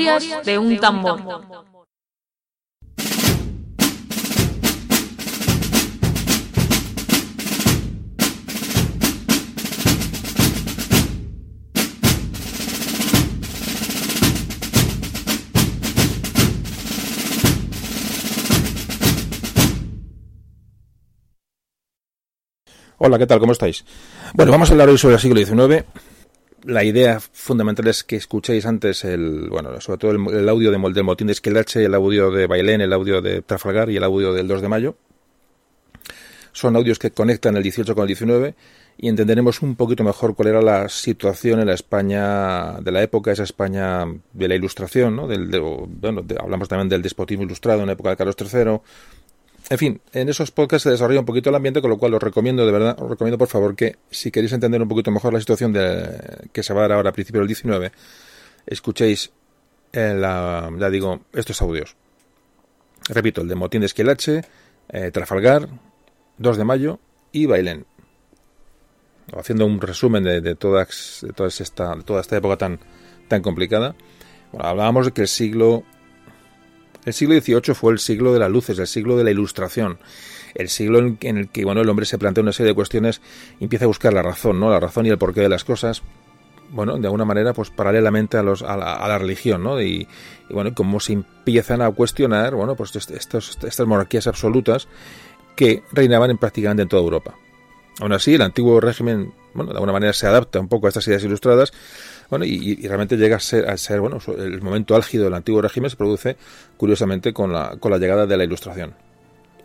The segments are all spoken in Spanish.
De un tambor. Hola, ¿qué tal? ¿Cómo estáis? Bueno, vamos a hablar hoy sobre el siglo XIX. La idea fundamental es que escuchéis antes el, bueno, sobre todo el, audio de, del motín de Esquilache, el audio de Bailén, el audio de Trafalgar y el audio del 2 de mayo. Son audios que conectan el 18 con el 19 y entenderemos un poquito mejor cuál era la situación en la España de la época, esa España de la Ilustración, ¿no? Del, bueno, hablamos también del despotismo ilustrado en la época de Carlos III, en fin, en esos podcasts se desarrolla un poquito el ambiente, con lo cual os recomiendo, de verdad, os recomiendo por favor que si queréis entender un poquito mejor la situación de, que se va a dar ahora a principios del 19, escuchéis, la, ya digo, estos audios. Repito, el de Motín de Esquilache, eh, Trafalgar, 2 de mayo y Bailén. Haciendo un resumen de, de, toda, toda, esta, toda esta época tan, tan complicada. Bueno, hablábamos de que el siglo el siglo XVIII fue el siglo de las luces, el siglo de la ilustración, el siglo en el que bueno, el hombre se plantea una serie de cuestiones y empieza a buscar la razón, ¿no? la razón y el porqué de las cosas, bueno, de alguna manera, pues paralelamente a, los, a, la, religión, ¿no? Y, bueno, cómo se empiezan a cuestionar, bueno, pues estos, estas monarquías absolutas que reinaban en prácticamente en toda Europa. Aún así, el antiguo régimen, bueno, de alguna manera se adapta un poco a estas ideas ilustradas, bueno, y, realmente llega a ser, a ser, bueno, el momento álgido del antiguo régimen se produce, curiosamente, con la, con la llegada de la Ilustración.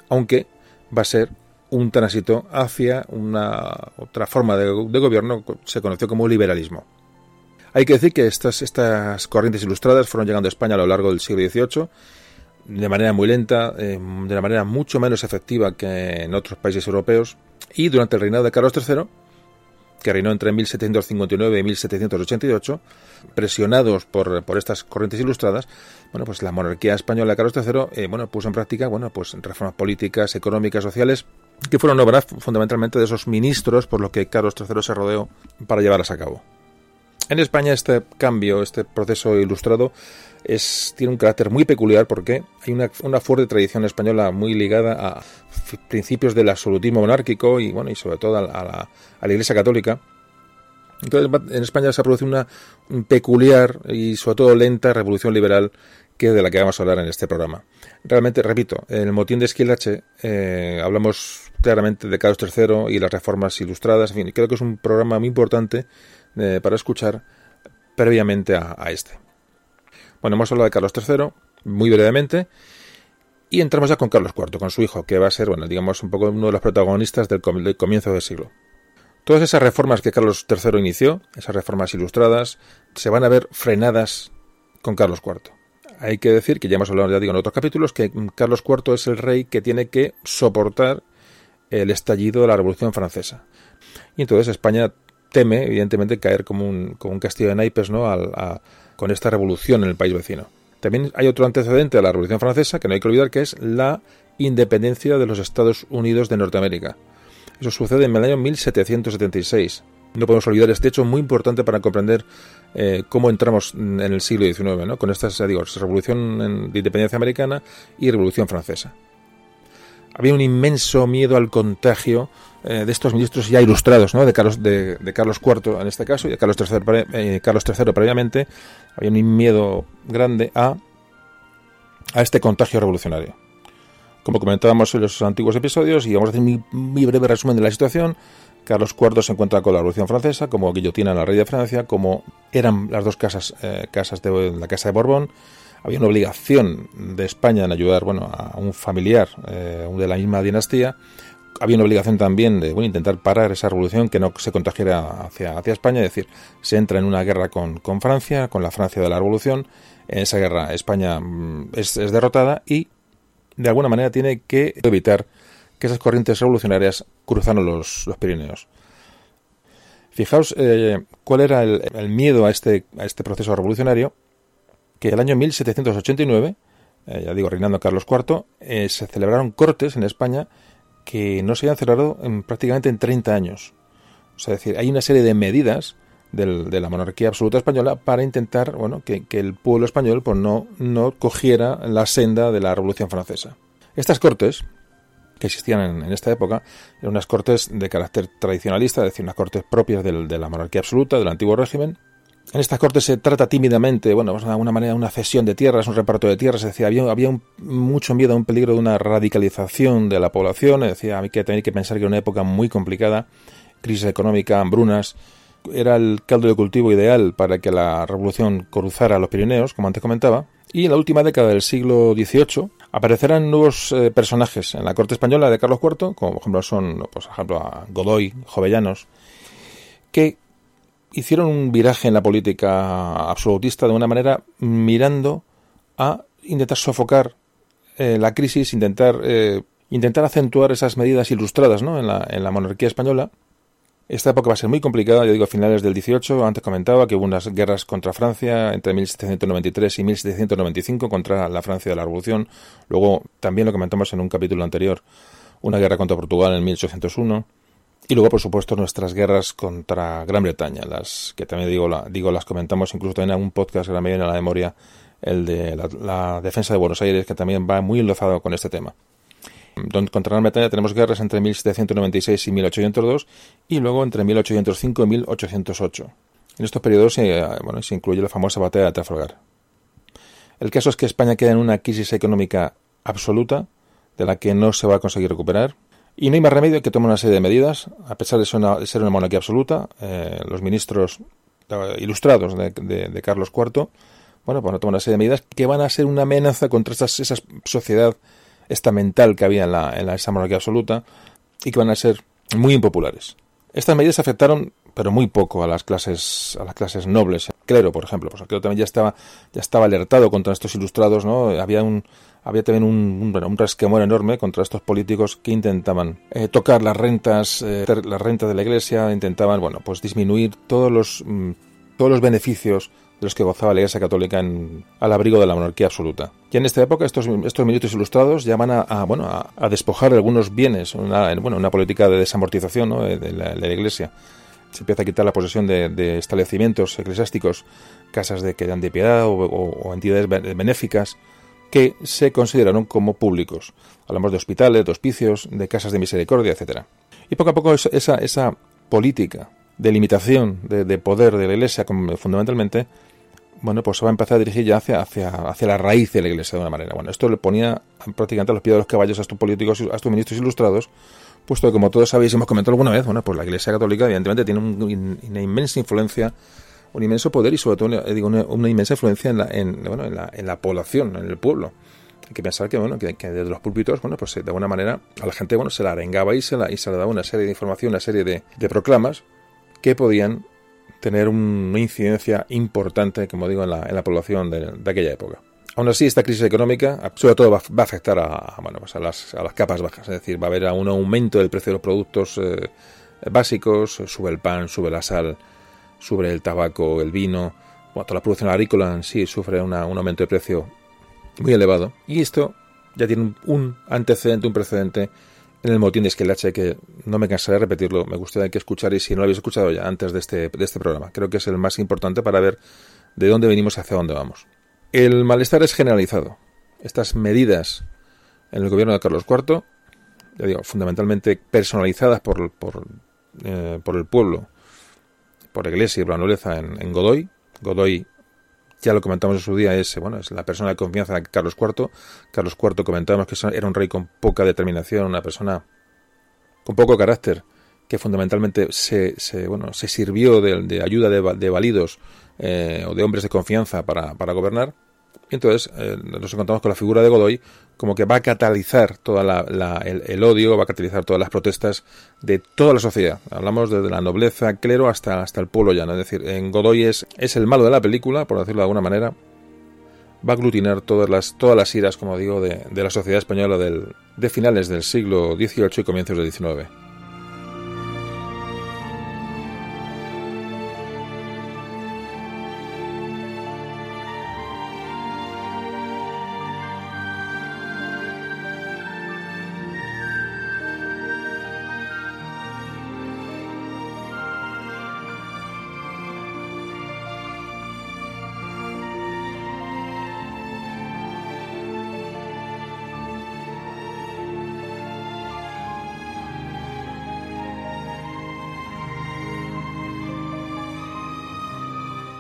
Aunque va a ser un tránsito hacia una otra forma de, gobierno, se conoció como liberalismo. Hay que decir que estas, estas corrientes ilustradas fueron llegando a España a lo largo del siglo XVIII de manera muy lenta, eh, de una manera mucho menos efectiva que en otros países europeos, y durante el reinado de Carlos III que reinó entre 1759 y 1788, presionados por, por estas corrientes ilustradas, bueno, pues la monarquía española de Carlos III, eh, bueno, puso en práctica, bueno, pues reformas políticas, económicas, sociales, que fueron obras fundamentalmente de esos ministros por lo que Carlos III se rodeó para llevarlas a cabo. En España este cambio, este proceso ilustrado, es, tiene un carácter muy peculiar porque hay una, una, fuerte tradición española muy ligada a principios del absolutismo monárquico y bueno y sobre todo a la, a la Iglesia Católica. Entonces en España se produce una peculiar y sobre todo lenta revolución liberal que de la que vamos a hablar en este programa. Realmente, repito, en el motín de Esquilache eh, hablamos claramente de Carlos III y las reformas ilustradas. En fin, creo que es un programa muy importante eh, para escuchar previamente a, este. Bueno, hemos hablado de Carlos III, muy brevemente, y entramos ya con Carlos IV, con su hijo, que va a ser, bueno, digamos, un poco uno de los protagonistas del, comienzo del siglo. Todas esas reformas que Carlos III inició, esas reformas ilustradas, se van a ver frenadas con Carlos IV. Hay que decir, que ya hemos hablado, ya digo, en otros capítulos, que Carlos IV es el rey que tiene que soportar el estallido de la Revolución Francesa. Y entonces España teme, evidentemente, caer como un, como un castillo de naipes ¿no? con esta revolución en el país vecino. También hay otro antecedente a la Revolución Francesa que no hay que olvidar, que es la independencia de los Estados Unidos de Norteamérica. Eso sucede en el año 1776. No podemos olvidar este hecho muy importante para comprender eh, cómo entramos en el siglo XIX, ¿no? con esta digo, revolución de independencia americana y revolución francesa. Había un inmenso miedo al contagio eh, de estos ministros ya ilustrados, ¿no? de, Carlos, de, Carlos IV en este caso y de Carlos III, eh, Carlos III previamente, había un miedo grande a, a este contagio revolucionario. Como comentábamos en los antiguos episodios, y vamos a hacer un muy breve resumen de la situación, Carlos IV se encuentra con la Revolución Francesa, como guillotina a la rey de Francia, como eran las dos casas, eh, casas de la Casa de Borbón, había una obligación de España en ayudar bueno, a un familiar de la misma dinastía, había una obligación también de bueno, intentar parar esa revolución que no se contagiara hacia, hacia España, es decir, se entra en una guerra con, con Francia, con la Francia de la revolución, en esa guerra España mm, es, derrotada y de alguna manera tiene que evitar que esas corrientes revolucionarias cruzaran los, los Pirineos. Fijaos eh, cuál era el, miedo a este, a este proceso revolucionario, que el año 1789, eh, ya digo, reinando Carlos IV, eh, se celebraron cortes en España que no se habían celebrado en, prácticamente en 30 años. O sea, es decir, hay una serie de medidas de la monarquía absoluta española para intentar bueno, que, el pueblo español pues, no, no cogiera la senda de la Revolución Francesa. Estas cortes, que existían en, esta época, eran unas cortes de carácter tradicionalista, es decir, unas cortes propias del, de la monarquía absoluta, del antiguo régimen. En estas cortes se trata tímidamente, bueno, pues de alguna manera, una cesión de tierras, un reparto de tierras, es decir, había, había mucho miedo, un peligro de una radicalización de la población, es decir, hay que tener que pensar que era una época muy complicada, crisis económica, hambrunas, era el caldo de cultivo ideal para que la revolución cruzara los Pirineos, como antes comentaba, y en la última década del siglo XVIII aparecerán nuevos eh, personajes en la corte española de Carlos IV, como por ejemplo son, pues, por ejemplo, a Godoy, Jovellanos, que hicieron un viraje en la política absolutista de una manera mirando a intentar sofocar eh, la crisis, intentar, eh, intentar acentuar esas medidas ilustradas ¿no? en, la, en la monarquía española. Esta época va a ser muy complicada, yo digo a finales del 18, antes comentaba que hubo unas guerras contra Francia entre 1793 y 1795 contra la Francia de la Revolución, luego también lo comentamos en un capítulo anterior, una guerra contra Portugal en 1801, y luego por supuesto nuestras guerras contra Gran Bretaña, las que también digo, la, digo las comentamos incluso también en un podcast que me viene a la memoria, el de la, defensa de Buenos Aires, que también va muy enlazado con este tema contra Gran Bretaña tenemos guerras entre 1796 y 1802 y luego entre 1805 y 1808. En estos periodos se incluye la famosa batalla de Trafalgar. El caso es que España queda en una crisis económica absoluta de la que no se va a conseguir recuperar y no hay más remedio que tomar una serie de medidas, a pesar de ser una, monarquía absoluta, eh, los ministros eh, ilustrados de, Carlos IV, bueno, pues tomar una serie de medidas que van a ser una amenaza contra esa sociedad estamental que había en la, en la esa monarquía absoluta y que van a ser muy impopulares. Estas medidas afectaron, pero muy poco, a las clases, a las clases nobles. Clero, por ejemplo, pues el clero también ya estaba, ya estaba alertado contra estos ilustrados, ¿no? Había un, había también un, un, un resquemor enorme contra estos políticos que intentaban eh, tocar las rentas, eh, las rentas de la iglesia, intentaban, bueno, pues disminuir todos los, mm, todos los beneficios de los que gozaba la Iglesia Católica al abrigo de la monarquía absoluta. Y en esta época estos, estos ilustrados llaman a, bueno, a, despojar de algunos bienes, una, bueno, una política de desamortización de, la, Iglesia. Se empieza a quitar la posesión de, establecimientos eclesiásticos, casas de que dan de piedad o, entidades benéficas que se consideraron como públicos. Hablamos de hospitales, de hospicios, de casas de misericordia, etcétera. Y poco a poco esa, esa política de limitación de, poder de la Iglesia, fundamentalmente, bueno, pues se va a empezar a dirigir ya hacia, hacia, hacia la raíz de la Iglesia de una manera. Bueno, esto le ponía prácticamente a los pies de los caballos a estos políticos, a estos ministros ilustrados, puesto que, como todos sabéis, hemos comentado alguna vez, bueno, pues la Iglesia Católica, evidentemente, tiene una inmensa influencia, un inmenso poder y, sobre todo, digo, una, inmensa influencia en la, en, bueno, en, la, en la población, en el pueblo. Hay que pensar que, bueno, que, desde los púlpitos, bueno, pues de alguna manera a la gente, bueno, se la arengaba y se, la, y se le daba una serie de información, una serie de, de proclamas que podían tener una incidencia importante, como digo, en la, en la población de, aquella época. Aún así, esta crisis económica, sobre todo, va, a afectar a, bueno, pues a, las, a, las, capas bajas. Es decir, va a haber un aumento del precio de los productos eh, básicos, sube el pan, sube la sal, sube el tabaco, el vino. Bueno, toda la producción agrícola en sí sufre un aumento de precio muy elevado. Y esto ya tiene un antecedente, un precedente en el motín de Esquilache, que no me cansaré de repetirlo, me gustaría que escucharais si no lo habéis escuchado ya antes de este, de este programa. Creo que es el más importante para ver de dónde venimos y hacia dónde vamos. El malestar es generalizado. Estas medidas en el gobierno de Carlos IV, ya digo, fundamentalmente personalizadas por, por, eh, por el pueblo, por iglesia y por la nobleza en, Godoy. Godoy ya lo comentamos en su día, es, bueno, es la persona de confianza de Carlos IV. Carlos IV comentábamos que era un rey con poca determinación, una persona con poco carácter, que fundamentalmente se, se bueno, se sirvió de, ayuda de, de validos eh, o de hombres de confianza para, para gobernar entonces eh, nos encontramos con la figura de Godoy como que va a catalizar toda la, el, odio, va a catalizar todas las protestas de toda la sociedad. Hablamos desde la nobleza, clero, hasta, hasta el pueblo llano. Es decir, en Godoy es, es el malo de la película, por decirlo de alguna manera. Va a aglutinar todas las, todas las iras, como digo, de, de la sociedad española de finales del siglo XVIII y comienzos del XIX.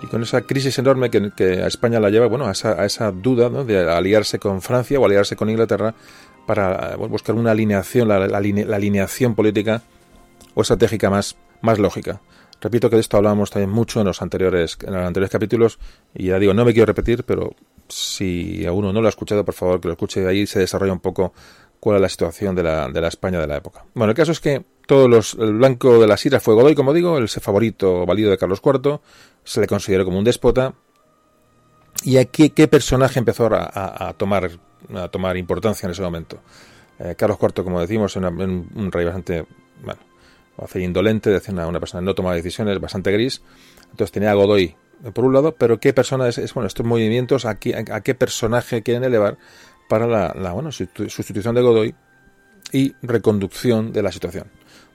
Con esa crisis enorme que, a España la lleva, bueno, a esa, duda de aliarse con Francia o aliarse con Inglaterra para buscar una alineación, la, alineación política o estratégica más, más lógica. Repito que de esto hablábamos también mucho en los anteriores, en los anteriores capítulos, y ya digo, no me quiero repetir, pero si a uno no lo ha escuchado, por favor que lo escuche ahí se desarrolla un poco cuál es la situación de la, de la España de la época. Bueno, el caso es que todos los, el blanco de las iras fue Godoy, como digo, el favorito válido de Carlos IV, se le consideró como un déspota. ¿Y aquí qué personaje empezó a, tomar, a tomar importancia en ese momento? Eh, Carlos IV, como decimos, era un, rey bastante, bueno, hacer indolente, decir una, una persona no tomaba decisiones, bastante gris. Entonces tenía a Godoy por un lado, pero qué persona es, bueno, estos movimientos, a qué, a, qué personaje quieren elevar para la, la sustitución de Godoy y reconducción de la situación.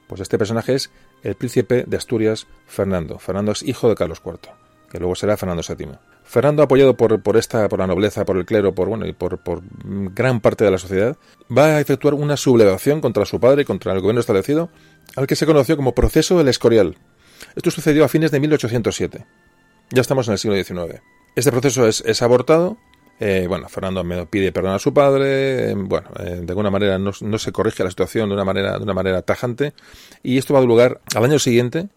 Pues este personaje es el príncipe de Asturias, Fernando. Fernando es hijo de Carlos IV, que luego será Fernando VII. Fernando, apoyado por, esta, por la nobleza, por el clero, por bueno y por, por, gran parte de la sociedad, va a efectuar una sublevación contra su padre y contra el gobierno establecido, al que se conoció como Proceso del Escorial. Esto sucedió a fines de 1807. Ya estamos en el siglo XIX. Este proceso es, abortado. Eh, bueno, Fernando me pide perdón a su padre. Eh, bueno, eh, de alguna manera no, se corrige la situación de una manera, de una manera tajante. Y esto va a dar lugar al año siguiente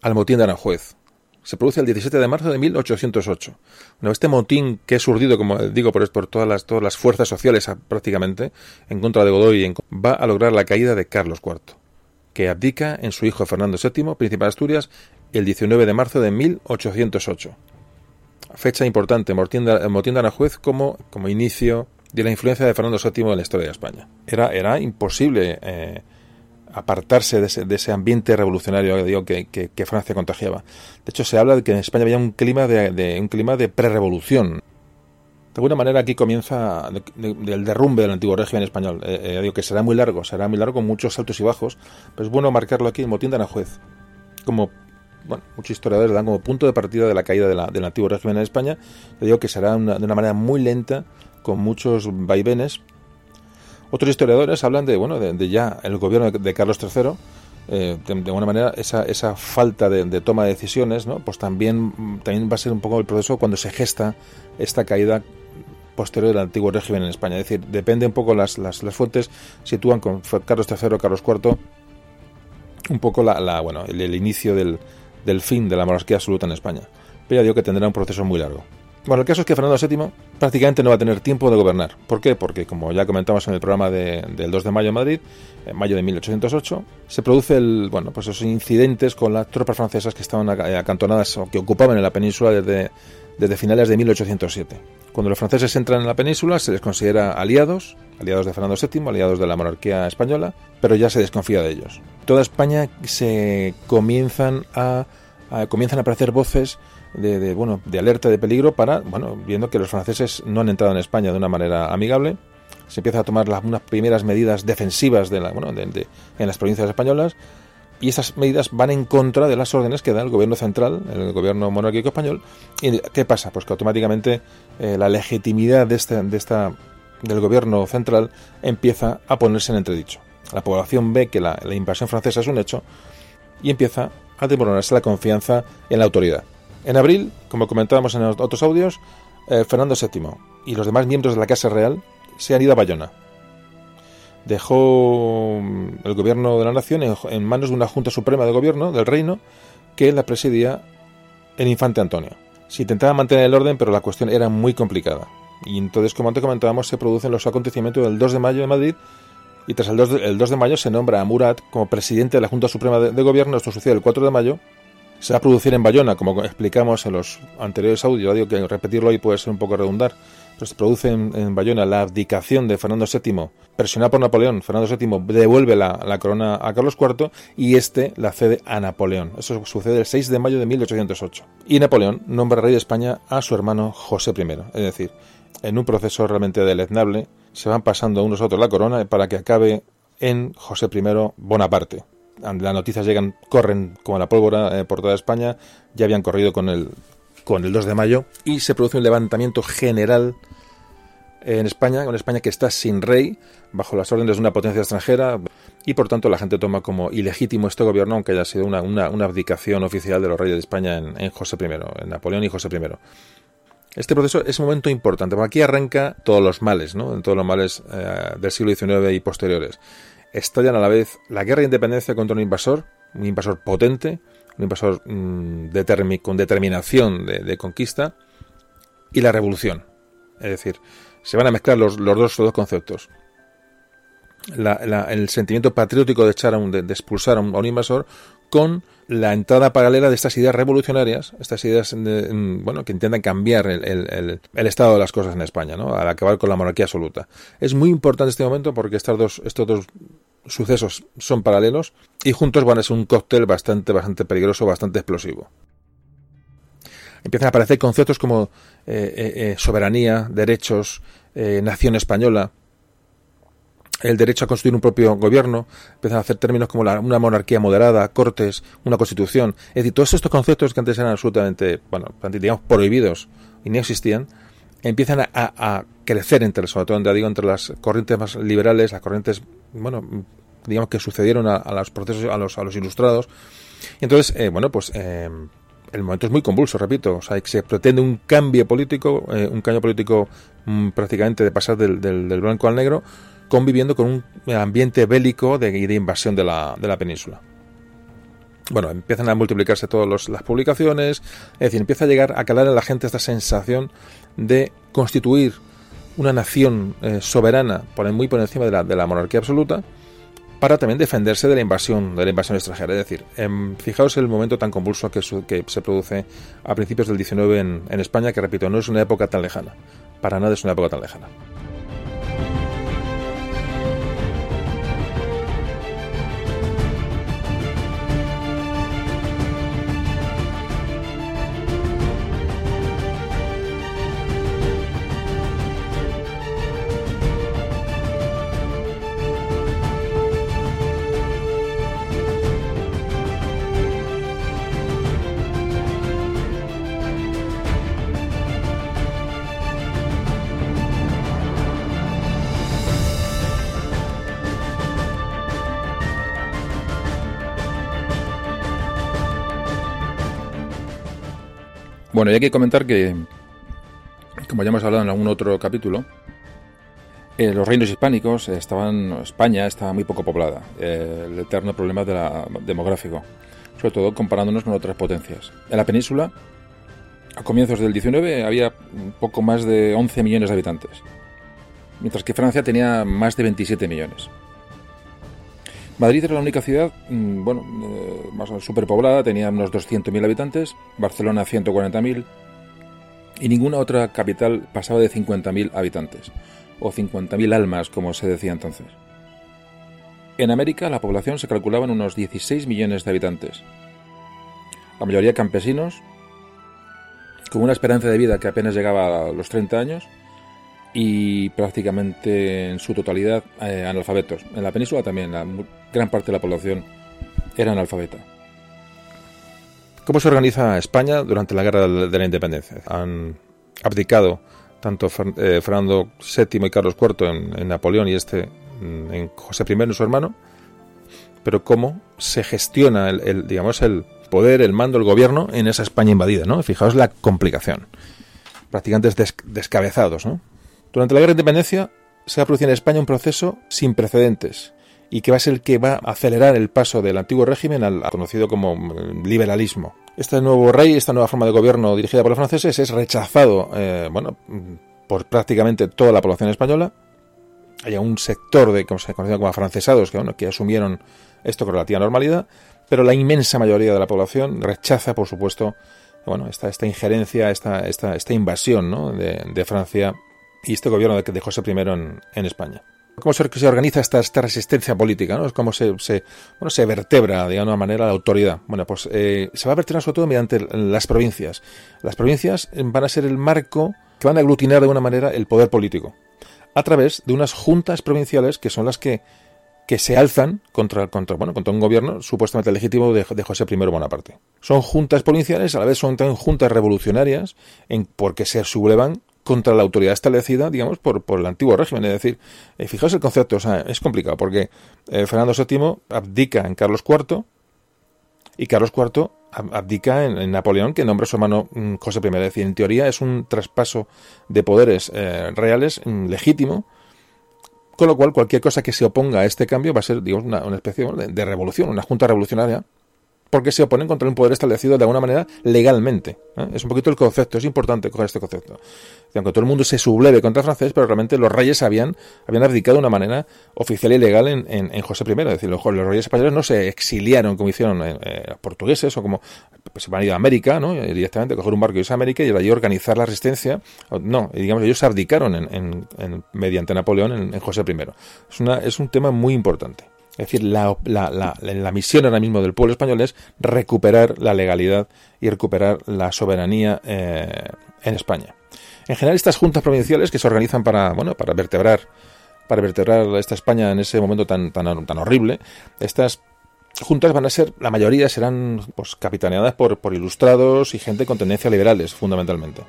al motín de Aranjuez. Se produce el 17 de marzo de 1808. Bueno, este motín que es urdido, como digo, por, por todas, las, todas las fuerzas sociales prácticamente, en contra de Godoy, va a lograr la caída de Carlos IV, que abdica en su hijo Fernando VII, príncipe de Asturias, el 19 de marzo de 1808. Fecha importante, motín de Aranjuez como, como inicio de la influencia de Fernando VII en la historia de España. Era, era imposible eh, apartarse de ese, ambiente revolucionario que, que, Francia contagiaba. De hecho, se habla de que en España había un clima de, un clima de prerevolución. De alguna manera aquí comienza el derrumbe del antiguo régimen español. Eh, eh, que será muy largo, será muy largo, con muchos altos y bajos, pero es bueno marcarlo aquí, el motín de Aranjuez, como bueno, muchos historiadores dan como punto de partida de la caída del antiguo régimen en España. Le digo que será de una manera muy lenta, con muchos vaivenes. Otros historiadores hablan de, bueno, de, ya el gobierno de, Carlos III, eh, de, alguna manera esa, esa falta de, toma de decisiones, ¿no? pues también, también va a ser un poco el proceso cuando se gesta esta caída posterior del antiguo régimen en España. Es decir, depende un poco las, las, las fuentes, sitúan con Carlos III, Carlos IV, un poco la, bueno, el inicio del, del fin de la monarquía absoluta en España. Pero ya digo que tendrá un proceso muy largo. Bueno, el caso es que Fernando VII prácticamente no va a tener tiempo de gobernar. ¿Por qué? Porque, como ya comentamos en el programa del 2 de mayo en Madrid, en mayo de 1808, se produce el, bueno, pues esos incidentes con las tropas francesas que estaban acantonadas o que ocupaban en la península desde, desde finales de 1807. Cuando los franceses entran en la península se les considera aliados, aliados de Fernando VII, aliados de la monarquía española, pero ya se desconfía de ellos. Toda España se comienzan a, comienzan a aparecer voces de, bueno, de alerta de peligro para, bueno, viendo que los franceses no han entrado en España de una manera amigable, se empieza a tomar las, unas primeras medidas defensivas de la, bueno, en las provincias españolas y esas medidas van en contra de las órdenes que da el gobierno central, el gobierno monárquico español. ¿Y qué pasa? Pues que automáticamente eh, la legitimidad de, este, de esta, del gobierno central empieza a ponerse en entredicho. La población ve que la, invasión francesa es un hecho y empieza a demorarse la confianza en la autoridad. En abril, como comentábamos en otros audios, eh, Fernando VII y los demás miembros de la Casa Real se han ido a Bayona dejó mm, el gobierno de la nación en, manos de una Junta Suprema de Gobierno del Reino que la presidía el infante Antonio. Se intentaba mantener el orden, pero la cuestión era muy complicada. Y entonces, como antes comentábamos, se producen los acontecimientos del 2 de mayo en Madrid y tras el 2 de, el 2 de mayo se nombra a Murat como presidente de la Junta Suprema de, Gobierno. Esto sucede el 4 de mayo. Se va a producir en Bayona, como explicamos en los anteriores audios. Digo que repetirlo hoy puede ser un poco redundar se produce en, Bayona la abdicación de Fernando VII, presionado por Napoleón, Fernando VII devuelve la, corona a Carlos IV y este la cede a Napoleón. Eso sucede el 6 de mayo de 1808. Y Napoleón nombra rey de España a su hermano José I. Es decir, en un proceso realmente deleznable, se van pasando unos a otros la corona para que acabe en José I Bonaparte. Las noticias llegan, corren como la pólvora eh, por toda España, ya habían corrido con el, con el 2 de mayo y se produce un levantamiento general en España, una España que está sin rey, bajo las órdenes de una potencia extranjera, y por tanto la gente toma como ilegítimo este gobierno, aunque haya sido una, abdicación oficial de los reyes de España en, José I, en Napoleón y José I. Este proceso es un momento importante, porque aquí arranca todos los males, ¿no? todos los males eh, del siglo XIX y posteriores. Estallan a la vez la guerra de independencia contra un invasor, un invasor potente, un invasor mm, con determinación de, conquista, y la revolución. Es decir, se van a mezclar los, dos, conceptos. el sentimiento patriótico de, echar de, expulsar a un, invasor con la entrada paralela de estas ideas revolucionarias, estas ideas mm, bueno que intentan cambiar el, estado de las cosas en España, ¿no? al acabar con la monarquía absoluta. Es muy importante este momento porque estos dos, estos dos sucesos son paralelos y juntos van a ser un cóctel bastante, bastante peligroso, bastante explosivo. Empiezan a aparecer conceptos como eh, eh, eh, soberanía, derechos, nación española, el derecho a construir un propio gobierno, empiezan a hacer términos como una monarquía moderada, cortes, una constitución. Es decir, todos estos conceptos que antes eran absolutamente, bueno, digamos, prohibidos y no existían, empiezan a, crecer entre, sobre todo, digo, entre las corrientes más liberales, las corrientes, bueno, digamos que sucedieron a, los procesos, a los, a los ilustrados. Y entonces, eh, bueno, pues eh, el momento es muy convulso, repito. O sea, se pretende un cambio político, eh, un cambio político mm, prácticamente de pasar del, del, blanco al negro, conviviendo con un ambiente bélico de, de invasión de la, de la península bueno, empiezan a multiplicarse todas las publicaciones, es decir, empieza a llegar a calar en la gente esta sensación de constituir una nación eh, soberana por muy por encima de la, de la, monarquía absoluta para también defenderse de la invasión de la invasión extranjera. Es decir, em, fijaos el momento tan convulso que, que, se produce a principios del 19 en, en España, que repito, no es una época tan lejana. Para nada es una época tan lejana. Bueno, y hay que comentar que, como ya hemos hablado en algún otro capítulo, eh, los reinos hispánicos estaban, España estaba muy poco poblada, el eterno problema demográfico, sobre todo comparándonos con otras potencias. En la península, a comienzos del 19, había un poco más de 11 millones de habitantes, mientras que Francia tenía más de 27 millones. Madrid era la única ciudad, mm, bueno, eh, más superpoblada, tenía unos 200.000 habitantes, Barcelona 140.000 y ninguna otra capital pasaba de 50.000 habitantes, o 50.000 almas, como se decía entonces. En América la población se calculaba en unos 16 millones de habitantes, la mayoría campesinos, con una esperanza de vida que apenas llegaba a los 30 años, y prácticamente en su totalidad eh, analfabetos. En la península también, la gran parte de la población era analfabeta. ¿Cómo se organiza España durante la Guerra de la Independencia? Han abdicado tanto eh, Fernando VII y Carlos IV en, Napoleón y este en José I, su hermano, pero cómo se gestiona el, digamos el poder, el mando, el gobierno en esa España invadida, ¿no? Fijaos la complicación. Prácticamente descabezados, ¿no? Durante la Guerra de Independencia se va a producir en España un proceso sin precedentes y que va a ser el que va a acelerar el paso del antiguo régimen al conocido como mm, liberalismo. Este nuevo rey, esta nueva forma de gobierno dirigida por los franceses es rechazado eh, bueno, por prácticamente toda la población española. Hay un sector de, como se conoce como afrancesados que, asumieron esto con relativa normalidad, pero la inmensa mayoría de la población rechaza, por supuesto, bueno, esta, esta injerencia, esta, esta, esta invasión ¿no? de Francia y este gobierno de, José I en, España. ¿Cómo se, se, organiza esta, resistencia política? ¿no? ¿Cómo se, se, bueno, se vertebra, de alguna manera, la autoridad? Bueno, pues eh, se va a vertebrar sobre todo mediante las provincias. Las provincias van a ser el marco que van a aglutinar de alguna manera el poder político, a través de unas juntas provinciales que son las que, se alzan contra, contra, bueno, contra un gobierno supuestamente legítimo de, de, José I Bonaparte. Son juntas provinciales, a la vez son también juntas revolucionarias, en, porque se sublevan contra la autoridad establecida, digamos, por, por el antiguo régimen. Es decir, eh, fijaos el concepto, o sea, es complicado, porque eh, Fernando VII abdica en Carlos IV y Carlos IV abdica en, Napoleón, que nombra a su hermano mm, José I. Es decir, en teoría es un traspaso de poderes eh, reales mm, legítimo, con lo cual cualquier cosa que se oponga a este cambio va a ser, digamos, una, especie de revolución, una junta revolucionaria porque se oponen contra un poder establecido de alguna manera legalmente. ¿eh? Es un poquito el concepto, es importante coger este concepto. Aunque todo el mundo se subleve contra el francés, pero realmente los reyes habían, habían abdicado de una manera oficial y legal en, José I. Es decir, los, reyes españoles no se exiliaron como hicieron eh, eh, los portugueses o como pues, se van a ir a América, ¿no? directamente coger un barco y irse a América y allí organizar la resistencia. No, digamos, ellos abdicaron en, mediante Napoleón en, José I. Es, una, es un tema muy importante. Es decir, la, la, la, misión ahora mismo del pueblo español es recuperar la legalidad y recuperar la soberanía eh, en España. En general, estas juntas provinciales que se organizan para, bueno, para vertebrar, para vertebrar esta España en ese momento tan, tan, tan horrible, estas juntas van a ser, la mayoría serán pues, capitaneadas por, por ilustrados y gente con tendencias liberales, fundamentalmente.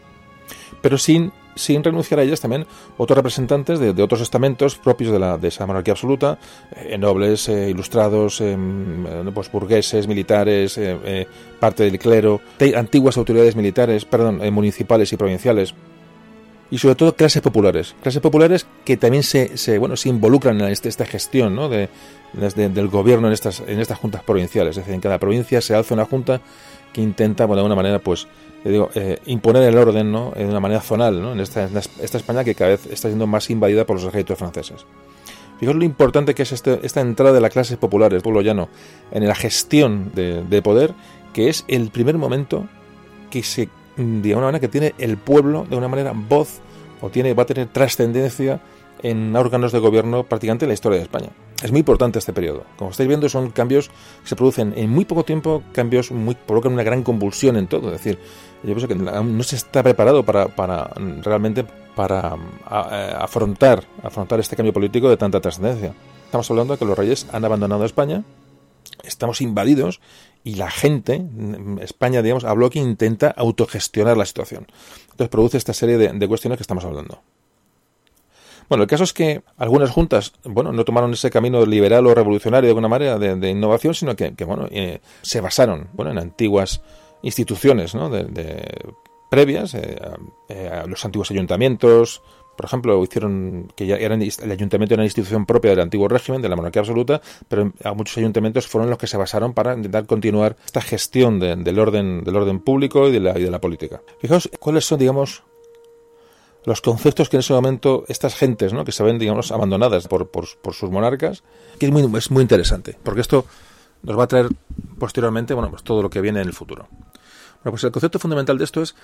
Pero sin sin renunciar a ellas también otros representantes de, otros estamentos propios de, la, de esa monarquía absoluta, eh, nobles, eh, ilustrados, eh, pues burgueses, militares, parte del clero, antiguas autoridades militares, perdón, municipales y provinciales y sobre todo clases populares, clases populares que también se, se bueno se involucran en este, esta gestión ¿no? de, del gobierno en estas en estas juntas provinciales, es decir, en cada provincia se alza una junta que intenta bueno, de alguna manera pues digo, eh, imponer el orden ¿no? de una manera zonal ¿no? en, esta, esta, España que cada vez está siendo más invadida por los ejércitos franceses. Fijaos lo importante que es este, esta entrada de la clase popular, el pueblo llano, en la gestión de, poder, que es el primer momento que se, de alguna manera, que tiene el pueblo de una manera voz o tiene, va a tener trascendencia en órganos de gobierno prácticamente en la historia de España. Es muy importante este periodo. Como estáis viendo, son cambios que se producen en muy poco tiempo, cambios muy provocan una gran convulsión en todo. Es decir, yo pienso que no se está preparado para, para realmente para eh, afrontar, afrontar este cambio político de tanta trascendencia. Estamos hablando de que los reyes han abandonado España, estamos invadidos y la gente, España, digamos, habló que intenta autogestionar la situación. Entonces produce esta serie de cuestiones que estamos hablando. Bueno, el caso es que algunas juntas, bueno, no tomaron ese camino liberal o revolucionario de alguna manera de, innovación, sino que, bueno, eh, se basaron, bueno, en antiguas instituciones, ¿no? De, previas, eh, eh, los antiguos ayuntamientos, por ejemplo, hicieron que ya eran, el ayuntamiento era una institución propia del antiguo régimen, de la monarquía absoluta, pero a muchos ayuntamientos fueron los que se basaron para intentar continuar esta gestión del orden del orden público y de la, y de la política. Fijaos cuáles son, digamos, los conceptos que en ese momento estas gentes, ¿no? que se ven, digamos, abandonadas por, por, sus monarcas, que es muy, es muy interesante, porque esto nos va a traer posteriormente, bueno, pues todo lo que viene en el futuro. Bueno, pues el concepto fundamental de esto es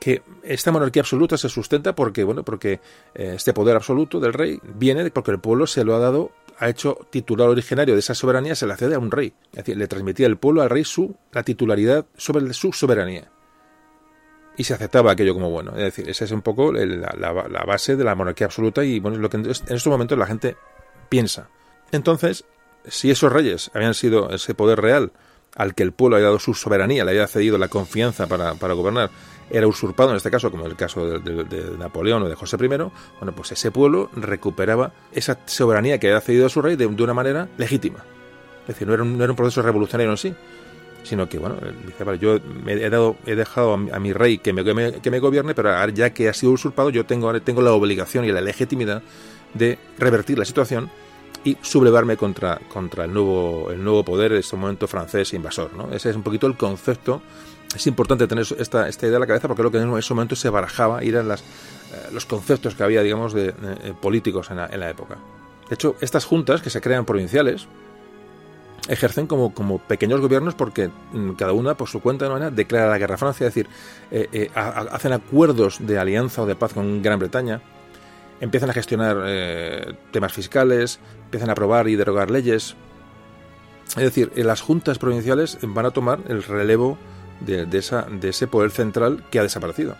que esta monarquía absoluta se sustenta porque, bueno, porque eh, este poder absoluto del rey viene porque el pueblo se lo ha dado, ha hecho titular originario de esa soberanía, se la cede a un rey. Es decir, le transmitía el pueblo al rey su, la titularidad sobre su soberanía y se aceptaba aquello como bueno. Es decir, esa es un poco la, base de la monarquía absoluta y bueno, es lo que en estos momentos la gente piensa. Entonces, si esos reyes habían sido ese poder real al que el pueblo había dado su soberanía, le había cedido la confianza para, gobernar, era usurpado en este caso, como el caso de, Napoleón o de José I, bueno, pues ese pueblo recuperaba esa soberanía que había cedido a su rey de, una manera legítima. Es decir, no era un, no era un proceso revolucionario en sí, sino que, bueno, dice, vale, yo he, dado, he dejado a mi, rey que me, que me, gobierne, pero ya que ha sido usurpado, yo tengo, tengo la obligación y la legitimidad de revertir la situación y sublevarme contra, contra el, nuevo, el nuevo poder, en este momento francés invasor. ¿no? Ese es un poquito el concepto. Es importante tener esta, esta idea en la cabeza porque lo que en ese momento se barajaba eran las, eh, los conceptos que había, digamos, de, políticos en la, en la época. De hecho, estas juntas que se crean provinciales, ejercen como, como pequeños gobiernos porque mm, cada una por su cuenta ¿no? declara la guerra a Francia, es decir, eh, eh, hacen acuerdos de alianza o de paz con Gran Bretaña, empiezan a gestionar eh, temas fiscales, empiezan a aprobar y derogar leyes. Es decir, las juntas provinciales van a tomar el relevo de, esa, de ese poder central que ha desaparecido.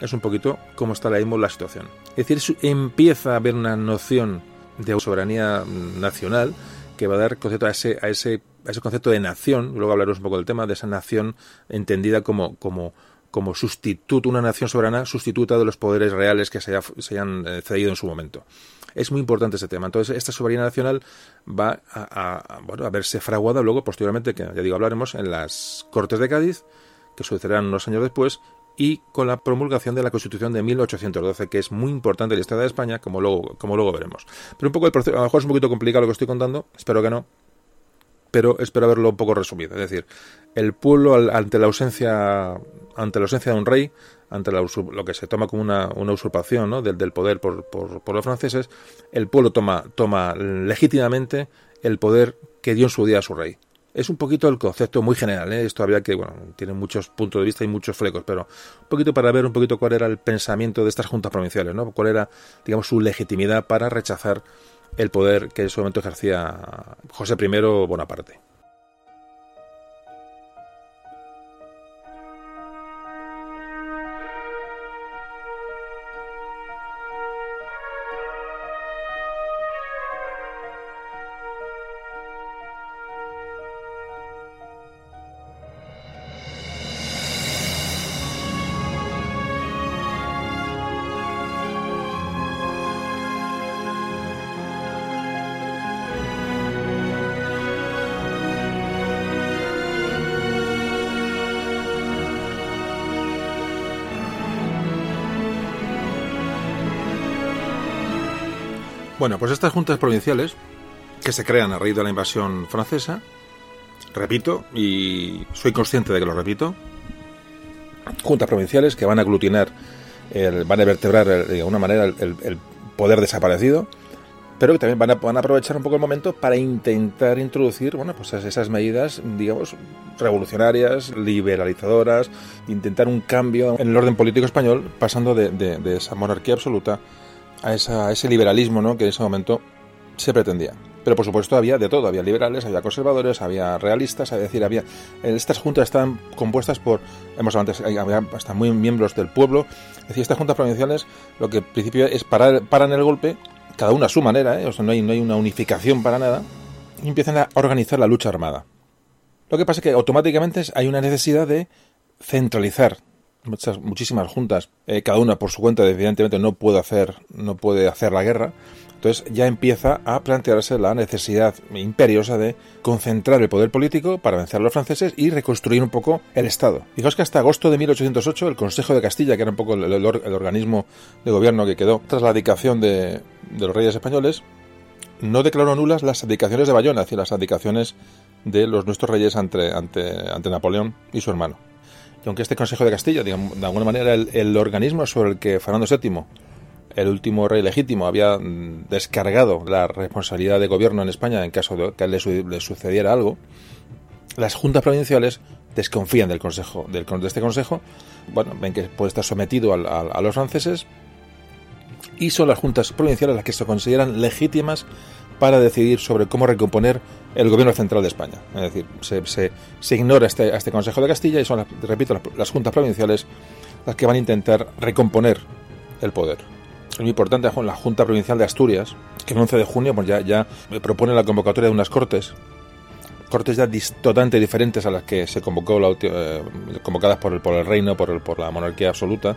Es un poquito cómo está ahora mismo la situación. Es decir, empieza a haber una noción de soberanía nacional que va a dar concepto a ese, a ese, a ese concepto de nación, luego hablaremos un poco del tema, de esa nación entendida como, como, como sustituto, una nación soberana sustituta de los poderes reales que se, hayan eh, cedido en su momento. Es muy importante ese tema. Entonces, esta soberanía nacional va a, bueno, a verse fraguada luego, posteriormente, que ya digo, hablaremos en las Cortes de Cádiz, que sucederán unos años después, y con la promulgación de la Constitución de 1812, que es muy importante en la historia de España, como luego, como luego veremos. Pero un poco el proceso, a lo mejor es un poquito complicado lo que estoy contando, espero que no, pero espero haberlo un poco resumido. Es decir, el pueblo ante la ausencia ante la ausencia de un rey, ante lo que se toma como una, usurpación ¿no? del, poder por, por, los franceses, el pueblo toma, toma legítimamente el poder que dio en su día a su rey. Es un poquito el concepto muy general, ¿eh? esto había que, bueno, tiene muchos puntos de vista y muchos flecos, pero un poquito para ver un poquito cuál era el pensamiento de estas juntas provinciales, ¿no? Cuál era, digamos, su legitimidad para rechazar el poder que en su momento ejercía José I Bonaparte. Bueno, pues estas juntas provinciales que se crean a raíz de la invasión francesa, repito, y soy consciente de que lo repito, juntas provinciales que van a aglutinar, van a vertebrar de alguna manera el, poder desaparecido, pero que también van a, van aprovechar un poco el momento para intentar introducir, bueno, pues esas medidas, digamos, revolucionarias, liberalizadoras, intentar un cambio en el orden político español, pasando de esa monarquía absoluta a, ese liberalismo ¿no? que en ese momento se pretendía. Pero por supuesto había de todo, había liberales, había conservadores, había realistas, es decir, había estas juntas estaban compuestas por, hemos antes, había hasta muy miembros del pueblo, es decir, estas juntas provinciales lo que en principio es parar, paran el golpe, cada una a su manera, ¿eh? o sea, no hay, no hay una unificación para nada, y empiezan a organizar la lucha armada. Lo que pasa es que automáticamente hay una necesidad de centralizar muchas, muchísimas juntas, eh, cada una por su cuenta, evidentemente no puede hacer, no puede hacer la guerra. Entonces ya empieza a plantearse la necesidad imperiosa de concentrar el poder político para vencer a los franceses y reconstruir un poco el Estado. Fijaos que hasta agosto de 1808 el Consejo de Castilla, que era un poco el, organismo de gobierno que quedó tras la dedicación de, los reyes españoles, no declaró nulas las abdicaciones de Bayona, es las abdicaciones de los nuestros reyes ante, ante Napoleón y su hermano. Y aunque este Consejo de Castilla, digamos, de alguna manera, el, organismo sobre el que Fernando VII, el último rey legítimo, había mm, descargado la responsabilidad de gobierno en España en caso de que le, le sucediera algo, las juntas provinciales desconfían del consejo, del, de este consejo, bueno, ven que puede estar sometido a los franceses y son las juntas provinciales las que se consideran legítimas para decidir sobre cómo recomponer el gobierno central de España. Es decir, se, se, ignora este, a este Consejo de Castilla y son, repito, las, juntas provinciales las que van a intentar recomponer el poder. Es muy importante la Junta Provincial de Asturias, que el 11 de junio pues ya, ya propone la convocatoria de unas cortes, cortes ya totalmente diferentes a las que se convocó, la, eh, convocadas por el, por el reino, por, por la monarquía absoluta,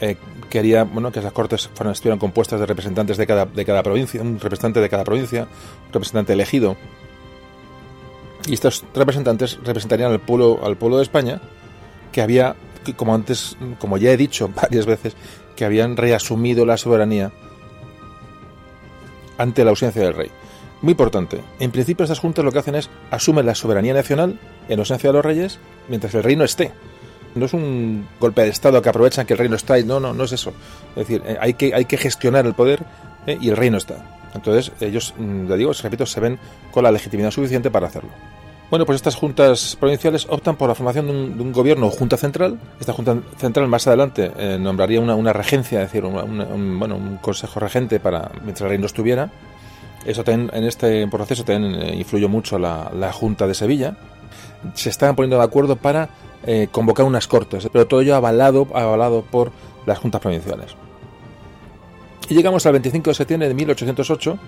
eh, quería bueno, que las cortes fueran, estuvieran compuestas de representantes de cada, de cada provincia, un representante de cada provincia, un representante elegido. Y estos representantes representarían al pueblo, al pueblo de España, que había, como antes, como ya he dicho varias veces, que habían reasumido la soberanía ante la ausencia del rey. Muy importante. En principio estas juntas lo que hacen es asumen la soberanía nacional en ausencia de los reyes mientras el rey no esté no es un golpe de Estado que aprovechan que el reino está ahí, no, no, no es eso. Es decir, eh, hay, que, hay que gestionar el poder eh, y el reino está. Entonces, ellos, mm, le digo, repito, se ven con la legitimidad suficiente para hacerlo. Bueno, pues estas juntas provinciales optan por la formación de un, gobierno o junta central. Esta junta central más adelante eh, nombraría una, regencia, es decir, un, bueno, un consejo regente para mientras el reino estuviera. Eso también, en este proceso también influyó mucho la, la Junta de Sevilla. Se estaban poniendo de acuerdo para eh, convocar unas cortes, pero todo ello avalado, avalado por las juntas provinciales. Y llegamos al 25 de septiembre de 1808,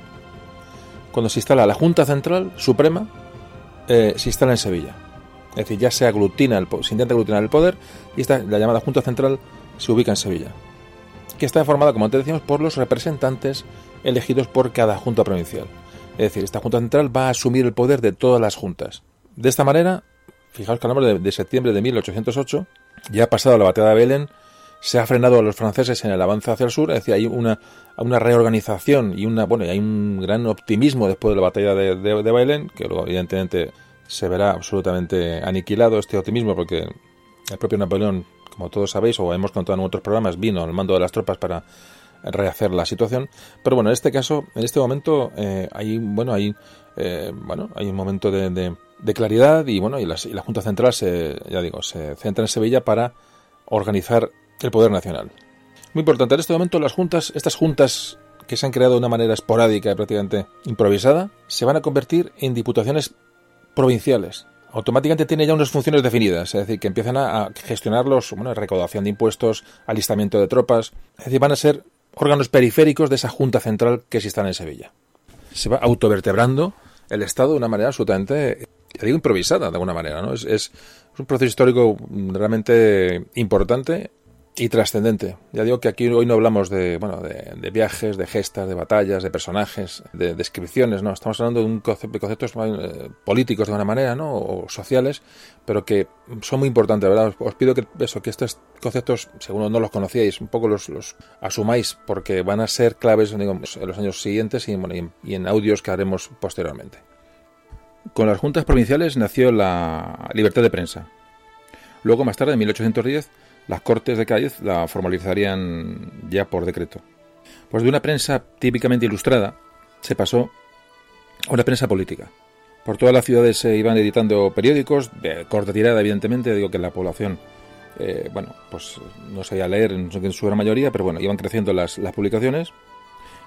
cuando se instala la Junta Central Suprema, eh, se instala en Sevilla. Es decir, ya se aglutina, el, se intenta aglutinar el poder y esta, la llamada Junta Central se ubica en Sevilla, que está formada, como antes decíamos, por los representantes elegidos por cada junta provincial. Es decir, esta Junta Central va a asumir el poder de todas las juntas. De esta manera, fijaos que hablamos de, de septiembre de 1808, ya ha pasado la batalla de Belén, se ha frenado a los franceses en el avance hacia el sur, es decir, hay una, una reorganización y una bueno, hay un gran optimismo después de la batalla de, de, de que luego evidentemente se verá absolutamente aniquilado este optimismo porque el propio Napoleón, como todos sabéis o hemos contado en otros programas, vino al mando de las tropas para rehacer la situación. Pero bueno, en este caso, en este momento, eh, hay bueno, hay eh, bueno, hay un momento de, de, de claridad y bueno, y, las, la Junta Central se, ya digo, se centra en Sevilla para organizar el poder nacional. Muy importante, en este momento las juntas, estas juntas que se han creado de una manera esporádica y prácticamente improvisada, se van a convertir en diputaciones provinciales. Automáticamente tienen ya unas funciones definidas, es decir, que empiezan a, gestionar los, bueno, recaudación de impuestos, alistamiento de tropas, es decir, van a ser órganos periféricos de esa junta central que existan en Sevilla. Se va autovertebrando el Estado de una manera absolutamente, ya digo, improvisada de alguna manera, ¿no? Es, es, un proceso histórico realmente importante y trascendente. Ya digo que aquí hoy no hablamos de, bueno, de, viajes, de gestas, de batallas, de personajes, de descripciones, no. Estamos hablando de, un concepto, de conceptos eh, políticos de una manera, ¿no? O sociales, pero que son muy importantes, ¿verdad? Os, pido que eso, que estos conceptos, según no los conocíais, un poco los, los asumáis, porque van a ser claves en los años siguientes y, bueno, y, en, y en audios que haremos posteriormente. Con las juntas provinciales nació la libertad de prensa. Luego, más tarde, en 1810, las Cortes de Cádiz la formalizarían ya por decreto. Pues de una prensa típicamente ilustrada se pasó a una prensa política. Por todas las ciudades se iban editando periódicos, de corta tirada, evidentemente, digo que la población, eh, bueno, pues no sabía leer en su gran mayoría, pero bueno, iban creciendo las, las publicaciones.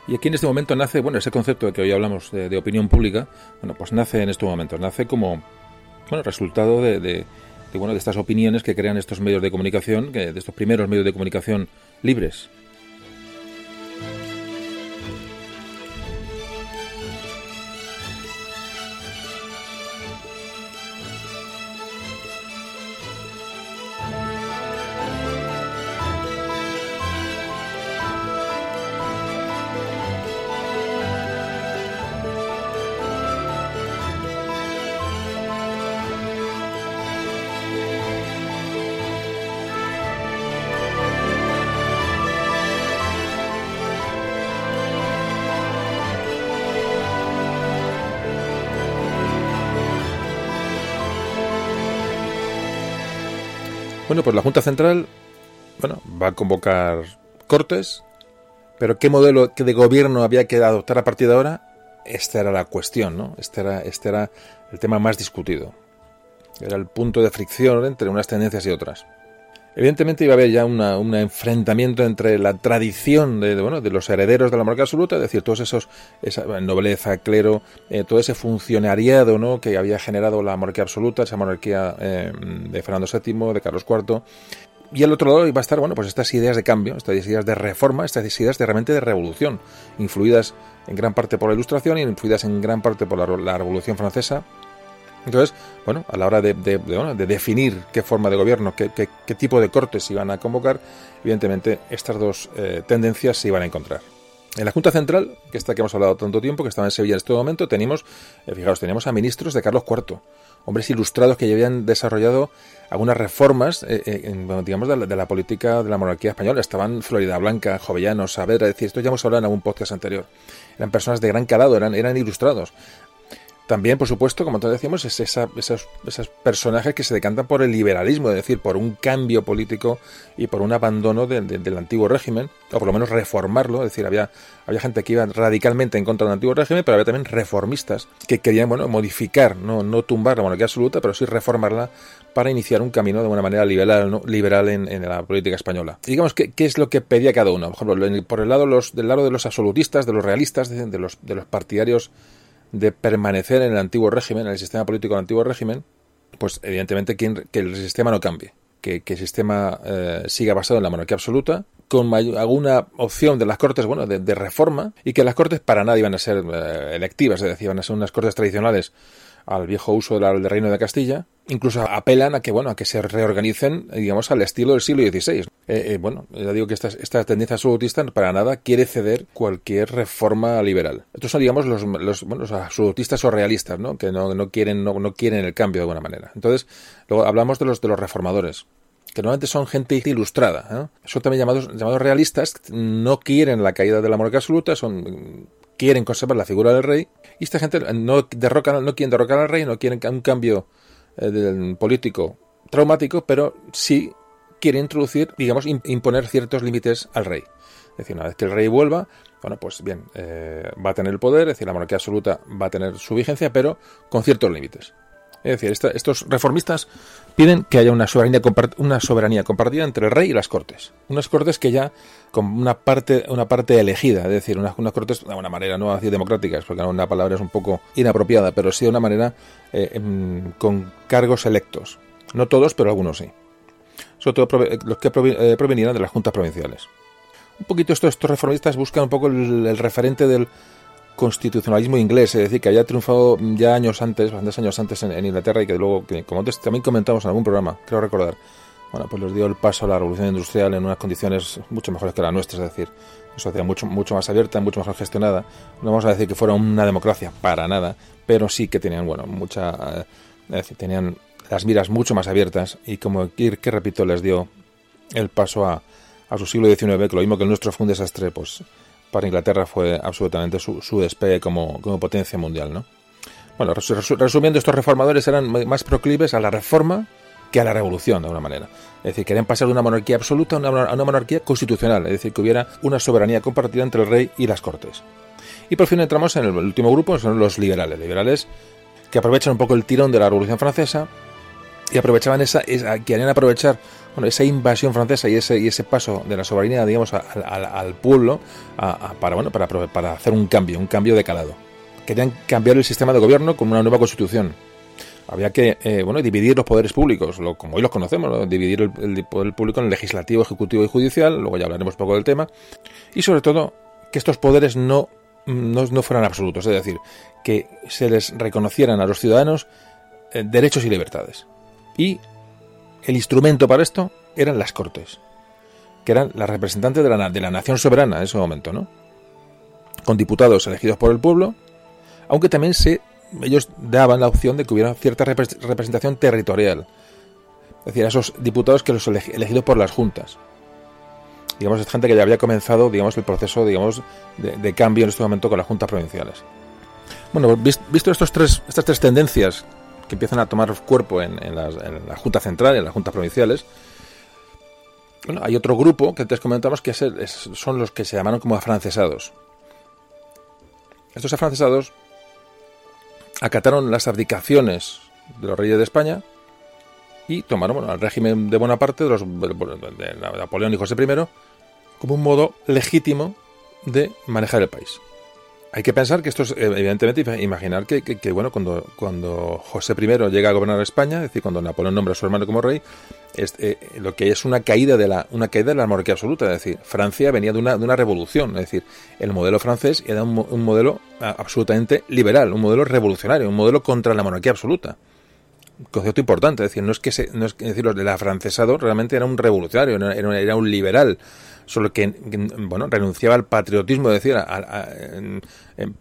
Y aquí en este momento nace, bueno, ese concepto de que hoy hablamos de, opinión pública, bueno, pues nace en este momento, nace como, bueno, resultado de, de de, bueno, de estas opiniones que crean estos medios de comunicación, que, de estos primeros medios de comunicación libres. Pues la Junta Central bueno, va a convocar cortes, pero ¿qué modelo de gobierno había que adoptar a partir de ahora? Esta era la cuestión, ¿no? Este era, este era el tema más discutido. Era el punto de fricción entre unas tendencias y otras. Evidentemente iba a haber ya una, un enfrentamiento entre la tradición de, bueno, de los herederos de la monarquía absoluta, es decir, todos esos, esa nobleza, clero, eh, todo ese funcionariado ¿no? que había generado la monarquía absoluta, esa monarquía eh, de Fernando VII, de Carlos IV, y al otro lado iba a estar, bueno, pues estas ideas de cambio, estas ideas de reforma, estas ideas de realmente de revolución, influidas en gran parte por la Ilustración y influidas en gran parte por la, la Revolución Francesa, entonces, bueno, a la hora de, definir qué forma de gobierno, qué, tipo de cortes iban a convocar, evidentemente estas dos eh, tendencias se iban a encontrar. En la Junta Central, que esta que hemos hablado tanto tiempo, que estaba en Sevilla en este momento, teníamos, eh, fijaos, teníamos a ministros de Carlos IV, hombres ilustrados que ya habían desarrollado algunas reformas, eh, en, digamos, de la, política de la monarquía española. Estaban Florida Blanca, Jovellanos, Saavedra, es decir, esto ya hemos hablado en algún podcast anterior. Eran personas de gran calado, eran ilustrados. También, por supuesto, como todos decíamos, es esa, esos, personajes que se decantan por el liberalismo, es decir, por un cambio político y por un abandono de, de, del antiguo régimen, o por lo menos reformarlo. Es decir, había, había gente que iba radicalmente en contra del antiguo régimen, pero había también reformistas que querían bueno, modificar, no, no tumbar la monarquía absoluta, pero sí reformarla para iniciar un camino de una manera liberal, liberal en, en, la política española. Digamos, ¿qué, ¿qué, es lo que pedía cada uno? Por ejemplo, por el lado, los, del lado de los absolutistas, de los realistas, de los, de los partidarios de permanecer en el antiguo régimen, en el sistema político del antiguo régimen, pues evidentemente que, el sistema no cambie, que, que el sistema eh, siga basado en la monarquía absoluta, con alguna opción de las cortes, bueno, de, de, reforma, y que las cortes para nada iban a ser eh, electivas, es decir, iban a ser unas cortes tradicionales al viejo uso del Reino de Castilla, incluso apelan a que bueno a que se reorganicen digamos al estilo del siglo XVI eh, eh, bueno ya digo que esta, tendencia absolutista para nada quiere ceder cualquier reforma liberal. Estos son digamos los, los, absolutistas o realistas no que no, quieren no, quieren el cambio de alguna manera. Entonces luego hablamos de los de los reformadores que normalmente son gente ilustrada ¿eh? son también llamados llamados realistas no quieren la caída de la monarquía absoluta son quieren conservar la figura del rey y esta gente no derrocan no quieren derrocar al rey no quieren un cambio eh, político traumático, pero sí quiere introducir, digamos, imponer ciertos límites al rey. Es decir, una vez que el rey vuelva, bueno, pues bien, eh, va a tener el poder, es decir, la monarquía absoluta va a tener su vigencia, pero con ciertos límites. Es decir, estos reformistas piden que haya una soberanía, una soberanía compartida entre el rey y las cortes. Unas cortes que ya con una parte, una parte elegida, es decir, unas, unas cortes de una manera no así democráticas, porque una palabra es un poco inapropiada, pero sí de una manera eh, em, con cargos electos. No todos, pero algunos sí. Sobre todo los que eh, provenían de las juntas provinciales. Un poquito estos, estos reformistas buscan un poco el referente del constitucionalismo inglés, es decir, que había triunfado ya años antes, bastantes años antes en, Inglaterra y que luego, que, como antes también comentamos en algún programa, creo recordar, bueno, pues les dio el paso a la revolución industrial en unas condiciones mucho mejores que las nuestras, es decir, una sociedad mucho, mucho más abierta, mucho mejor gestionada. No vamos a decir que fuera una democracia, para nada, pero sí que tenían, bueno, mucha, eh, es decir, tenían las miras mucho más abiertas y como que, que repito, les dio el paso a, a su siglo XIX, que lo mismo que el nuestro fue un desastre, pues para Inglaterra fue absolutamente su, su despegue como, como, potencia mundial. ¿no? Bueno, resumiendo, estos reformadores eran más proclives a la reforma que a la revolución, de alguna manera. Es decir, querían pasar de una monarquía absoluta a una, a una monarquía constitucional, es decir, que hubiera una soberanía compartida entre el rey y las cortes. Y por fin entramos en el último grupo, son los liberales. Liberales que aprovechan un poco el tirón de la Revolución Francesa y aprovechaban esa, esa querían aprovechar bueno, esa invasión francesa y ese, y ese paso de la soberanía, digamos, al pueblo para, bueno, para, para hacer un cambio, un cambio de calado. Querían cambiar el sistema de gobierno con una nueva constitución. Había que eh, bueno, dividir los poderes públicos, como hoy los conocemos, dividir el, poder público en legislativo, ejecutivo y judicial, luego ya hablaremos poco del tema, y sobre todo que estos poderes no, no, no fueran absolutos, es decir, que se les reconocieran a los ciudadanos eh, derechos y libertades. Y el instrumento para esto eran las cortes, que eran las representantes de la, de la nación soberana en ese momento, ¿no? Con diputados elegidos por el pueblo, aunque también se, ellos daban la opción de que hubiera cierta representación territorial. Es decir, a esos diputados que los elegidos por las juntas. Digamos, es gente que ya había comenzado, digamos, el proceso, digamos, de, de cambio en este momento con las juntas provinciales. Bueno, visto estos tres, estas tres tendencias que empiezan a tomar cuerpo en, la Junta Central, en las juntas provinciales. Bueno, hay otro grupo que antes comentamos que son los que se llamaron como afrancesados. Estos afrancesados acataron las abdicaciones de los reyes de España y tomaron bueno, el régimen de Bonaparte, de, los, de Napoleón y José I, como un modo legítimo de manejar el país. Hay que pensar que esto es, evidentemente, imaginar que, bueno, cuando, cuando José I llega a gobernar España, es decir, cuando Napoleón nombra a su hermano como rey, es, eh, lo que es una caída de la una caída de la monarquía absoluta, es decir, Francia venía de una, de una revolución, es decir, el modelo francés era un, un modelo absolutamente liberal, un modelo revolucionario, un modelo contra la monarquía absoluta concepto importante, es decir, no es que se, no es que decir, los del afrancesado realmente era un revolucionario, era, era un liberal, solo que, bueno, renunciaba al patriotismo, es decir,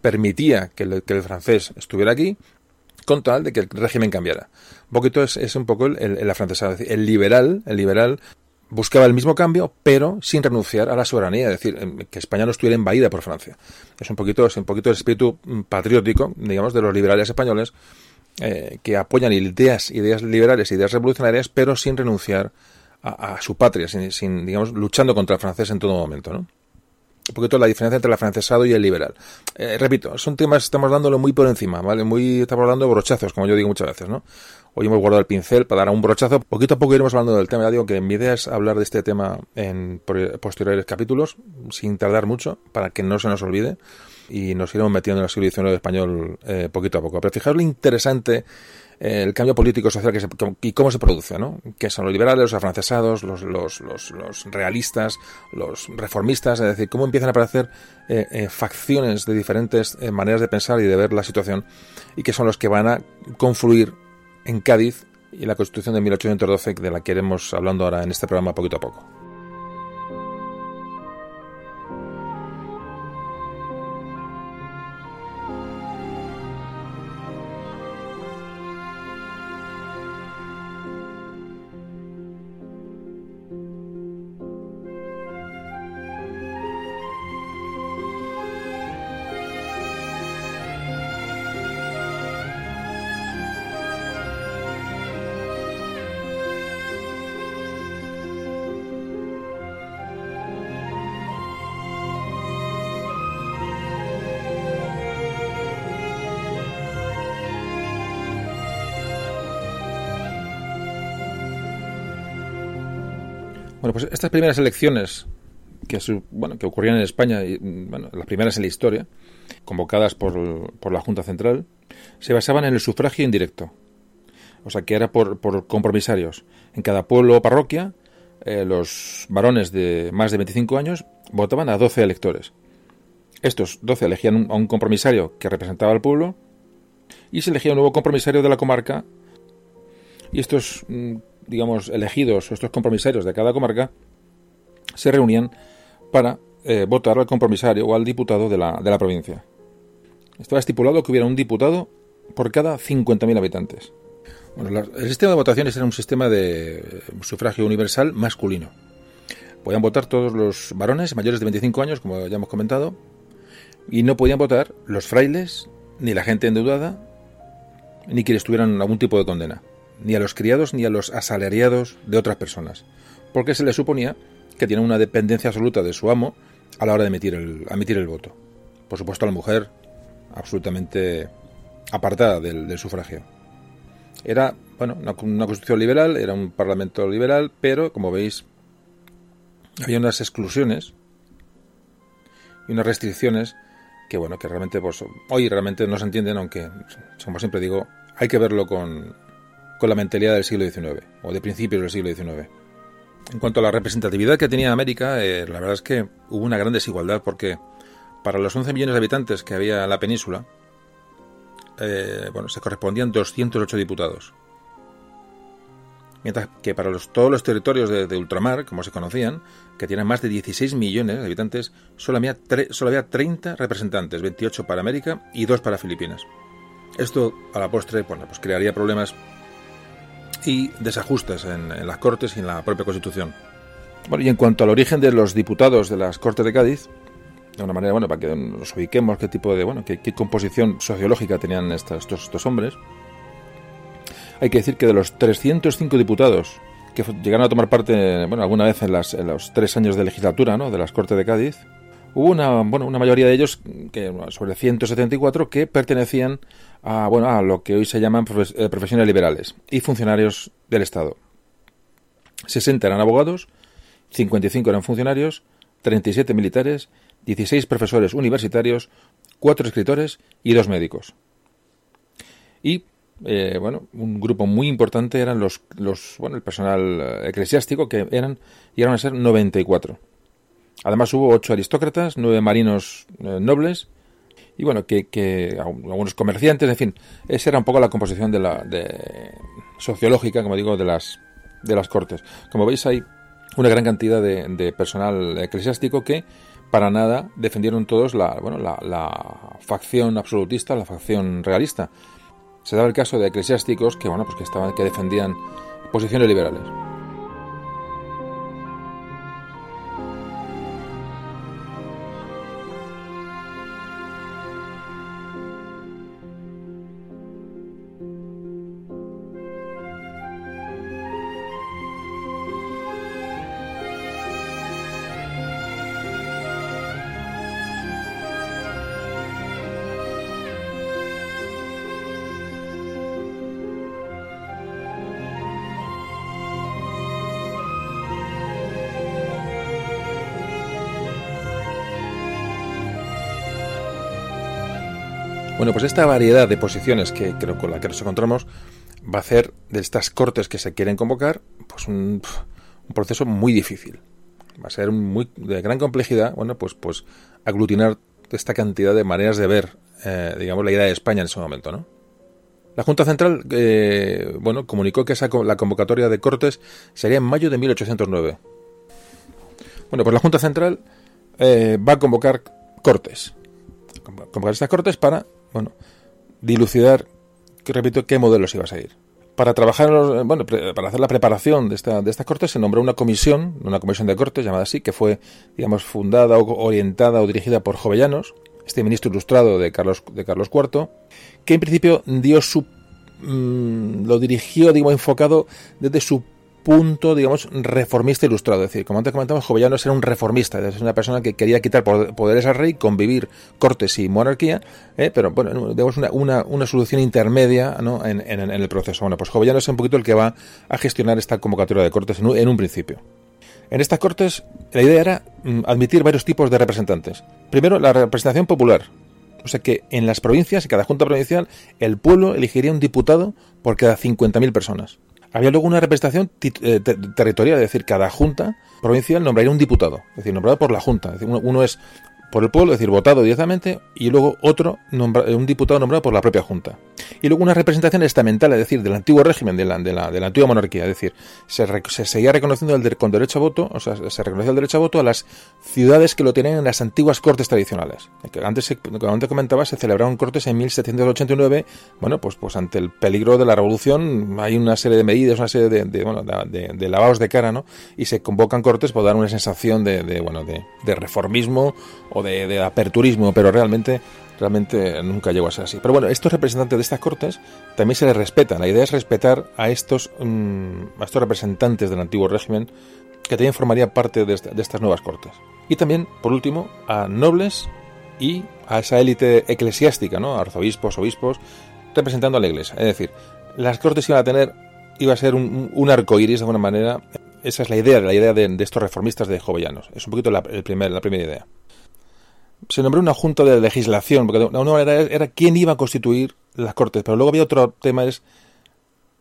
permitía que el, que el, francés estuviera aquí con tal de que el régimen cambiara. Un poquito es, es un poco el, el, afrancesado, el liberal, el liberal buscaba el mismo cambio, pero sin renunciar a la soberanía, es decir, que España no estuviera invadida por Francia. Es un poquito, es un poquito el espíritu patriótico, digamos, de los liberales españoles, eh, que apoyan ideas, ideas liberales, ideas revolucionarias, pero sin renunciar a, su patria, sin, digamos, luchando contra el francés en todo momento, ¿no? Un poquito la diferencia entre el francesado y el liberal. Eh, repito, son temas, estamos dándolo muy por encima, ¿vale? Muy, estamos hablando de brochazos, como yo digo muchas veces, ¿no? Hoy hemos guardado el pincel para dar un brochazo. Poquito a poco iremos hablando del tema. Ya digo que mi idea es hablar de este tema en posteriores capítulos, sin tardar mucho, para que no se nos olvide. Y nos iremos metiendo en el siglo XIX español eh, poquito a poco. Pero fijaos lo interesante eh, el cambio político social que se, y cómo se produce, ¿no? Que son los liberales, los afrancesados, los, los, los, los realistas, los reformistas, es decir, cómo empiezan a aparecer eh, eh, facciones de diferentes maneras de pensar y de ver la situación y que son los que van a confluir en Cádiz y la Constitución de 1812 de la que iremos hablando ahora en este programa poquito a poco. Pues estas primeras elecciones que, bueno, que ocurrían en España, y, bueno, las primeras en la historia, convocadas por, por, la Junta Central, se basaban en el sufragio indirecto. O sea, que era por, por compromisarios. En cada pueblo o parroquia, eh, los varones de más de 25 años votaban a 12 electores. Estos 12 elegían a un compromisario que representaba al pueblo y se elegía un nuevo compromisario de la comarca. Y estos mm, digamos, elegidos, estos compromisarios de cada comarca, se reunían para eh, votar al compromisario o al diputado de la, de la provincia. Estaba estipulado que hubiera un diputado por cada 50.000 habitantes. Bueno, el sistema de votaciones era un sistema de sufragio universal masculino. Podían votar todos los varones mayores de 25 años, como ya hemos comentado, y no podían votar los frailes, ni la gente endeudada, ni quienes tuvieran algún tipo de condena ni a los criados ni a los asalariados de otras personas, porque se le suponía que tienen una dependencia absoluta de su amo a la hora de emitir el, emitir el voto. Por supuesto, la mujer absolutamente apartada del, sufragio. Era, bueno, una, una, constitución liberal, era un parlamento liberal, pero, como veis, había unas exclusiones y unas restricciones que, bueno, que realmente, pues, hoy realmente no se entienden, aunque, como siempre digo, hay que verlo con, con la mentalidad del siglo XIX o de principios del siglo XIX. En cuanto a la representatividad que tenía América, eh, la verdad es que hubo una gran desigualdad porque para los 11 millones de habitantes que había en la península, eh, bueno, se correspondían 208 diputados. Mientras que para los, todos los territorios de, ultramar, como se conocían, que tienen más de 16 millones de habitantes, solo había, había 30 representantes, 28 para América y 2 para Filipinas. Esto, a la postre, bueno, pues crearía problemas y desajustes en, las Cortes y en la propia Constitución. Bueno, y en cuanto al origen de los diputados de las Cortes de Cádiz, de una manera, bueno, para que nos ubiquemos qué tipo de, bueno, qué, composición sociológica tenían estos, estos, hombres, hay que decir que de los 305 diputados que llegaron a tomar parte, bueno, alguna vez en, las, en los tres años de legislatura, ¿no?, de las Cortes de Cádiz, hubo una, bueno, una mayoría de ellos, que sobre 174, que pertenecían a, bueno, a lo que hoy se llaman eh, profesiones liberales y funcionarios del Estado. 60 eran abogados, 55 eran funcionarios, 37 militares, 16 profesores universitarios, 4 escritores y 2 médicos. Y eh, bueno, un grupo muy importante eran los, los bueno, el personal eh, eclesiástico que eran llegaron a ser 94. Además hubo 8 aristócratas, 9 marinos nobles y bueno, que, que, algunos comerciantes, en fin, esa era un poco la composición de la de, sociológica, como digo, de las de las cortes. Como veis hay una gran cantidad de, de personal eclesiástico que para nada defendieron todos la, bueno, la, la, facción absolutista, la facción realista. Se daba el caso de eclesiásticos que bueno, pues que estaban que defendían posiciones liberales. Esta variedad de posiciones que creo con la que nos encontramos va a hacer de estas cortes que se quieren convocar pues un, proceso muy difícil. Va a ser muy de gran complejidad, bueno, pues pues aglutinar esta cantidad de maneras de ver, eh, digamos, la idea de España en ese momento, ¿no? La Junta Central, eh, bueno, comunicó que esa, la convocatoria de Cortes sería en mayo de 1809. Bueno, pues la Junta Central eh, va a convocar Cortes. Convocar estas Cortes para, bueno, dilucidar, que repito, qué modelos iba a seguir. Para trabajar, bueno, para hacer la preparación de, esta, de estas cortes se nombró una comisión, una comisión de cortes llamada así, que fue, digamos, fundada o orientada o dirigida por Jovellanos, este ministro ilustrado de Carlos, de Carlos IV, que en principio dio su, mmm, lo dirigió, digamos, enfocado desde su punto, digamos, reformista ilustrado. Es decir, como antes comentamos, Jovellanos era un reformista, es una persona que quería quitar poderes al rey, convivir cortes y monarquía, ¿eh? pero bueno, digamos una, una, una solución intermedia ¿no? en, el proceso. Bueno, pues Jovellanos es un poquito el que va a gestionar esta convocatoria de cortes en un, en un principio. En estas cortes, la idea era mm, admitir varios tipos de representantes. Primero, la representación popular, o sea que en las provincias, en cada junta provincial, el pueblo elegiría un diputado por cada 50.000 personas. Había luego una representación eh, territorial, es decir, cada junta provincial nombraría un diputado, es decir, nombrado por la junta. Es decir, uno, uno es por el pueblo, es decir, votado directamente, y luego otro, nombra, un diputado nombrado por la propia Junta. Y luego una representación estamental, es decir, del antiguo régimen, de la, de la, de la antigua monarquía, es decir, se, se seguía reconociendo el de, con derecho a voto, o sea, se reconocía el derecho a voto a las ciudades que lo tenían en las antiguas cortes tradicionales. Que antes, como antes comentaba, se celebraron cortes en 1789, bueno, pues, pues ante el peligro de la revolución hay una serie de medidas, una serie de, bueno, de, lavados de cara, ¿no? Y se convocan cortes por dar una sensación de, bueno, de, reformismo o de, aperturismo, pero realmente realmente nunca llegó a ser así. Pero bueno, estos representantes de estas cortes también se les respeta. La idea es respetar a estos, um, a estos representantes del antiguo régimen que también formarían parte de, esta, de estas nuevas cortes. Y también, por último, a nobles y a esa élite eclesiástica, ¿no? arzobispos, obispos, representando a la iglesia. Es decir, las cortes iban a tener, iba a ser un, arco iris de alguna manera. Esa es la idea, la idea de, estos reformistas de Jovellanos. Es un poquito la, primer, la primera idea se nombró una junta de legislación, porque de una manera era quién iba a constituir las cortes, pero luego había otro tema, es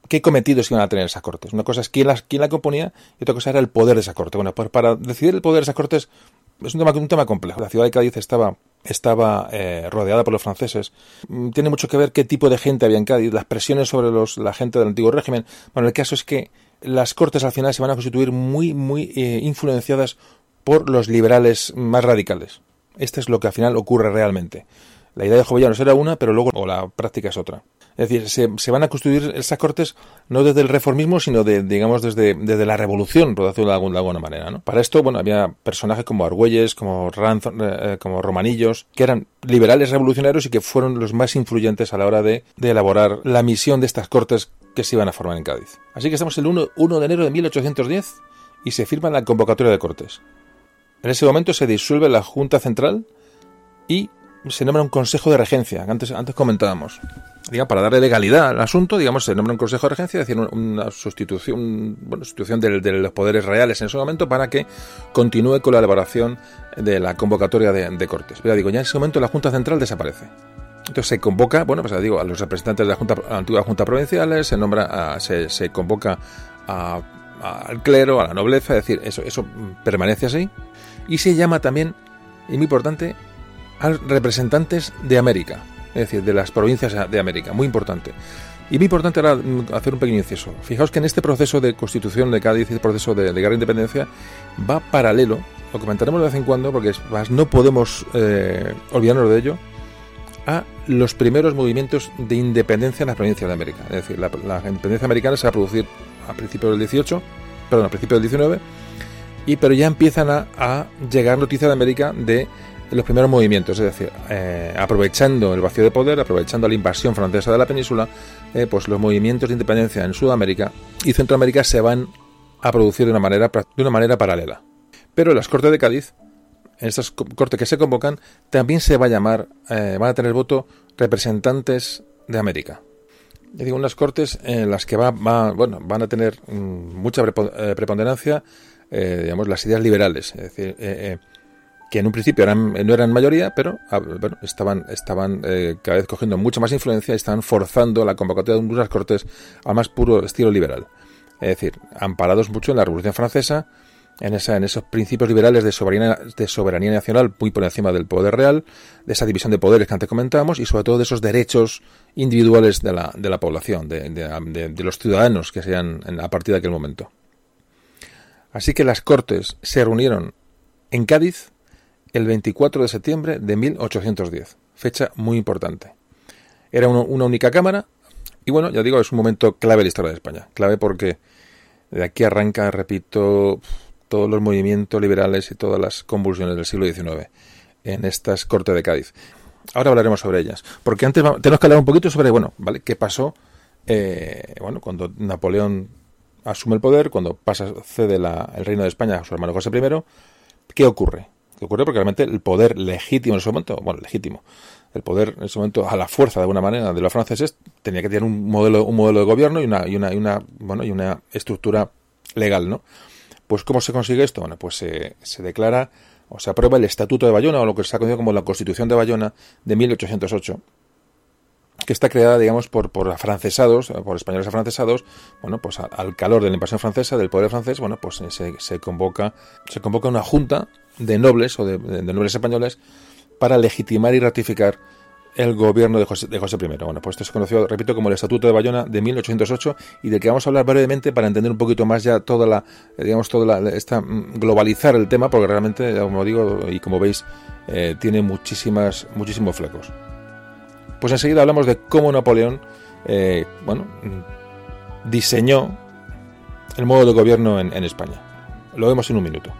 qué cometidos iban a tener esas cortes. Una cosa es quién, las, quién la componía y otra cosa era el poder de esa corte. Bueno, pues para decidir el poder de esas cortes es un tema, un tema complejo. La ciudad de Cádiz estaba, estaba eh, rodeada por los franceses. Tiene mucho que ver qué tipo de gente había en Cádiz, las presiones sobre los, la gente del antiguo régimen. Bueno, el caso es que las cortes al final se van a constituir muy, muy eh, influenciadas por los liberales más radicales. Este es lo que al final ocurre realmente. La idea de Jovellanos era una, pero luego o la práctica es otra. Es decir, se, van a construir esas cortes no desde el reformismo, sino de, digamos, desde, desde la revolución, por decirlo de alguna, manera. ¿no? Para esto, bueno, había personajes como Argüelles, como, Ranzon, eh, como Romanillos, que eran liberales revolucionarios y que fueron los más influyentes a la hora de, de, elaborar la misión de estas cortes que se iban a formar en Cádiz. Así que estamos el 1, 1 de enero de 1810 y se firma la convocatoria de cortes. En ese momento se disuelve la Junta Central y se nombra un Consejo de Regencia, que antes, antes comentábamos. Digamos, para darle legalidad al asunto, digamos, se nombra un Consejo de Regencia, es decir, una sustitución, bueno, sustitución de, los poderes reales en ese momento para que continúe con la elaboración de la convocatoria de, Cortes. Pero digo, ya en ese momento la Junta Central desaparece. Entonces se convoca, bueno, pues digo, a los representantes de la, junta, antigua Junta Provinciales, se nombra, a, se, se convoca a, al clero, a la nobleza, es decir, eso, eso permanece así y se llama también, y muy importante, a representantes de América, es decir, de las provincias de América, muy importante. Y muy importante era hacer un pequeño inciso. Fijaos que en este proceso de constitución de Cádiz, el proceso de, de guerra de independencia, va paralelo, lo comentaremos de vez en cuando, porque no podemos eh, olvidarnos de ello, a los primeros movimientos de independencia en las provincias de América. Es decir, la, la independencia americana se va a producir a principios del 18, perdón, a principios del 19, y pero ya empiezan a, llegar noticias de América de los primeros movimientos, es decir, eh, aprovechando el vacío de poder, aprovechando la invasión francesa de la península, eh, pues los movimientos de independencia en Sudamérica y Centroamérica se van a producir de una manera, de una manera paralela. Pero las Cortes de Cádiz, en estas cortes que se convocan, también se va a llamar, eh, van a tener voto representantes de América. Es digo, unas cortes en las que va, va, bueno, van a tener mmm, mucha preponderancia eh, digamos, las ideas liberales. Es decir, eh, eh, que en un principio eran, no eran mayoría, pero ah, estaban, estaban eh, cada vez cogiendo mucha más influencia y estaban forzando la convocatoria de unas cortes al más puro estilo liberal. Es decir, amparados mucho en la Revolución Francesa, en, esa, en esos principios liberales de soberanía, de soberanía nacional muy por encima del poder real, de esa división de poderes que antes comentábamos y sobre todo de esos derechos individuales de la, de la población, de, de, los ciudadanos que sean a partir de aquel momento. Así que las Cortes se reunieron en Cádiz el 24 de septiembre de 1810, fecha muy importante. Era una única cámara y bueno, ya digo, es un momento clave en la historia de España. Clave porque de aquí arranca, repito, todos los movimientos liberales y todas las convulsiones del siglo XIX en estas Cortes de Cádiz. Ahora hablaremos sobre ellas, porque antes tenemos que hablar un poquito sobre, bueno, ¿vale? ¿Qué pasó? Eh, bueno, cuando Napoleón asume el poder, cuando pasa, cede el reino de España a su hermano José I, ¿qué ocurre? ¿Qué ocurre? Porque realmente el poder legítimo en ese momento, bueno, legítimo, el poder en ese momento a la fuerza de alguna manera de los franceses tenía que tener un modelo, un modelo de gobierno y una, y una, y una, bueno, y una estructura legal, ¿no? Pues ¿cómo se consigue esto? Bueno, pues se, se declara o se aprueba el Estatuto de Bayona o lo que se ha conocido como la Constitución de Bayona de 1808 que está creada, digamos, por, por afrancesados, por españoles afrancesados, bueno, pues al calor de la invasión francesa, del poder francés, bueno, pues se, se convoca, se convoca una junta de nobles o de, nobles españoles para legitimar y ratificar el gobierno de José, de José I. Bueno, pues esto se conoció, repito, como el Estatuto de Bayona de 1808 y del que vamos a hablar brevemente para entender un poquito más ya toda la, digamos, toda la, esta, mm, globalizar el tema, porque realmente, como digo, y como veis, eh, tiene muchísimas, muchísimos flecos. Pues enseguida hablamos de cómo Napoleón, eh, bueno, diseñó el modo de gobierno en España. Lo vemos en un minuto.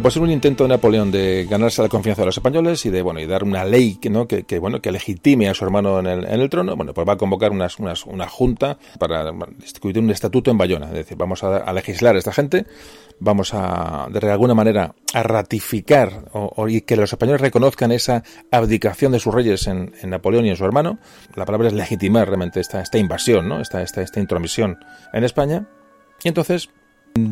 Bueno, pues es un intento de Napoleón de ganarse la confianza de los españoles y de bueno y dar una ley que no que, bueno que legitime a su hermano en el, trono. Bueno, pues va a convocar unas, una junta para discutir un estatuto en Bayona. Es decir, vamos a, legislar a esta gente, vamos a de alguna manera a ratificar y que los españoles reconozcan esa abdicación de sus reyes en, Napoleón y en su hermano. La palabra es legitimar realmente esta, esta invasión, ¿no? esta, esta, esta intromisión en España. Y entonces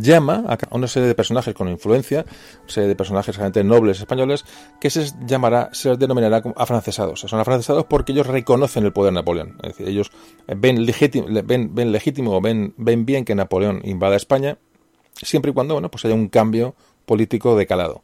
llama a una serie de personajes con influencia, una serie de personajes realmente nobles españoles, que se llamará, se les denominará como afrancesados. Son afrancesados porque ellos reconocen el poder de Napoleón. Es decir, ellos ven legítimo, ven, ven legítimo ven, ven bien que Napoleón invada España, siempre y cuando bueno, pues haya un cambio político de calado.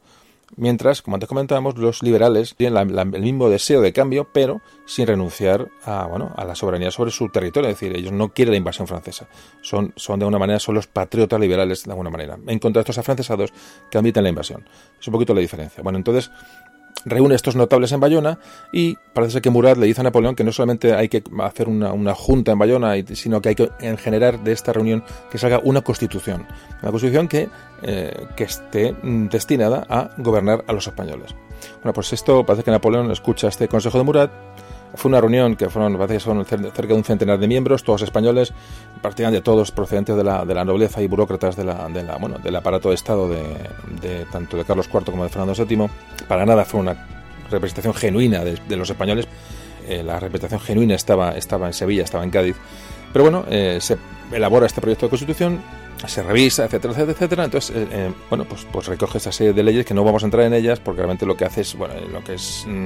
Mientras, como antes comentábamos, los liberales tienen el mismo deseo de cambio, pero sin renunciar a, bueno, a la soberanía sobre su territorio. Es decir, ellos no quieren la invasión francesa. Son, son de alguna manera, son los patriotas liberales de alguna manera. En contra de estos afrancesados que admiten la invasión. Es un poquito la diferencia. Bueno, entonces, reúne estos notables en Bayona y parece que Murat le dice a Napoleón que no solamente hay que hacer una, junta en Bayona, sino que hay que generar de esta reunión que salga una constitución. Una constitución que, eh, que esté destinada a gobernar a los españoles. Bueno, pues esto parece que Napoleón escucha este consejo de Murat fue una reunión que fueron, parece cerca de un centenar de miembros, todos españoles, prácticamente todos procedentes de la, de la nobleza y burócratas de la, de la, bueno, del aparato de Estado de, tanto de Carlos IV como de Fernando VII. Para nada fue una representación genuina de, los españoles. Eh, la representación genuina estaba, estaba en Sevilla, estaba en Cádiz. Pero bueno, eh, se elabora este proyecto de constitución, se revisa, etcétera, etcétera, etcétera. Entonces, eh, bueno, pues, pues recoge esta serie de leyes que no vamos a entrar en ellas porque realmente lo que hace es, bueno, lo que es mm,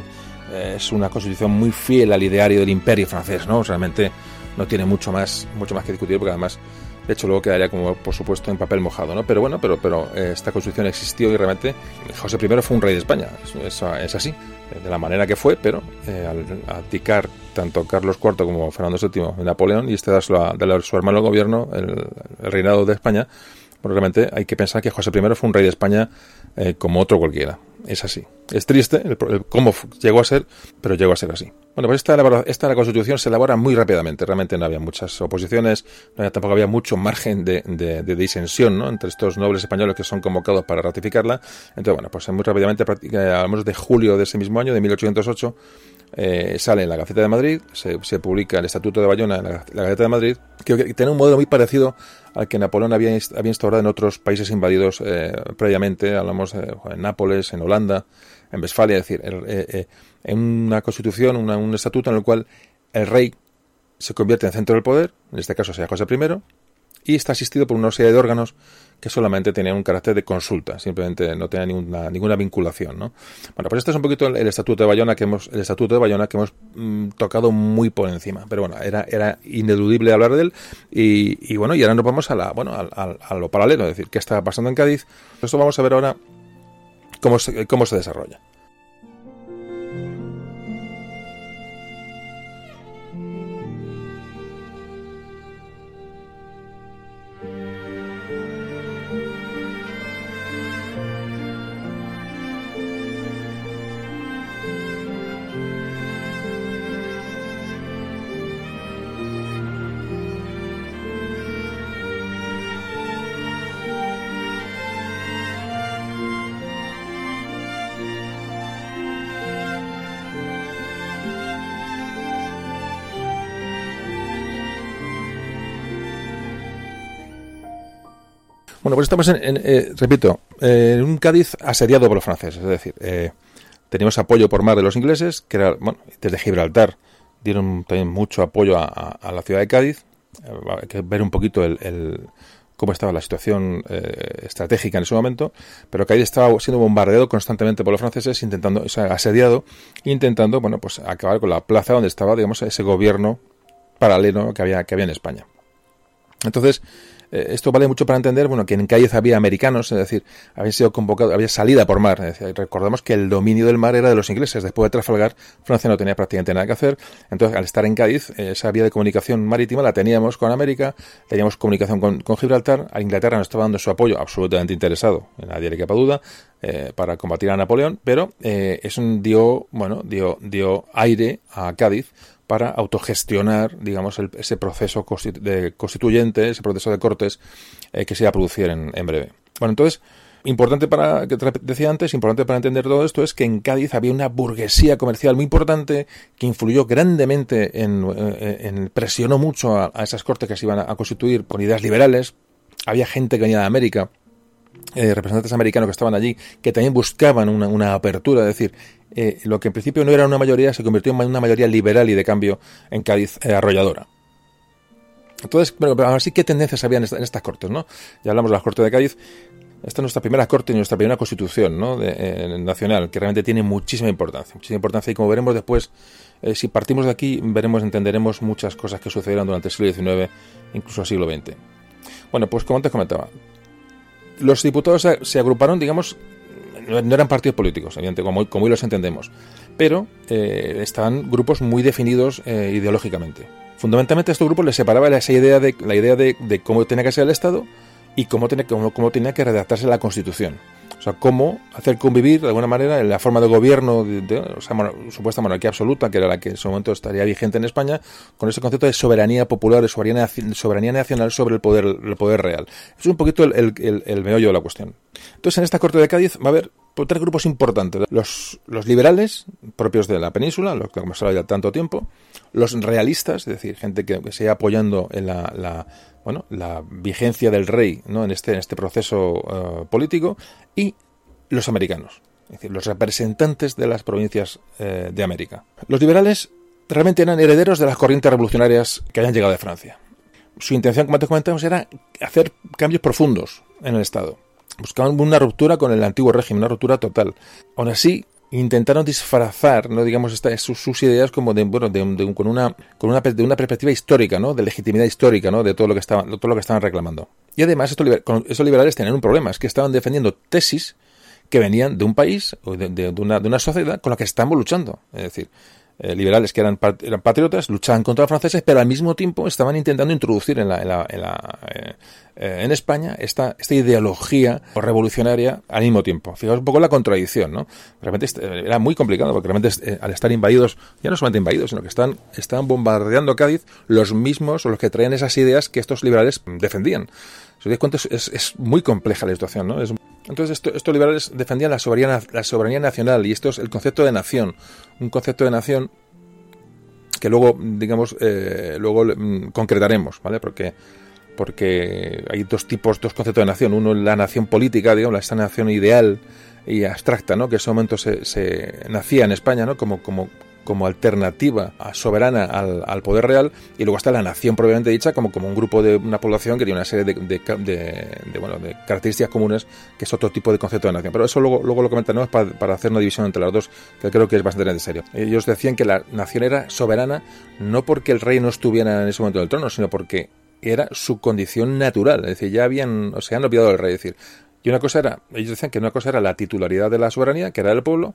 es una constitución muy fiel al ideario del imperio francés, ¿no? Realmente no tiene mucho más, mucho más que discutir porque además, de hecho, luego quedaría como, por supuesto, en papel mojado, ¿no? Pero bueno, pero, pero eh, esta constitución existió y realmente José I fue un rey de España, es, es así, de la manera que fue, pero eh, al abdicar tanto Carlos IV como Fernando VII Napoleón y este dárselo a, su hermano al gobierno, el, reinado de España, pues realmente hay que pensar que José I fue un rey de España eh, como otro cualquiera. es así. Es triste el, cómo llegó a ser, pero llegó a ser así. Bueno, pues esta, esta la Constitución se elabora muy rápidamente. Realmente no había muchas oposiciones, tampoco había mucho margen de, de, disensión ¿no? entre estos nobles españoles que son convocados para ratificarla. Entonces, bueno, pues muy rápidamente, al menos de julio de ese mismo año, de 1808, eh, sale en la Gaceta de Madrid, se, publica el Estatuto de Bayona en la, Gaceta de Madrid, que, tiene un modelo muy parecido al que Napoleón había, instaurado en otros países invadidos eh, previamente, hablamos en Nápoles, en Holanda, en Westfalia, es decir, eh, en una constitución, un estatuto en el cual el rey se convierte en centro del poder, en este caso sea José I, y está asistido por una serie de órganos que solamente tenían un carácter de consulta, simplemente no tenía ninguna, ninguna vinculación, ¿no? Bueno, pues este es un poquito el, estatuto de Bayona que hemos, el estatuto de Bayona que hemos mm, tocado muy por encima, pero bueno, era, era ineludible hablar de él y, bueno, y ahora nos vamos a la, bueno, a, lo paralelo, es decir, qué está pasando en Cádiz. Esto vamos a ver ahora cómo cómo se desarrolla. Bueno, pues estamos en, eh, repito, en un Cádiz asediado por los franceses, es decir, eh, teníamos apoyo por mar de los ingleses, que era, bueno, desde Gibraltar dieron también mucho apoyo a, la ciudad de Cádiz, eh, hay que ver un poquito el, cómo estaba la situación estratégica en ese momento, pero Cádiz estaba siendo bombardeado constantemente por los franceses, intentando, o sea, asediado, intentando, bueno, pues acabar con la plaza donde estaba, digamos, ese gobierno paralelo que había, que había en España. Entonces, eh, esto vale mucho para entender, bueno, que en Cádiz había americanos, es decir, habían sido convocados, había salida por mar. recordemos que el dominio del mar era de los ingleses. Después de Trafalgar, Francia no tenía prácticamente nada que hacer. Entonces, al estar en Cádiz, eh, esa vía de comunicación marítima la teníamos con América, teníamos comunicación con, Gibraltar. A Inglaterra nos estaba dando su apoyo absolutamente interesado, nadie le quepa duda, eh, para combatir a Napoleón, pero eso dio, bueno, dio, dio aire a Cádiz para autogestionar, digamos, ese proceso de constituyente, ese proceso de cortes eh, que se iba a producir en, breve. Bueno, entonces, importante para, que decía antes, importante para entender todo esto es que en Cádiz había una burguesía comercial muy importante que influyó grandemente en, eh, presionó mucho a, esas cortes que se iban a, constituir con ideas liberales. Había gente que venía de América, eh, representantes americanos que estaban allí, que también buscaban una, apertura, es decir, eh, lo que en principio no era una mayoría se convirtió en una mayoría liberal y de cambio en Cádiz eh, arrolladora. Entonces, qué tendencias había en, estas cortes, ¿no? Ya hablamos de las cortes de Cádiz. Esta es nuestra primera corte y nuestra primera constitución ¿no? eh, nacional, que realmente tiene muchísima importancia. Muchísima importancia y como veremos después, si partimos de aquí, veremos, entenderemos muchas cosas que sucedieron durante el siglo XIX, incluso el siglo XX. Bueno, pues como antes comentaba, los diputados se agruparon, digamos, no eran partidos políticos, evidentemente, como, como hoy los entendemos, pero eh, estaban grupos muy definidos eh, ideológicamente. Fundamentalmente a estos grupos les separaba esa idea de, la idea de, cómo tenía que ser el Estado y cómo, tenía, cómo, cómo tenía que redactarse la Constitución. O sea, cómo hacer convivir de alguna manera en la forma de gobierno, de, o sea, supuesta monarquía absoluta, que era la que en ese momento estaría vigente en España, con ese concepto de soberanía popular, de soberanía, soberanía nacional sobre el poder, el poder real. Es un poquito el, el, el, meollo de la cuestión. Entonces, en esta Corte de Cádiz va a haber tres grupos importantes. Los, los liberales, propios de la península, los que hemos hablado ya tanto tiempo, los realistas, es decir, gente que, se sigue apoyando en la, la, bueno, la vigencia del rey ¿no? en, este, en este proceso eh, político, y los americanos, es decir, los representantes de las provincias eh, de América. Los liberales realmente eran herederos de las corrientes revolucionarias que habían llegado de Francia. Su intención, como antes comentamos, era hacer cambios profundos en el Estado. Buscaban una ruptura con el antiguo régimen, una ruptura total. Aún así, intentaron disfrazar, no digamos sus, ideas como de bueno de, con una con una de una perspectiva histórica, ¿no? De legitimidad histórica, ¿no? De todo lo que estaban todo lo que estaban reclamando. Y además estos, esos liberales tenían un problema, es que estaban defendiendo tesis que venían de un país o de, una, de una sociedad con la que estamos luchando. Es decir, eh, liberales que eran, eran patriotas, luchaban contra los franceses, pero al mismo tiempo estaban intentando introducir en, la, en, la, en, la, eh, eh, en España esta, esta ideología revolucionaria al mismo tiempo. Fijaos un poco la contradicción, ¿no? Realmente este, era muy complicado porque realmente al estar invadidos, ya no solamente invadidos, sino que están, están bombardeando Cádiz los mismos o los que traían esas ideas que estos liberales defendían. Si os cuenta, es, es muy compleja la situación, ¿no? Es, entonces esto, estos liberales defendían la soberanía, la soberanía nacional y esto es el concepto de nación, un concepto de nación que luego, digamos, eh, luego mm, concretaremos, ¿vale? Porque porque hay dos tipos, dos conceptos de nación. Uno la nación política, digamos, esta nación ideal y abstracta, ¿no? Que en ese momento se, se nacía en España, ¿no? Como, como, como alternativa soberana al, poder real y luego está la nación propiamente dicha como, un grupo de una población que tiene una serie de, de, de, de características comunes que es otro tipo de concepto de nación. Pero eso luego, luego lo comentaremos para, para hacer una división entre las dos que creo que es bastante necesario. Ellos decían que la nación era soberana no porque el rey no estuviera en ese momento en el trono, sino porque era su condición natural. Es decir, ya habían, o sea, han olvidado del rey. Es decir, y una cosa era, ellos decían que una cosa era la titularidad de la soberanía, que era del pueblo,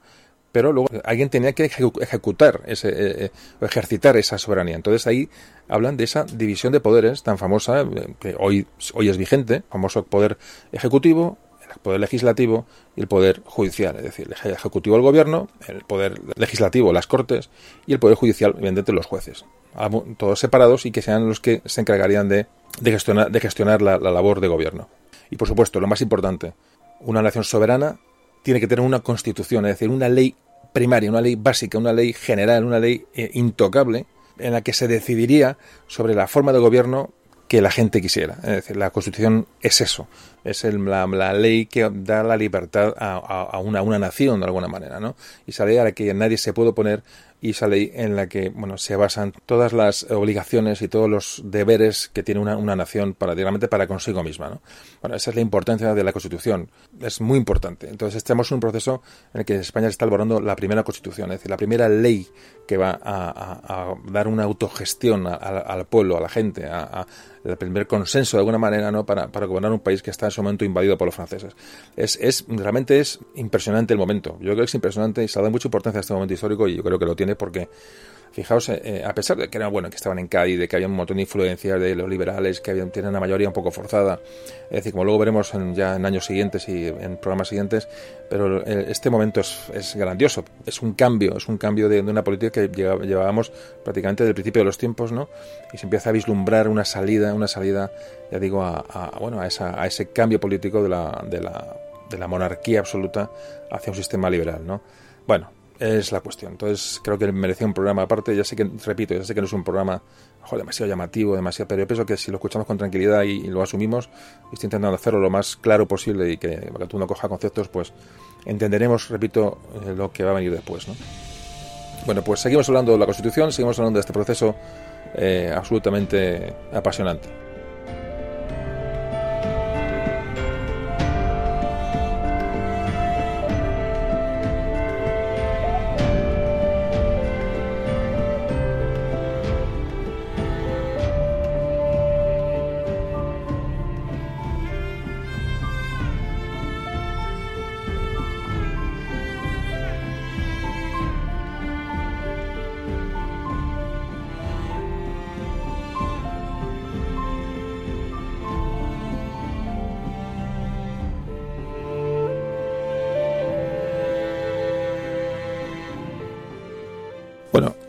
pero luego alguien tenía que ejecutar ese, eh, ejercitar esa soberanía. Entonces ahí hablan de esa división de poderes tan famosa eh, que hoy, hoy es vigente, famoso poder ejecutivo, el poder legislativo y el poder judicial, es decir, el ejecutivo el gobierno, el poder legislativo las cortes y el poder judicial evidentemente los jueces, todos separados y que sean los que se encargarían de, de gestionar, de gestionar la labor de gobierno. Y por supuesto, lo más importante, una nación soberana tiene que tener una constitución, es decir, una ley primaria, una ley básica, una ley general, una ley eh, intocable, en la que se decidiría sobre la forma de gobierno que la gente quisiera. Es decir, la Constitución es eso, es el, la, la, ley que da la libertad a, a, a, una, una nación de alguna manera, ¿no? Y esa ley a la que nadie se puede oponer y esa ley en la que bueno se basan todas las obligaciones y todos los deberes que tiene una, una nación para directamente para consigo misma ¿no? bueno esa es la importancia de la constitución es muy importante entonces estamos en un proceso en el que España está elaborando la primera constitución es decir la primera ley que va a, a, a dar una autogestión al pueblo a la gente a, el primer consenso de alguna manera no para, para gobernar un país que está ese momento invadido por los franceses. Es, es realmente es impresionante el momento. Yo creo que es impresionante y se da mucha importancia a este momento histórico y yo creo que lo tiene porque fijaos, eh, a pesar de que era bueno que estaban en Cádiz, de que había un montón de influencias de los liberales, que habían, tienen una mayoría un poco forzada, es decir, como luego veremos en, ya en años siguientes y en programas siguientes, pero eh, este momento es, es, grandioso, es un cambio, es un cambio de, una política que llevábamos prácticamente desde el principio de los tiempos, ¿no? Y se empieza a vislumbrar una salida, una salida, ya digo, a, a bueno, a, esa, a ese cambio político de la, de la, de la monarquía absoluta hacia un sistema liberal, ¿no? Bueno, es la cuestión. Entonces creo que merecía un programa aparte. Ya sé que, repito, ya sé que no es un programa demasiado llamativo, demasiado, pero yo pienso que si lo escuchamos con tranquilidad y, lo asumimos, estoy intentando hacerlo lo más claro posible y que, que tú no coja conceptos, pues entenderemos, repito, eh, lo que va a venir después. ¿no? Bueno, pues seguimos hablando de la Constitución, seguimos hablando de este proceso eh, absolutamente apasionante.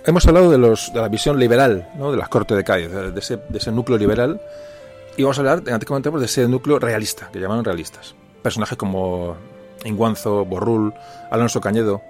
Hemos hablado de, los, de la visión liberal, ¿no? de las Cortes de Cádiz, de ese, de ese núcleo liberal, y vamos a hablar, antes comentamos, de ese núcleo realista, que llamaban realistas. Personajes como Inguanzo, Borrul, Alonso Cañedo,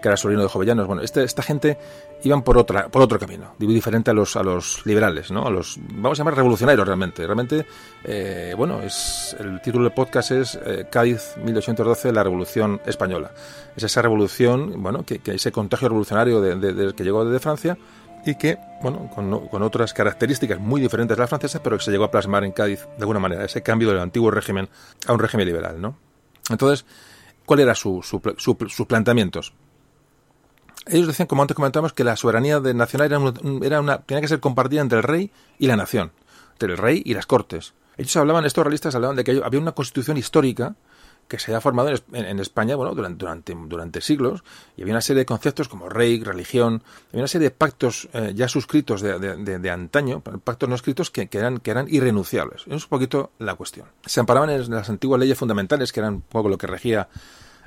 que era sobrino de Jovellanos. Bueno, este, esta gente iban por otra, por otro camino, diferente a los, a los liberales, ¿no? A los, vamos a llamar revolucionarios realmente. Realmente, eh, bueno, es, el título del podcast es eh, Cádiz 1812, la Revolución Española. Es esa revolución, bueno, que, que ese contagio revolucionario de, que llegó desde Francia y que, bueno, con, con, otras características muy diferentes de las francesas, pero que se llegó a plasmar en Cádiz de alguna manera, ese cambio del antiguo régimen a un régimen liberal, ¿no? Entonces, ¿cuál era su, su, sus planteamientos? Ellos decían, como antes comentamos, que la soberanía nacional era una, era una, tenía que ser compartida entre el rey y la nación, entre el rey y las cortes. Ellos hablaban, estos realistas hablaban de que había una constitución histórica que se había formado en, España bueno, durante, durante, durante, siglos y había una serie de conceptos como rey, religión, había una serie de pactos eh, ya suscritos de, de, antaño, pactos no escritos que, eran, que eran irrenunciables. Es un poquito la cuestión. Se amparaban en las antiguas leyes fundamentales, que eran un poco lo que regía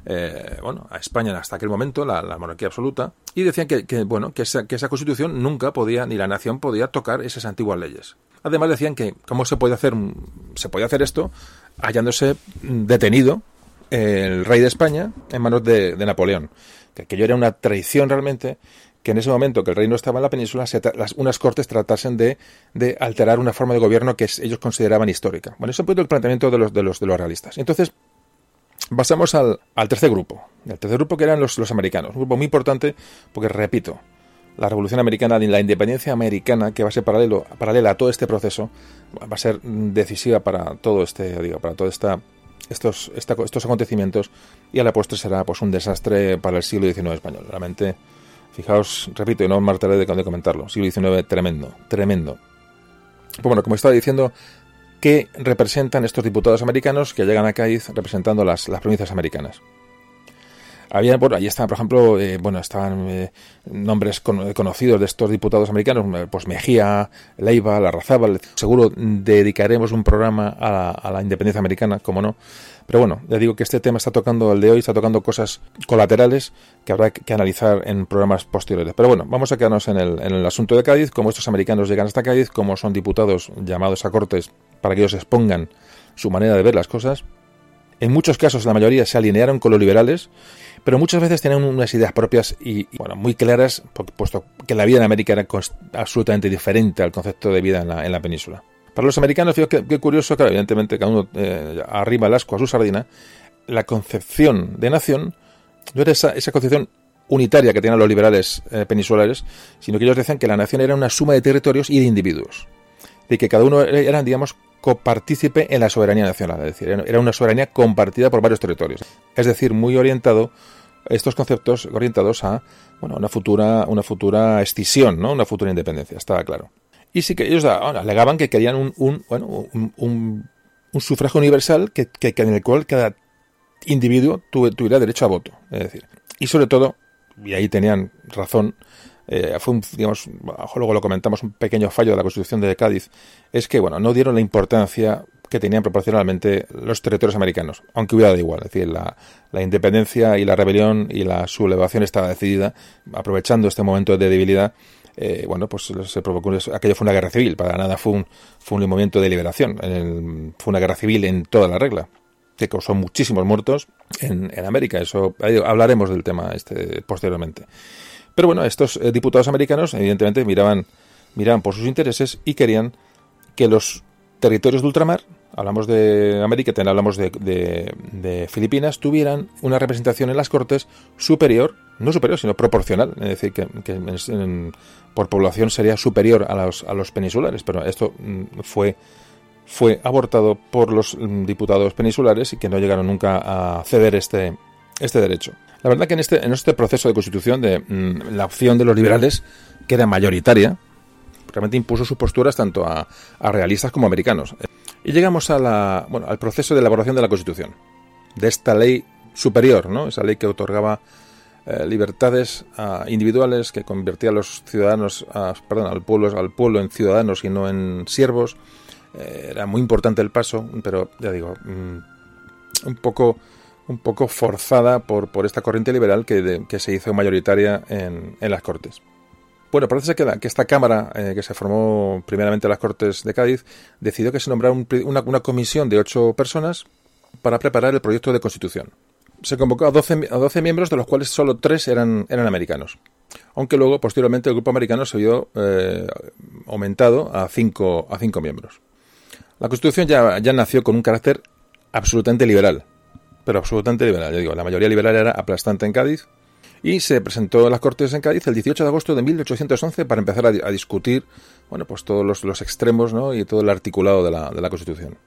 eh, bueno, a España hasta aquel momento, la, monarquía absoluta, y decían que, bueno, que esa, constitución nunca podía, ni la nación podía tocar esas antiguas leyes. Además decían que cómo se puede hacer, se hacer esto hallándose detenido el rey de España en manos de, Napoleón. Que aquello era una traición realmente que en ese momento que el rey no estaba en la península, las, unas cortes tratasen de, alterar una forma de gobierno que ellos consideraban histórica. Bueno, eso es el planteamiento de los, de los, de los realistas. Entonces, pasamos al, al tercer grupo. El tercer grupo que eran los, los americanos. Un grupo muy importante porque, repito, la Revolución Americana la independencia americana, que va a ser paralelo, paralela a todo este proceso, va a ser decisiva para todo este, digo, para todo esta estos, estos acontecimientos y a la postre será pues un desastre para el siglo XIX español. Realmente, fijaos, repito, y no me de, de comentarlo, siglo XIX tremendo, tremendo. Pues bueno, como estaba diciendo, ¿qué representan estos diputados americanos que llegan a Cádiz representando las, las provincias americanas? Había, bueno, ahí estaban, por ejemplo, eh, bueno, estaban eh, nombres conocidos de estos diputados americanos, pues Mejía, Leiva, Larrazábal. Seguro dedicaremos un programa a la, independencia americana, como no. Pero bueno, ya digo que este tema está tocando el de hoy, está tocando cosas colaterales que habrá que analizar en programas posteriores. Pero bueno, vamos a quedarnos en el, en el asunto de Cádiz, cómo estos americanos llegan hasta Cádiz, cómo son diputados llamados a cortes para que ellos expongan su manera de ver las cosas. En muchos casos, la mayoría se alinearon con los liberales pero muchas veces tenían unas ideas propias y, bueno, muy claras, puesto que la vida en América era absolutamente diferente al concepto de vida en la, península. Para los americanos, fíjate qué curioso, claro, evidentemente cada uno eh, arriba el asco a su sardina, la concepción de nación no era esa, concepción unitaria que tenían los liberales eh, peninsulares, sino que ellos decían que la nación era una suma de territorios y de individuos, de que cada uno era, digamos, copartícipe en la soberanía nacional, es decir, era una soberanía compartida por varios territorios, es decir, muy orientado estos conceptos orientados a bueno, una futura una futura escisión, ¿no? Una futura independencia, estaba claro. Y sí que ellos alegaban que querían un, un bueno, un, un, sufragio universal que, que, en el cual cada individuo tuviera derecho a voto, es decir, y sobre todo, y ahí tenían razón, eh, fue un, digamos, luego lo comentamos, un pequeño fallo de la Constitución de Cádiz, es que, bueno, no dieron la importancia que tenían proporcionalmente los territorios americanos, aunque hubiera dado igual, es decir, la, la independencia y la rebelión y la sublevación estaba decidida, aprovechando este momento de debilidad, eh, bueno, pues se provocó, aquello fue una guerra civil, para nada fue un, fue un movimiento de liberación, fue una guerra civil en toda la regla, que causó muchísimos muertos en, en América, eso hablaremos del tema este posteriormente. Pero bueno, estos eh, diputados americanos evidentemente miraban, miraban por sus intereses y querían que los territorios de ultramar, hablamos de América, hablamos de, de, Filipinas, tuvieran una representación en las Cortes superior, no superior, sino proporcional, es decir, que, por población sería superior a los, a los peninsulares, pero esto mm, fue fue abortado por los mm, diputados peninsulares y que no llegaron nunca a ceder este, este derecho. La verdad que en este, en este proceso de constitución de mm, la opción de los liberales, que era mayoritaria, realmente impuso sus posturas tanto a, realistas como americanos. Y llegamos a la, bueno, al proceso de elaboración de la constitución, de esta ley superior, ¿no? esa ley que otorgaba eh, libertades individuales, que convertía a los ciudadanos, perdón, al pueblo, al pueblo en ciudadanos y no en siervos. Eh, era muy importante el paso, pero ya digo, mm, un poco un poco forzada por, por esta corriente liberal que, que se hizo mayoritaria en, en, las Cortes. Bueno, parece que, que esta Cámara, eh, que se formó primeramente en las Cortes de Cádiz, decidió que se nombrara una, una, comisión de ocho personas para preparar el proyecto de Constitución. Se convocó a 12, a 12 miembros, de los cuales solo tres eran, eran americanos. Aunque luego, posteriormente, el grupo americano se vio eh, aumentado a cinco, a cinco miembros. La Constitución ya, ya nació con un carácter absolutamente liberal, pero absolutamente liberal. Ya digo, la mayoría liberal era aplastante en Cádiz y se presentó en las Cortes en Cádiz el 18 de agosto de 1811 para empezar a, discutir bueno, pues todos los, extremos ¿no? y todo el articulado de la, de la Constitución.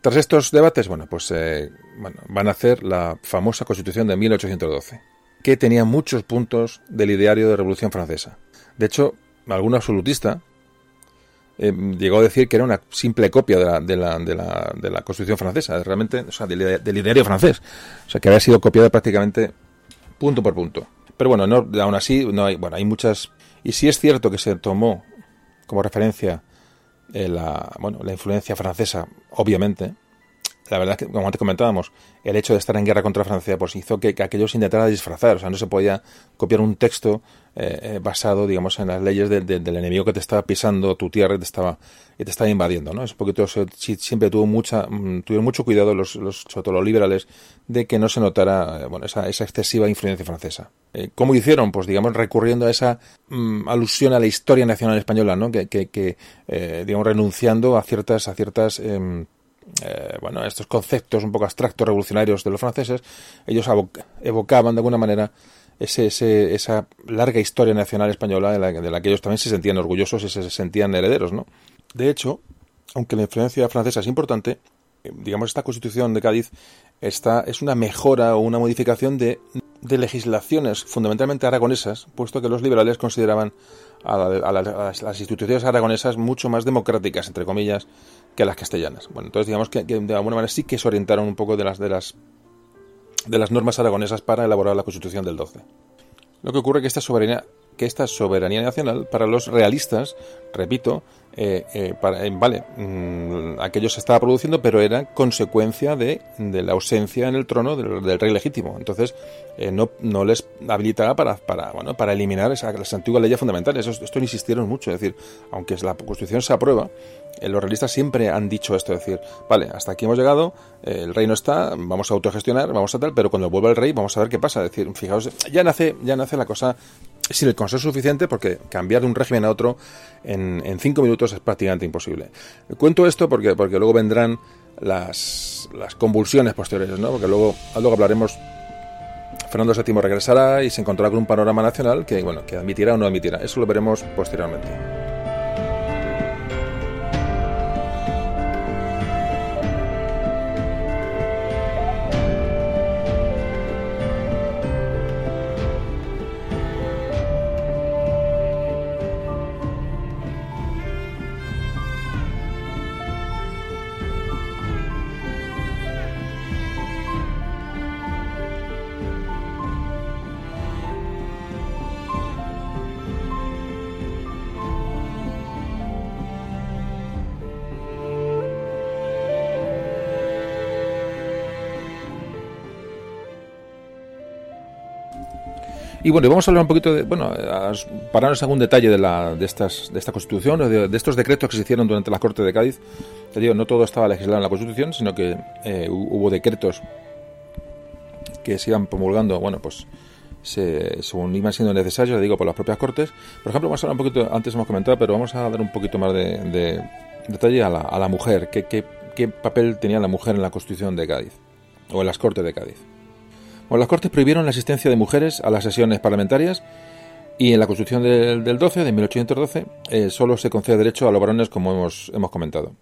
Tras estos debates, bueno, pues eh, bueno, van a hacer la famosa Constitución de 1812, que tenía muchos puntos del ideario de Revolución Francesa. De hecho, algún absolutista eh, llegó a decir que era una simple copia de la, de la, de Constitución francesa, realmente, o sea, del, del ideario francés. O sea, que había sido copiada prácticamente punto por punto. Pero bueno, no, aún así, no hay, bueno, hay muchas. Y sí es cierto que se tomó como referencia eh, la, bueno, la influencia francesa, obviamente, la verdad es que, como antes comentábamos, el hecho de estar en guerra contra Francia pues hizo que, que aquello se intentara disfrazar. O sea, no se podía copiar un texto eh, eh basado, digamos, en las leyes de, de, del enemigo que te estaba pisando tu tierra y te estaba, y te estaba invadiendo, ¿no? Es un poquito, siempre tuvo mucha, mm, tuvieron mucho cuidado los, los, liberales, de que no se notara, eh, bueno, esa, esa excesiva influencia francesa. Eh, ¿Cómo hicieron? Pues, digamos, recurriendo a esa mm, alusión a la historia nacional española, ¿no? Que, que, que eh, digamos, renunciando a ciertas, a ciertas, eh, eh, bueno, estos conceptos un poco abstractos revolucionarios de los franceses, ellos evocaban de alguna manera ese, esa larga historia nacional española de la, de la, que ellos también se sentían orgullosos y se sentían herederos, ¿no? De hecho, aunque la influencia francesa es importante, eh, digamos, esta constitución de Cádiz está, es una mejora o una modificación de, de legislaciones fundamentalmente aragonesas, puesto que los liberales consideraban a, la, a, la, a, las instituciones aragonesas mucho más democráticas, entre comillas, que las castellanas. Bueno, entonces digamos que, que, de alguna manera sí que se orientaron un poco de las, de las de las normas aragonesas para elaborar la Constitución del 12. Lo que ocurre es que esta soberanía, que esta soberanía nacional para los realistas, repito, eh, eh, para, eh, vale, mmm, aquello se estaba produciendo, pero era consecuencia de, la ausencia en el trono del, rey legítimo. Entonces, no, no, les habilitaba para, para, bueno, para eliminar esa, las antiguas leyes fundamentales. Esto, esto insistieron mucho, es decir, aunque la Constitución se aprueba, los realistas siempre han dicho esto, es decir, vale, hasta aquí hemos llegado, el rey no está, vamos a autogestionar, vamos a tal, pero cuando vuelva el rey vamos a ver qué pasa. Es decir, fijaos, ya nace, ya nace la cosa sin el consenso suficiente porque cambiar de un régimen a otro en, cinco minutos es prácticamente imposible. Cuento esto porque, porque luego vendrán las, las convulsiones posteriores, ¿no? Porque luego, luego hablaremos Fernando VII regresará y se encontrará con un panorama nacional que, bueno, que admitirá o no admitirá. Eso lo veremos posteriormente. Y bueno, vamos a hablar un poquito de, bueno, pararnos algún detalle de, la, de, estas, de esta Constitución, de, de, estos decretos que se hicieron durante la Corte de Cádiz. Te digo, no todo estaba legislado en la Constitución, sino que eh, hubo decretos que se iban promulgando, bueno, pues se, según iban siendo necesarios, le digo, por las propias Cortes. Por ejemplo, vamos a hablar un poquito, antes hemos comentado, pero vamos a dar un poquito más de, de detalle a la, a la mujer. ¿Qué, ¿Qué, qué papel tenía la mujer en la Constitución de Cádiz? O en las Cortes de Cádiz. Bueno, las Cortes prohibieron la asistencia de mujeres a las sesiones parlamentarias y en la Constitución del, del 12, de 1812, eh, solo se concede derecho a los varones, como hemos, hemos comentado.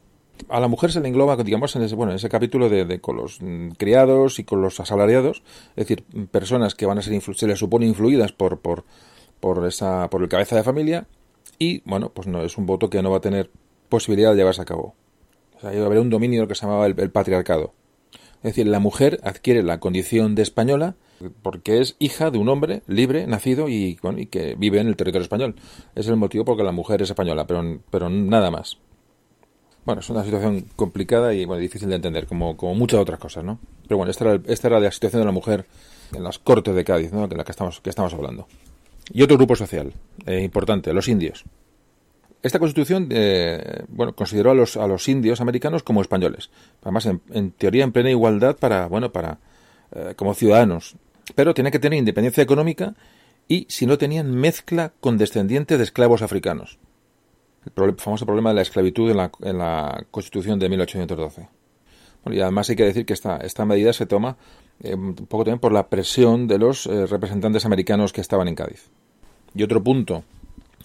A la mujer se le engloba, digamos, en ese, bueno, en ese capítulo de, con los criados y con los asalariados, es decir, personas que van a ser, se les supone influidas por, por, por, esa, por el cabeza de familia y, bueno, pues no es un voto que no va a tener posibilidad de llevarse a cabo. O sea, va a haber un dominio que se llamaba el patriarcado. Es decir, la mujer adquiere la condición de española porque es hija de un hombre libre, nacido y, y que vive en el territorio español. Es el motivo por que la mujer es española, pero, pero nada más. Bueno, es una situación complicada y bueno, difícil de entender, como, como muchas otras cosas, ¿no? Pero bueno, esta era, esta era la situación de la mujer en las cortes de Cádiz, ¿no? De la que estamos, que estamos hablando. Y otro grupo social eh, importante, los indios. Esta constitución, eh, bueno, consideró a los, a los indios americanos como españoles. Además, en, en teoría, en plena igualdad para, bueno, para, eh, como ciudadanos. Pero tienen que tener independencia económica y si no tenían mezcla con descendientes de esclavos africanos. El famoso problema de la esclavitud en la, en la Constitución de 1812. Bueno, y además hay que decir que esta, esta medida se toma eh, un poco también por la presión de los eh, representantes americanos que estaban en Cádiz. Y otro punto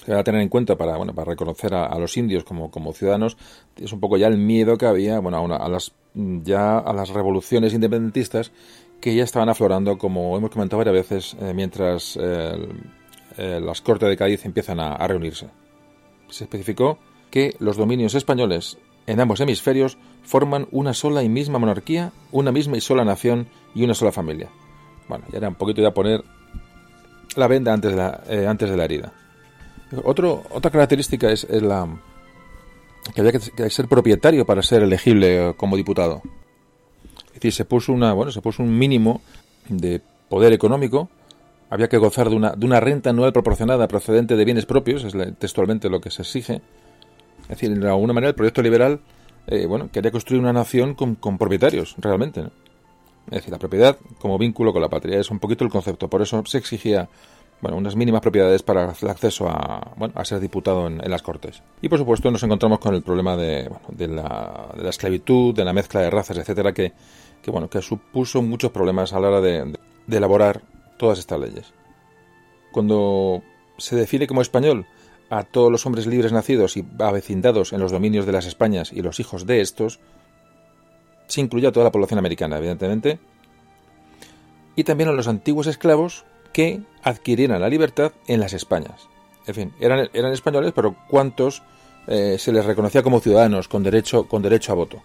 que a tener en cuenta para bueno para reconocer a, los indios como, como ciudadanos es un poco ya el miedo que había bueno a, a las ya a las revoluciones independentistas que ya estaban aflorando como hemos comentado varias veces eh, mientras eh, eh, las cortes de Cádiz empiezan a, reunirse se especificó que los dominios españoles en ambos hemisferios forman una sola y misma monarquía, una misma y sola nación y una sola familia. Bueno, ya era un poquito ya poner la venda antes de la, antes de la herida. Otro, otra característica es, la que había que, ser propietario para ser elegible eh, como diputado. Es decir, se puso una, bueno, se puso un mínimo de poder económico, había que gozar de una, de una renta anual proporcionada procedente de bienes propios, es textualmente lo que se exige. Es decir, de alguna manera el proyecto liberal, eh, bueno, quería construir una nación con, con propietarios, realmente. Es decir, la propiedad como vínculo con la patria es un poquito el concepto. Por eso se exigía bueno, unas mínimas propiedades para el acceso a, bueno, a ser diputado en, las Cortes. Y por supuesto nos encontramos con el problema de, de, la, de, la, esclavitud, de la mezcla de razas, etcétera, que, que, bueno, que supuso muchos problemas a la hora de, de elaborar todas estas leyes. Cuando se define como español a todos los hombres libres nacidos y avecindados en los dominios de las Españas y los hijos de estos, se incluye a toda la población americana, evidentemente, y también a los antiguos esclavos que adquirieran la libertad en las Españas. En fin, eran, eran españoles, pero ¿cuántos eh, se les reconocía como ciudadanos con derecho, con derecho a voto?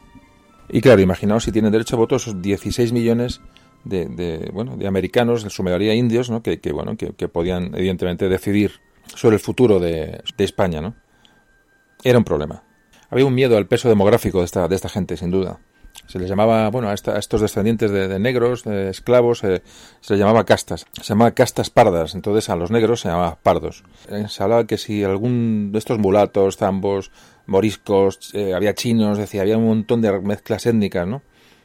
Y claro, imaginaos si tienen derecho a voto esos 16 millones de, bueno, de americanos, en su mayoría indios, ¿no? que, bueno, que, podían evidentemente decidir sobre el futuro de, de España. ¿no? Era un problema. Había un miedo al peso demográfico de esta, de esta gente, sin duda se les llamaba, bueno, a, estos descendientes de, negros, de esclavos, eh, se les llamaba castas. Se llamaba castas pardas, entonces a los negros se llamaba pardos. Eh, se hablaba que si algún de estos mulatos, zambos, moriscos, eh, había chinos, decía, había un montón de mezclas étnicas, ¿no?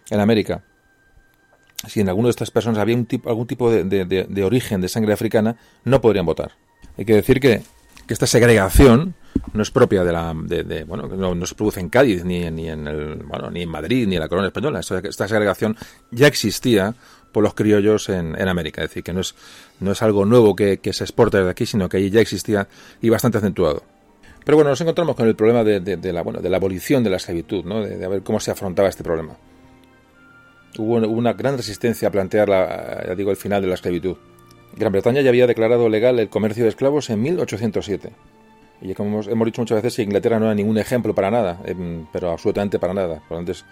En América. Si en alguno de estas personas había un algún tipo de, de origen de sangre africana, no podrían votar. Hay que decir que esta segregación no es propia de la de, bueno no, se produce en Cádiz ni, ni en el bueno ni en Madrid ni en la corona española. Esta, segregación ya existía por los criollos en, en, América. Es decir que no es no es algo nuevo que, se exporta desde aquí sino que allí ya existía y bastante acentuado. Pero bueno nos encontramos con el problema de, la bueno de la abolición de la esclavitud ¿no? de, ver cómo se afrontaba este problema. Hubo una gran resistencia a plantear la, ya digo el final de la esclavitud. Gran Bretaña ya había declarado legal el comercio de esclavos en 1807 y como hemos, dicho muchas veces, Inglaterra no era ningún ejemplo para nada, em, pero absolutamente para nada. Por antes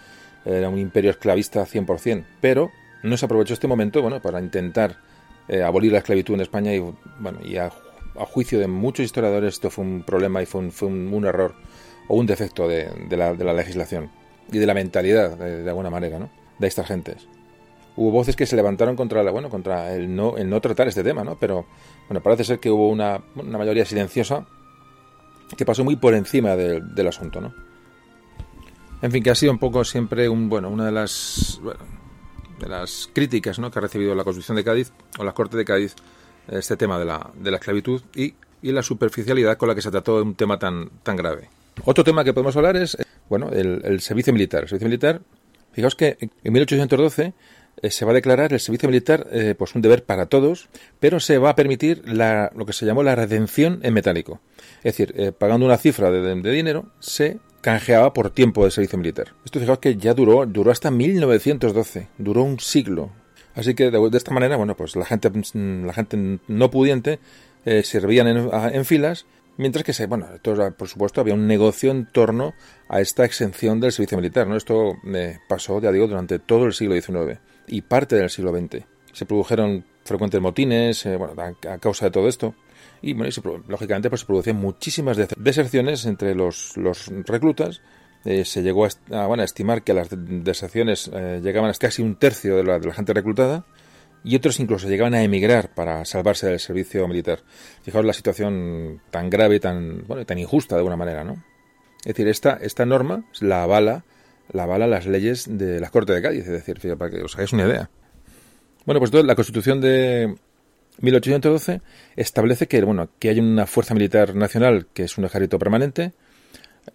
era un imperio esclavista 100%. Pero no se aprovechó este momento bueno, para intentar eh, abolir la esclavitud en España y, bueno, y a, juicio de muchos historiadores esto fue un problema y fue un, fue un, error o un defecto de, la, de, la, legislación y de la mentalidad, de, alguna manera, ¿no? de estas gentes. Hubo voces que se levantaron contra, la, bueno, contra el, no, el no tratar este tema, ¿no? pero bueno, parece ser que hubo una, una mayoría silenciosa que pasó muy por encima del asunto, ¿no? En fin, que ha sido un poco siempre un, bueno, una de las, de las críticas ¿no? que ha recibido la Constitución de Cádiz o la Corte de Cádiz este tema de la, de la esclavitud y, y, la superficialidad con la que se trató un tema tan, tan grave. Otro tema que podemos hablar es bueno, el, servicio militar. El servicio militar, fijaos que en 1812 eh, se va a declarar el servicio militar eh, pues un deber para todos, pero se va a permitir la, lo que se llamó la redención en metálico. Es decir, eh, pagando una cifra de, dinero, se canjeaba por tiempo de servicio militar. Esto fijaos que ya duró, duró hasta 1912, duró un siglo. Así que de, esta manera, bueno, pues la gente, la gente no pudiente servían en, en filas Mientras que, se, bueno, por supuesto, había un negocio en torno a esta exención del servicio militar. ¿no? Esto me pasó, ya digo, durante todo el siglo XIX y parte del siglo XX. Se produjeron frecuentes motines eh, bueno, a, causa de todo esto. Y, lógicamente pues, se producían muchísimas deserciones entre los, los reclutas. Eh, se llegó a, estimar que las deserciones eh, llegaban a casi un tercio de la, de la gente reclutada y otros incluso llegaban a emigrar para salvarse del servicio militar. Fijaos la situación tan grave, tan, bueno, tan injusta de alguna manera, ¿no? Es decir, esta, esta norma la avala, la avala las leyes de la Corte de Cádiz, es decir, para que os hagáis una idea. Bueno, pues entonces, la Constitución de 1812 establece que, bueno, que hay una fuerza militar nacional que es un ejército permanente,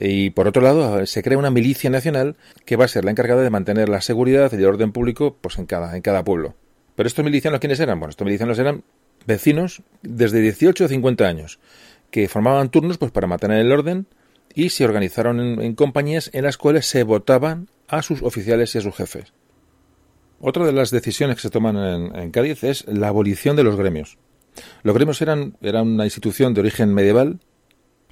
y por otro lado, se crea una milicia nacional que va a ser la encargada de mantener la seguridad y el orden público pues, en, cada, en cada pueblo. Pero estos milicianos, ¿quiénes eran? Bueno, estos milicianos eran vecinos desde 18 a 50 años, que formaban turnos pues para mantener el orden y se organizaron en, compañías en las cuales se votaban a sus oficiales y a sus jefes. Otra de las decisiones que se toman en, Cádiz es la abolición de los gremios. Los gremios eran, eran una institución de origen medieval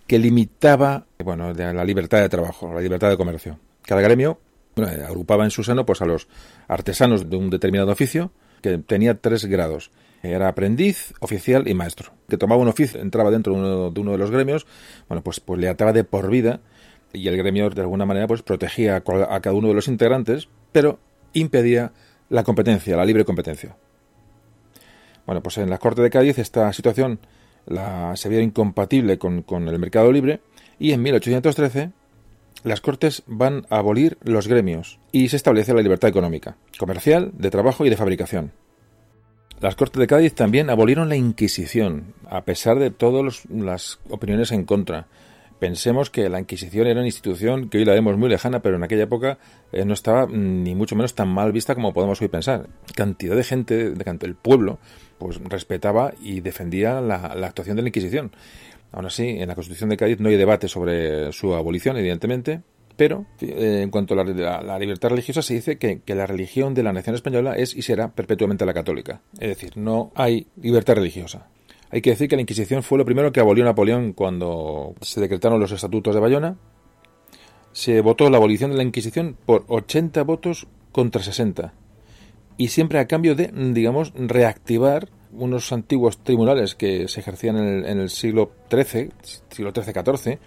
que limitaba bueno, la libertad de trabajo, la libertad de comercio. Cada gremio agrupaba en su seno pues, a los artesanos de un determinado oficio que tenía tres grados. Era aprendiz, oficial y maestro. Que tomaba un oficio, entraba dentro de uno, de, los gremios, bueno, pues, pues le ataba de por vida y el gremio de alguna manera pues protegía a cada uno de los integrantes, pero impedía la competencia, la libre competencia. Bueno, pues en la Corte de Cádiz esta situación la, se vio incompatible con, con el mercado libre y en 1813 las Cortes van a abolir los gremios y se establece la libertad económica, comercial, de trabajo y de fabricación. Las Cortes de Cádiz también abolieron la Inquisición, a pesar de todas las opiniones en contra. Pensemos que la Inquisición era una institución que hoy la vemos muy lejana, pero en aquella época eh, no estaba ni mucho menos tan mal vista como podemos hoy pensar. Cantidad de gente, del pueblo, pues respetaba y defendía la, la actuación de la Inquisición. Aún así, en la Constitución de Cádiz no hay debate sobre su abolición, evidentemente, pero eh, en cuanto a la, libertad religiosa se dice que, la religión de la nación española es y será perpetuamente la católica. Es decir, no hay libertad religiosa. Hay que decir que la Inquisición fue lo primero que abolió Napoleón cuando se decretaron los estatutos de Bayona. Se votó la abolición de la Inquisición por 80 votos contra 60. Y siempre a cambio de, digamos, reactivar unos antiguos tribunales que se ejercían en el, siglo XIII, siglo XIII-XIV,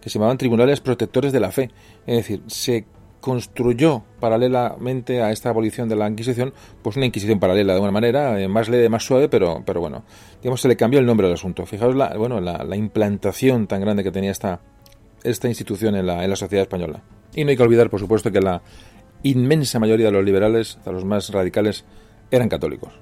que se llamaban tribunales protectores de la fe. Es decir, se construyó paralelamente a esta abolición de la Inquisición, pues una Inquisición paralela de alguna manera, eh, más leve, más suave, pero, pero bueno, digamos, se le cambió el nombre al asunto. Fijaos la, bueno, la, implantación tan grande que tenía esta, esta institución en la, en la sociedad española. Y no hay que olvidar, por supuesto, que la inmensa mayoría de los liberales, de los más radicales, eran católicos.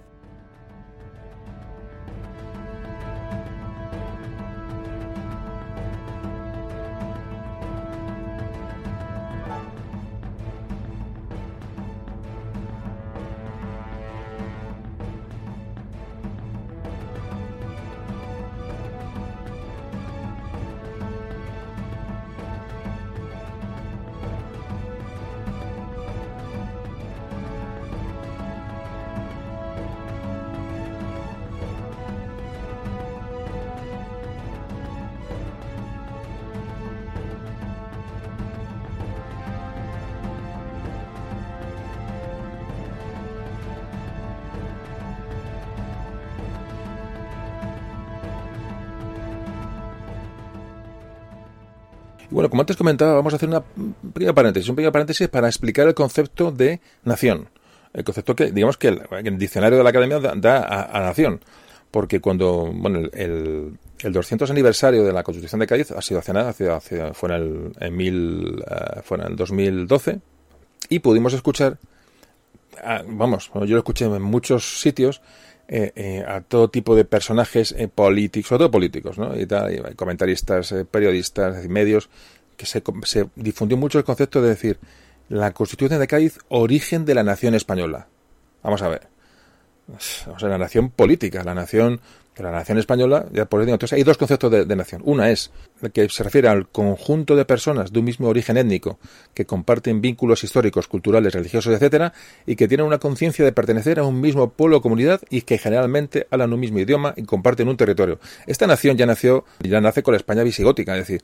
Comentaba, vamos a hacer una pequeña paréntesis, un pequeño paréntesis para explicar el concepto de nación. El concepto que, digamos que el, diccionario de la Academia da, a, nación. Porque cuando, bueno, el, el 200 aniversario de la Constitución de Cádiz ha sido hace nada, fue, en el, en mil, eh, fue en el 2012, y pudimos escuchar, ah, vamos, yo lo escuché en muchos sitios, eh, eh, a todo tipo de personajes eh, políticos, sobre todo políticos, ¿no? Y, tal, comentaristas, periodistas, medios, que se, se, difundió mucho el concepto de decir la Constitución de Cádiz, origen de la nación española. Vamos a ver. O sea, la nación política, la nación la nación española, ya por entonces hay dos conceptos de, nación. Una es que se refiere al conjunto de personas de un mismo origen étnico que comparten vínculos históricos, culturales, religiosos, etcétera, y que tienen una conciencia de pertenecer a un mismo pueblo o comunidad y que generalmente hablan un mismo idioma y comparten un territorio. Esta nación ya nació, ya nace con la España visigótica, es decir,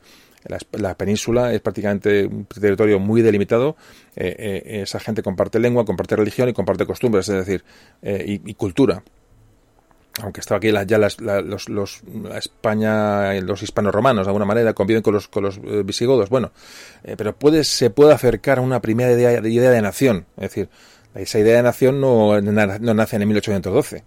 la, península es prácticamente un territorio muy delimitado. Eh, eh, esa gente comparte lengua, comparte religión y comparte costumbres, es decir, eh, y cultura aunque estaba aquí ya las, los, los, la España, los hispano-romanos de alguna manera conviven con los, con los eh, visigodos, bueno, eh, pero puede, se puede acercar a una primera idea, idea de nación, es decir, esa idea de nación no, no nace en 1812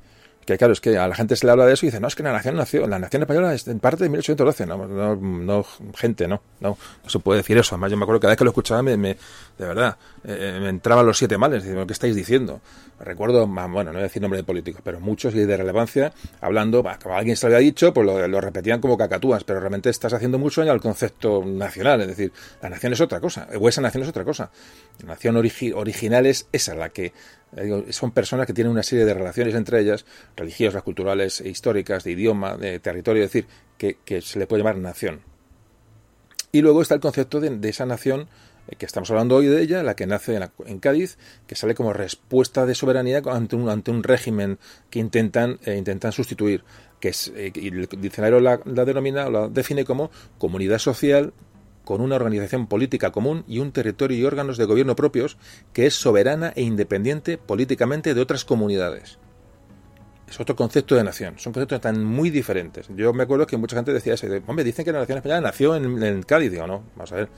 que claro, es que a la gente se le habla de eso y dice, no, es que la nación nació, la nación española es en parte de 1812, no, no, no gente, no, no, no se puede decir eso, además yo me acuerdo que cada vez que lo escuchaba me, me de verdad, eh, me entraban los siete males, digo, ¿qué estáis diciendo? Recuerdo, bueno, no voy a decir nombre de políticos, pero muchos y de relevancia, hablando, como alguien se lo había dicho, pues lo, repetían como cacatúas, pero realmente estás haciendo mucho daño al concepto nacional, es decir, la nación es otra cosa, o esa nación es otra cosa. La nación original es esa, la que son personas que tienen una serie de relaciones entre ellas, religiosas, culturales, e históricas, de idioma, de territorio, es decir, que, se le puede llamar nación. Y luego está el concepto de, esa nación eh, que estamos hablando hoy de ella, la que nace en, Cádiz, que sale como respuesta de soberanía ante un, ante un régimen que intentan, eh, intentan sustituir. que es, eh, y el diccionario la, la denomina, la define como comunidad social con una organización política común y un territorio y órganos de gobierno propios que es soberana e independiente políticamente de otras comunidades. Es otro concepto de nación, son conceptos tan muy diferentes. Yo me acuerdo que mucha gente decía eso, hombre, dicen que la nación española nació en, en Cádiz, digo, no, vamos a ver.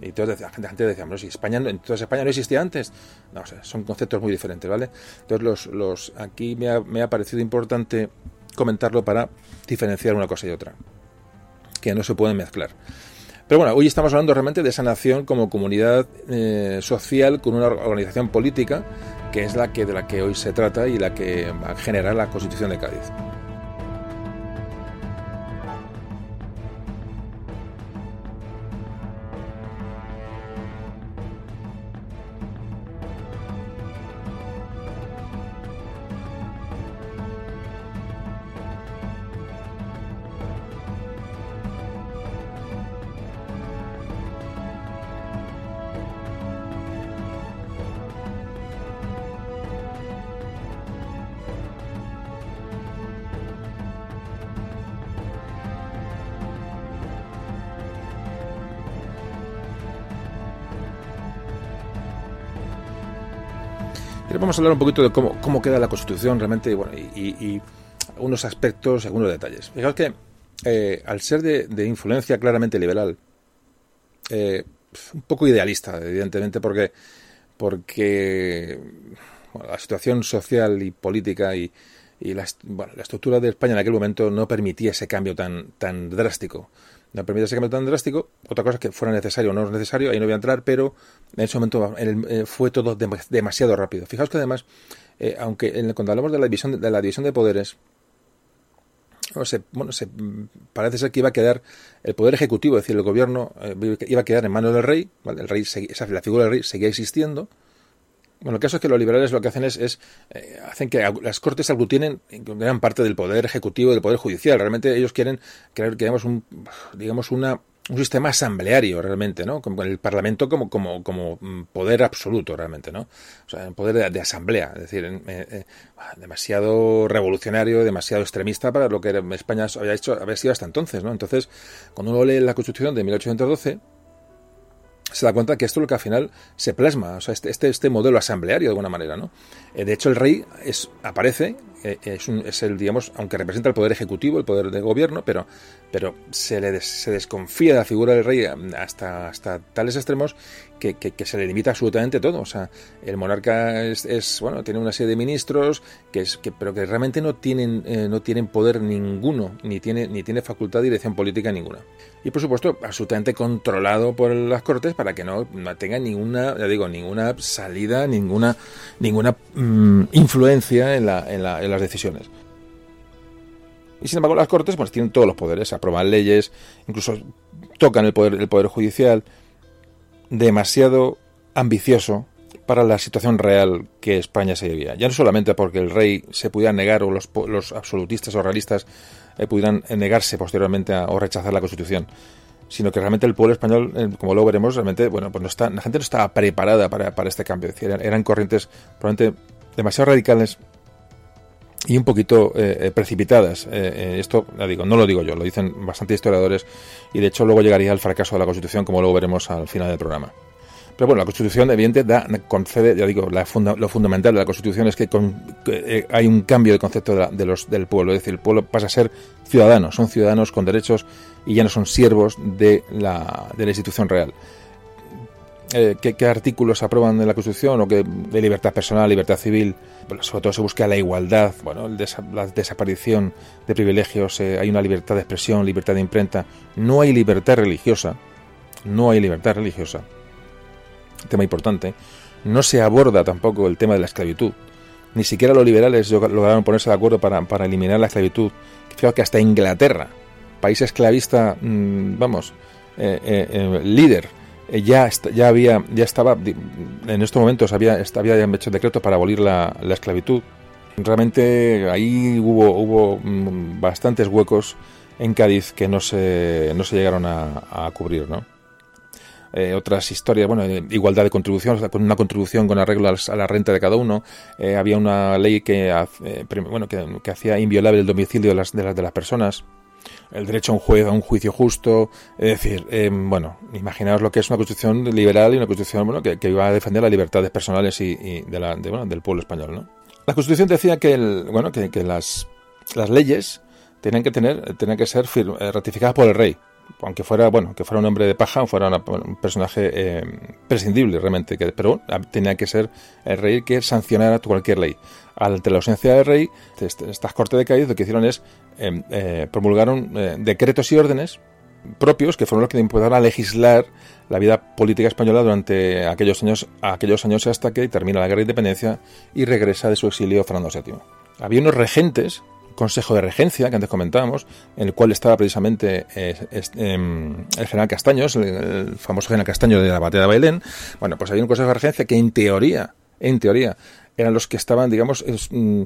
Y entonces la gente, decía, bueno, si España, no, entonces España no existía antes. No, o son conceptos muy diferentes, ¿vale? Entonces los, los, aquí me ha, me ha parecido importante comentarlo para diferenciar una cosa y otra, que no se pueden mezclar. Pero bueno, hoy estamos hablando realmente de esa nación como comunidad eh, social con una organización política que es la que de la que hoy se trata y la que va a generar la Constitución de Cádiz. A hablar un poquito de cómo, cómo queda la Constitución realmente bueno, y, y, unos aspectos, algunos detalles. Fijaos que eh, al ser de, influencia claramente liberal, eh, un poco idealista, evidentemente, porque, porque la situación social y política y, y la, la, estructura de España en aquel momento no permitía ese cambio tan, tan drástico no permite ese cambio tan drástico. Otra cosa es que fuera necesario o no es necesario, ahí no voy a entrar, pero en ese momento eh, fue todo demasiado rápido. Fijaos que además, eh, aunque en, cuando hablamos de la división de, la división de poderes, bueno, se, parece ser que iba a quedar el poder ejecutivo, es decir, el gobierno eh, iba a quedar en manos del rey, el rey la figura del rey seguía existiendo, bueno, el caso es que los liberales lo que hacen es, es eh, hacen que las cortes aglutinen gran parte del poder ejecutivo y del poder judicial. Realmente ellos quieren crear, digamos, un, digamos, una, un sistema asambleario realmente, ¿no? Como el Parlamento como, como, como poder absoluto realmente, ¿no? O sea, un poder de, de asamblea, es decir, eh, eh, demasiado revolucionario, demasiado extremista para lo que España había hecho, había sido hasta entonces, ¿no? Entonces, cuando uno lee la Constitución de 1812, se da cuenta que esto es lo que al final se plasma, o sea, este, este, este modelo asambleario de alguna manera, ¿no? Eh, de hecho, el rey es, aparece, eh, es, un, es, el, digamos, aunque representa el poder ejecutivo, el poder de gobierno, pero, pero se le des, se desconfía de la figura del rey hasta, hasta tales extremos que, se le limita absolutamente todo. O sea, el monarca es, es bueno, tiene una serie de ministros, que es, que, pero que realmente no tienen, eh, no tienen poder ninguno, ni tiene, ni tiene facultad de dirección política ninguna. Y por supuesto, absolutamente controlado por las cortes para que no, no tenga ninguna, ya digo, ninguna salida, ninguna, ninguna mmm, influencia en, la, en, la, en las decisiones. Y sin embargo, las Cortes pues, tienen todos los poderes, aprueban leyes, incluso tocan el poder, el poder judicial, demasiado ambicioso para la situación real que España se vivía. Ya no solamente porque el rey se pudiera negar o los, los absolutistas o realistas eh, pudieran negarse posteriormente o rechazar la Constitución, sino que realmente el pueblo español, eh, como luego veremos, realmente, bueno, pues no está, la gente no estaba preparada para, para este cambio. Es eran, eran corrientes probablemente demasiado radicales y un poquito eh, precipitadas. Eh, eh, esto, ya digo, no lo digo yo, lo dicen bastantes historiadores y de hecho luego llegaría al fracaso de la Constitución, como luego veremos al final del programa. Pero bueno, la Constitución, evidentemente, da, concede, ya digo, la lo fundamental de la Constitución es que, con, que eh, hay un cambio de concepto de, la, de, los, del pueblo. Es decir, el pueblo pasa a ser ciudadano, son ciudadanos con derechos y ya no son siervos de la, de la institución real. Eh, ¿qué, ¿qué, artículos aprueban de la Constitución o que de libertad personal, libertad civil? Sobre todo se busca la igualdad, bueno, desa la desaparición de privilegios, eh, hay una libertad de expresión, libertad de imprenta. No hay libertad religiosa, no hay libertad religiosa tema importante, no se aborda tampoco el tema de la esclavitud. Ni siquiera los liberales lograron ponerse de acuerdo para, eliminar la esclavitud. Fijaos que hasta Inglaterra, país esclavista, mmm, vamos, eh, líder, ya, ya había, ya estaba, en estos momentos había, había hecho decreto para abolir la, la esclavitud. Realmente ahí hubo, hubo mm, bastantes huecos en Cádiz que no se, no se llegaron a, cubrir, ¿no? eh, otras historias, bueno, igualdad de contribución, con una contribución con arreglo a la renta de cada uno. había una ley que, bueno, que, hacía inviolable el domicilio de las, de las, de las personas el derecho a un juez, a un juicio justo, es decir, bueno, imaginaos lo que es una constitución liberal y una constitución bueno, que, que iba a defender las libertades personales y, de la, bueno, del pueblo español, ¿no? La Constitución decía que, el, bueno, que, las, las leyes tenían que tener, tenían que ser eh, ratificadas por el rey, aunque fuera, bueno, que fuera un hombre de paja fuera un personaje eh, prescindible realmente, que, pero tenía que ser el rey que sancionara cualquier ley. Ante la ausencia del rey, estas cortes de Cádiz lo que hicieron es em, eh, promulgaron decretos y órdenes propios que fueron los que empezaron a legislar la vida política española durante aquellos años, aquellos años hasta que termina la guerra de independencia y regresa de su exilio Fernando VII. Había unos regentes, consejo de regencia que antes comentábamos, en el cual estaba precisamente em, el general Castaños, el, famoso general Castaños de la batalla de Bailén. Bueno, pues había un consejo de regencia que en teoría, en teoría, eran los que estaban, digamos, mm,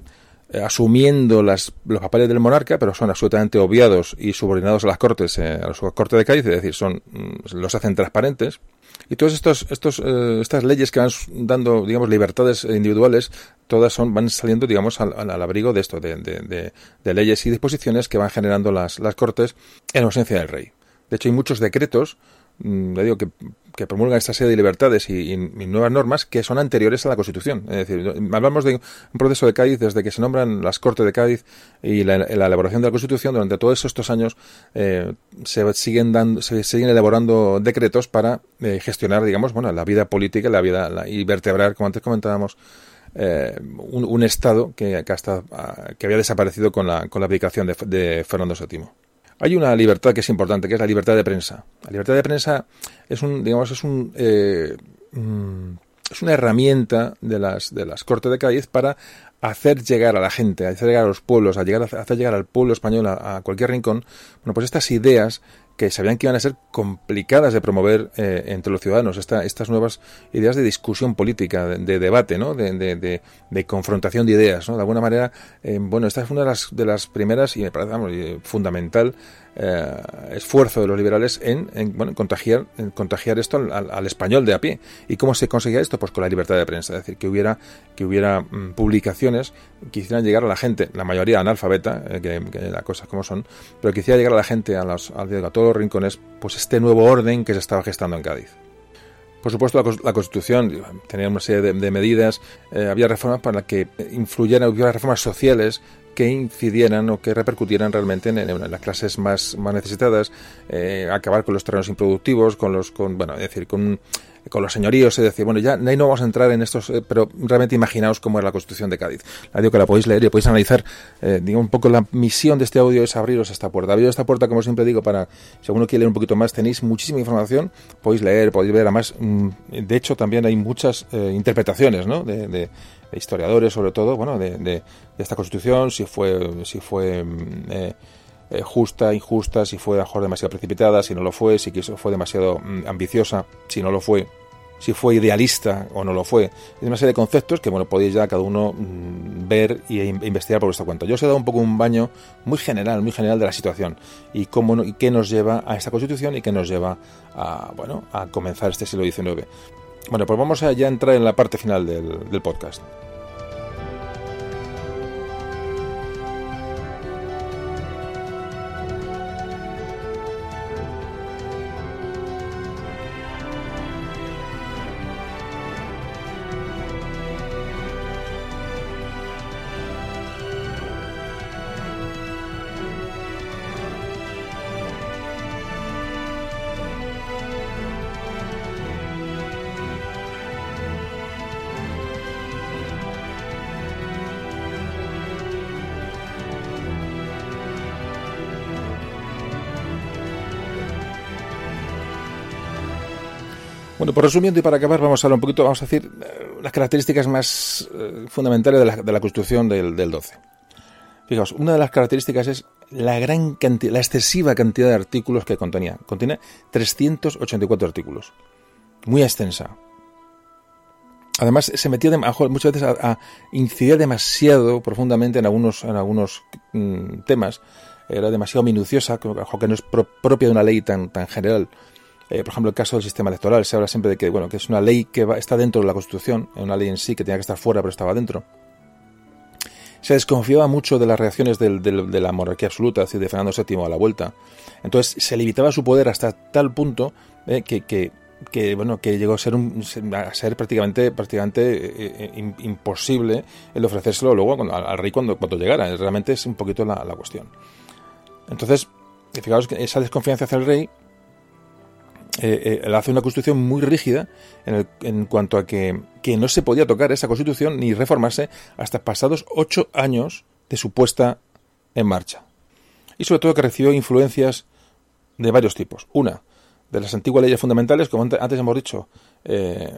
eh, asumiendo las, los papeles del monarca, pero son absolutamente obviados y subordinados a las cortes, eh, a las cortes de Cádiz, es decir, son mm, los hacen transparentes. Y todas estos, estos, eh, estas leyes que van dando, digamos, libertades individuales, todas son, van saliendo, digamos, al, al abrigo de esto, de, de, de, leyes y disposiciones que van generando las, las cortes en ausencia del rey. De hecho, hay muchos decretos, mm, le digo que que promulgan esta serie de libertades y, nuevas normas que son anteriores a la Constitución. Es decir, hablamos de un proceso de Cádiz desde que se nombran las Cortes de Cádiz y la, elaboración de la Constitución. Durante todos estos años eh, se siguen dando, se siguen elaborando decretos para eh, gestionar, digamos, bueno, la vida política, la vida y vertebrar, como antes comentábamos, eh, un, Estado que, que, hasta, que había desaparecido con la, con la aplicación de, de Fernando VII. Hay una libertad que es importante, que es la libertad de prensa. La libertad de prensa es un, digamos, es un, eh, mm, es una herramienta de las, de las Cortes de Cádiz para hacer llegar a la gente, hacer llegar a los pueblos, a hacer llegar al pueblo español a, a, cualquier rincón, bueno, pues estas ideas que sabían que iban a ser complicadas de promover eh, entre los ciudadanos, esta, estas nuevas ideas de discusión política, de, debate, ¿no? De, de, de, confrontación de ideas. ¿no? De alguna manera, eh, bueno, esta es una de las, de las primeras y me parece fundamental eh, esfuerzo de los liberales en, bueno, contagiar, en contagiar esto al, español de a pie. ¿Y cómo se conseguía esto? Pues con la libertad de prensa, es decir, que hubiera, que hubiera mm, publicaciones que hicieran llegar a la gente, la mayoría analfabeta, eh, que, las cosas como son, pero que hiciera llegar a la gente, a, los, a, todos los rincones, pues este nuevo orden que se estaba gestando en Cádiz. Por supuesto, la, Constitución tenía una serie de, medidas, eh, había reformas para que influyeran, hubiera reformas sociales que incidieran o que repercutieran realmente en, las clases más, más necesitadas, eh, acabar con los terrenos improductivos, con los, con, bueno, es decir, con, con los señoríos, es decir, bueno, ya no vamos a entrar en estos, eh, pero realmente imaginaos cómo era la Constitución de Cádiz. La digo que la podéis leer y podéis analizar, eh, digo, un poco la misión de este audio es abriros esta puerta. Abriros esta puerta, como siempre digo, para, si alguno quiere leer un poquito más, tenéis muchísima información, podéis leer, podéis ver, además, mm, de hecho también hay muchas interpretaciones, ¿no? de historiadores sobre todo, bueno, de, de, esta constitución, si fue, si fue mm, eh, eh, justa, injusta, si fue a mejor demasiado precipitada, si no lo fue, si fue demasiado mm, ambiciosa, si no lo fue, si fue idealista o no lo fue. Es una serie de conceptos que bueno podéis ya cada uno mm, ver e investigar por vuestra cuenta. Yo os he dado un poco un baño muy general, muy general de la situación y cómo y qué nos lleva a esta constitución y qué nos lleva a bueno a comenzar este siglo XIX. Bueno, pues vamos a ya entrar en la parte final del podcast. Bueno, por resumiendo y para acabar, vamos a hablar un poquito, vamos a decir eh, las características más eh, fundamentales de la, de la Constitución del, del, 12. Fijaos, una de las características es la gran cantidad, la excesiva cantidad de artículos que contenía. Contiene 384 artículos. Muy extensa. Además, se metía muchas veces a, incidir demasiado profundamente en algunos, en algunos mm, temas. Era demasiado minuciosa, que no es propia de una ley tan, tan general por ejemplo, el caso del sistema electoral, se habla siempre de que, bueno, que es una ley que está dentro de la Constitución, una ley en sí que tenía que estar fuera, pero estaba dentro se desconfiaba mucho de las reacciones de la monarquía absoluta, es decir, de Fernando VII a la vuelta. Entonces se limitaba su poder hasta tal punto eh, que, bueno, que llegó a ser, un, a ser prácticamente, eh, eh, imposible el ofrecérselo luego al, rey cuando, cuando llegara. Realmente es un poquito la, la cuestión. Entonces, fijaos que esa desconfianza hacia el rey eh, él hace una constitución muy rígida en, en cuanto a que, que, no se podía tocar esa constitución ni reformarse hasta pasados ocho años de su puesta en marcha. Y sobre todo que recibió influencias de varios tipos. Una, de las antiguas leyes fundamentales, como antes hemos dicho, eh,